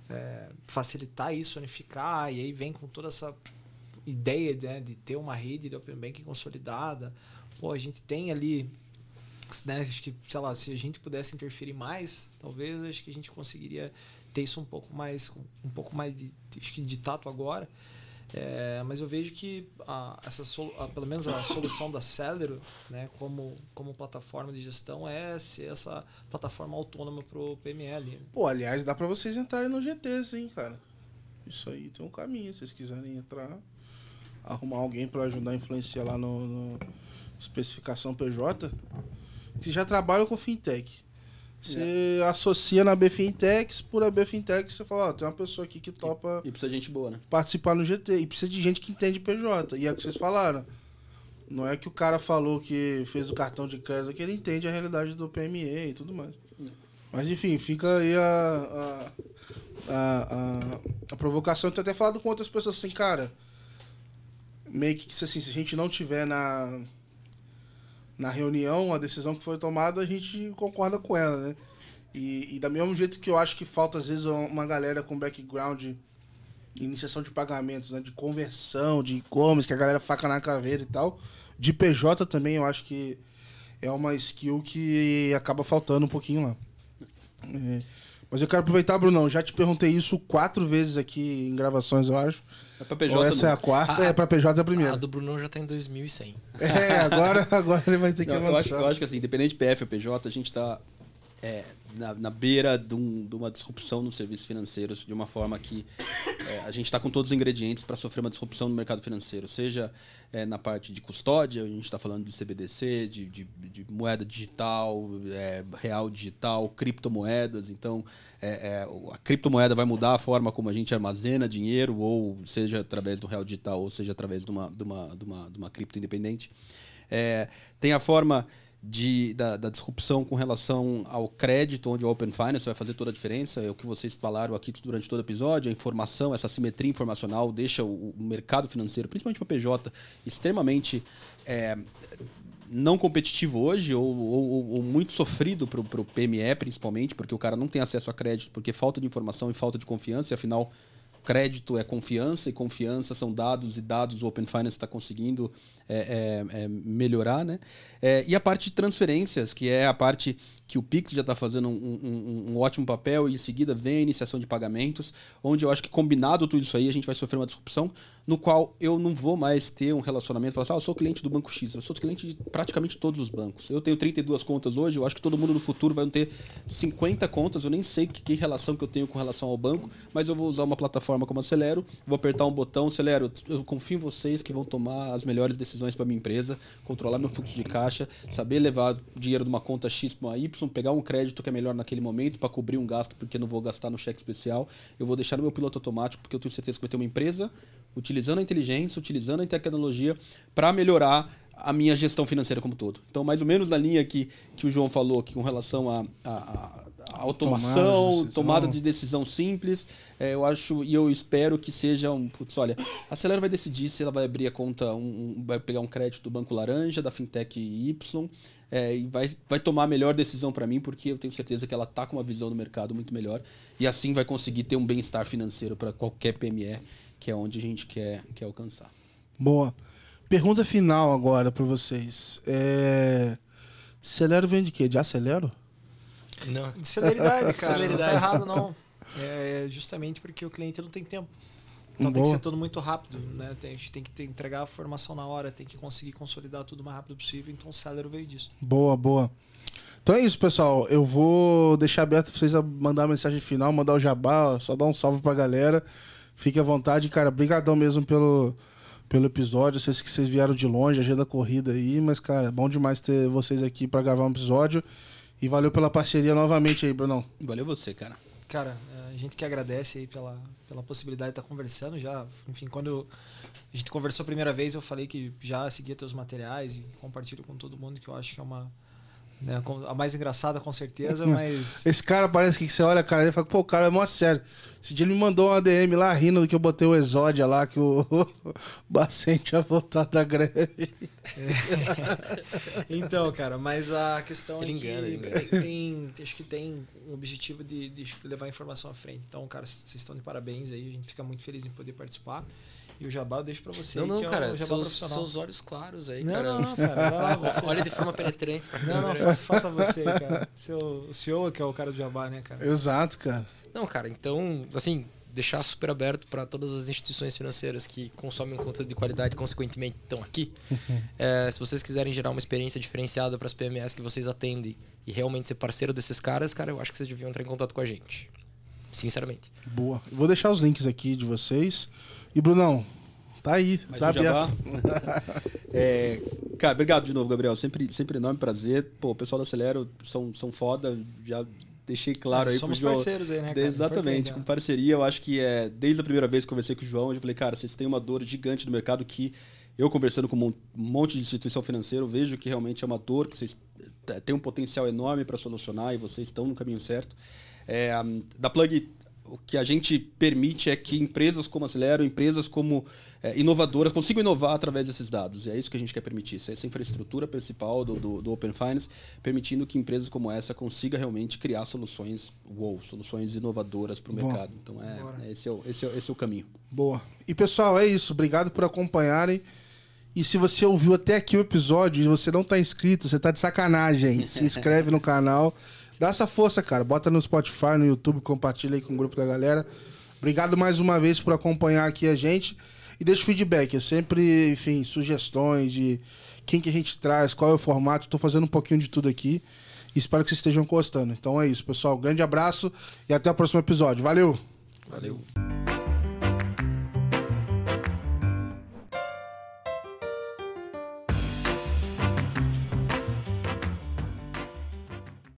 é, facilitar isso, unificar, e aí vem com toda essa ideia né, de ter uma rede de Open Banking consolidada. Pô, a gente tem ali. Né, acho que, sei lá, se a gente pudesse interferir mais, talvez acho que a gente conseguiria ter isso um pouco mais, um pouco mais de, que de tato agora. É, mas eu vejo que a, essa a- pelo menos a solução da Celero, né, como, como plataforma de gestão, é ser essa plataforma autônoma para o PML. Pô, aliás, dá pra vocês entrarem no GT, sim, cara. Isso aí tem um caminho, se vocês quiserem entrar, arrumar alguém pra ajudar a influenciar lá no, no especificação PJ. Vocês já trabalham com fintech. Você associa na BFintex, por a BFintex você fala, ó, tem uma pessoa aqui que topa E precisa de gente boa, né? participar no GT. E precisa de gente que entende PJ. E é o que vocês falaram. Não é que o cara falou que fez o cartão de crédito, que ele entende a realidade do PME e tudo mais. Mas enfim, fica aí a, a, a, a, a provocação. Eu tenho até falado com outras pessoas assim, cara. Meio que assim, se a gente não tiver na, na reunião a decisão que foi tomada, a gente concorda com ela, né? E, e da mesmo jeito que eu acho que falta, às vezes, uma galera com background iniciação de pagamentos, né? De conversão, de e-commerce, que a galera faca na caveira e tal. De PJ também, eu acho que é uma skill que acaba faltando um pouquinho lá. É. Mas eu quero aproveitar, Brunão, já te perguntei isso quatro vezes aqui em gravações, eu acho. É pra PJ Ou essa é a quarta, Ah, é pra PJ é a A primeira. do Brunão já tá em 2100. É, agora, agora ele vai ter que Não, eu, acho, avançar. eu acho que assim, independente de PF ou PJ, a gente tá é, na, na, beira de, um, de, uma disrupção nos serviços financeiros, de uma forma que é, a gente está com todos os ingredientes para sofrer uma disrupção no mercado financeiro, seja é, na parte de custódia, a gente está falando de CBDC, de, de, de moeda digital, é, real digital, criptomoedas. Então, é, é, a criptomoeda vai mudar a forma como a gente armazena dinheiro, ou seja através do real digital, ou seja através de uma, de uma, de uma, de uma cripto independente. Tem a forma de, da, da, disrupção com relação ao crédito, onde o Open Finance vai fazer toda a diferença. É o que vocês falaram aqui durante todo o episódio. A informação, essa simetria informacional deixa o, o mercado financeiro, principalmente para o PJ, extremamente é, não competitivo hoje ou, ou, ou muito sofrido para o PME, principalmente, porque o cara não tem acesso a crédito, porque falta de informação e falta de confiança, e afinal crédito é confiança e confiança são dados e dados o Open Finance está conseguindo é, é, é, melhorar, né? É, e a parte de transferências, que é a parte que o Pix já está fazendo um, um, um, ótimo papel e em seguida vem a iniciação de pagamentos, onde eu acho que combinado tudo isso aí a gente vai sofrer uma disrupção no qual eu não vou mais ter um relacionamento, falar assim, ah, eu sou cliente do banco X, eu sou cliente de praticamente todos os bancos. Eu tenho 32 contas hoje, eu acho que todo mundo no futuro vai ter 50 contas, eu nem sei que, que relação que eu tenho com relação ao banco, mas eu vou usar uma plataforma como Acelero, vou apertar um botão, Acelero, eu confio em vocês que vão tomar as melhores decisões para minha empresa, controlar meu fluxo de caixa, saber levar dinheiro de uma conta X para uma Y, pegar um crédito que é melhor naquele momento para cobrir um gasto porque não vou gastar no cheque especial, eu vou deixar no meu piloto automático porque eu tenho certeza que vai ter uma empresa utilizando a inteligência, utilizando a tecnologia para melhorar a minha gestão financeira como todo. Então, mais ou menos na linha que, que o João falou aqui com relação a, a, a automação, tomada de, tomada de decisão simples, é, eu acho e eu espero que seja um. Putz, olha, a Celera vai decidir se ela vai abrir a conta, um, um, vai pegar um crédito do Banco Laranja, da Fintech Y, é, e vai, vai tomar a melhor decisão para mim, porque eu tenho certeza que ela está com uma visão do mercado muito melhor e assim vai conseguir ter um bem-estar financeiro para qualquer PME que é onde a gente quer, quer alcançar. Boa. Pergunta final agora para vocês. É... Celero vem de quê? De acelero? Não. De celeridade, cara. Celeridade. Não tá errado, não. É justamente porque o cliente não tem tempo. Então Boa. tem que ser tudo muito rápido, né? Tem, a gente tem que ter, entregar a formação na hora, tem que conseguir consolidar tudo o mais rápido possível. Então o Celero veio disso. Boa, boa. Então é isso, pessoal. Eu vou deixar aberto pra vocês a mandar a mensagem final, mandar o jabá, só dar um salve pra galera. Fique à vontade, cara. Obrigadão mesmo pelo, pelo episódio. Eu sei que vocês vieram de longe, agenda corrida aí, mas, cara, é bom demais ter vocês aqui para gravar um episódio. E valeu pela parceria novamente aí, Brunão. Valeu você, cara. Cara, a gente que agradece aí pela, pela possibilidade de estar conversando já. Enfim, quando a gente conversou a primeira vez, eu falei que já seguia teus materiais e compartilho com todo mundo, que eu acho que é uma né? A mais engraçada, com certeza, mas. Esse cara parece que você olha a cara e fala, pô, o cara é mó sério. Esse dia ele me mandou uma DM lá rindo que eu botei o Exódia lá, que o Bacen tinha voltado da greve. É. então, cara, mas a questão ele é engana, que engana. Tem, acho que tem um objetivo de, de levar a informação à frente. Então, cara, vocês estão de parabéns aí, a gente fica muito feliz em poder participar. E o jabá eu deixo pra você. Não, não, é cara, seus, seus, olhos claros aí, não, cara. Não, não, cara. Olha de forma penetrante pra câmera. Não, não, faça, faça você, cara. Seu, o senhor que é o cara do jabá, né, cara? Exato, cara. Não, cara, então, assim, deixar super aberto para todas as instituições financeiras que consomem conteúdo de qualidade, consequentemente estão aqui. É, se vocês quiserem gerar uma experiência diferenciada para as PMS que vocês atendem e realmente ser parceiro desses caras, cara, eu acho que vocês deviam entrar em contato com a gente. Sinceramente. Boa. Vou deixar os links aqui de vocês. E, Brunão, Tá aí, Mais tá um aberto. é, cara, obrigado de novo, Gabriel. Sempre, sempre enorme prazer. Pô, o pessoal da Acelero são, são foda. Já deixei claro é, aí Somos pro João. parceiros aí, né? Cara? Exatamente, com parceria. Eu acho que é desde a primeira vez que conversei com o João, eu falei, cara, vocês têm uma dor gigante no mercado que eu conversando com um monte de instituição financeira, eu vejo que realmente é uma dor que vocês têm um potencial enorme para solucionar e vocês estão no caminho certo. É, da Plug o que a gente permite é que empresas como a Acelero, empresas como é, inovadoras consigam inovar através desses dados. E é isso que a gente quer permitir. Essa infraestrutura principal do, do, do Open Finance, permitindo que empresas como essa consigam realmente criar soluções wow, soluções inovadoras para o mercado. Então, é, é, esse, é o, esse, é, esse é o caminho. Boa. E, pessoal, é isso. Obrigado por acompanharem. E se você ouviu até aqui o episódio e você não está inscrito, você está de sacanagem. Se inscreve no canal. Dá essa força, cara. Bota no Spotify, no YouTube, compartilha aí com o grupo da galera. Obrigado mais uma vez por acompanhar aqui a gente. E deixa o feedback. Eu sempre, enfim, sugestões de quem que a gente traz, qual é o formato. Estou fazendo um pouquinho de tudo aqui. Espero que vocês estejam gostando. Então é isso, pessoal. Grande abraço e até o próximo episódio. Valeu! Valeu.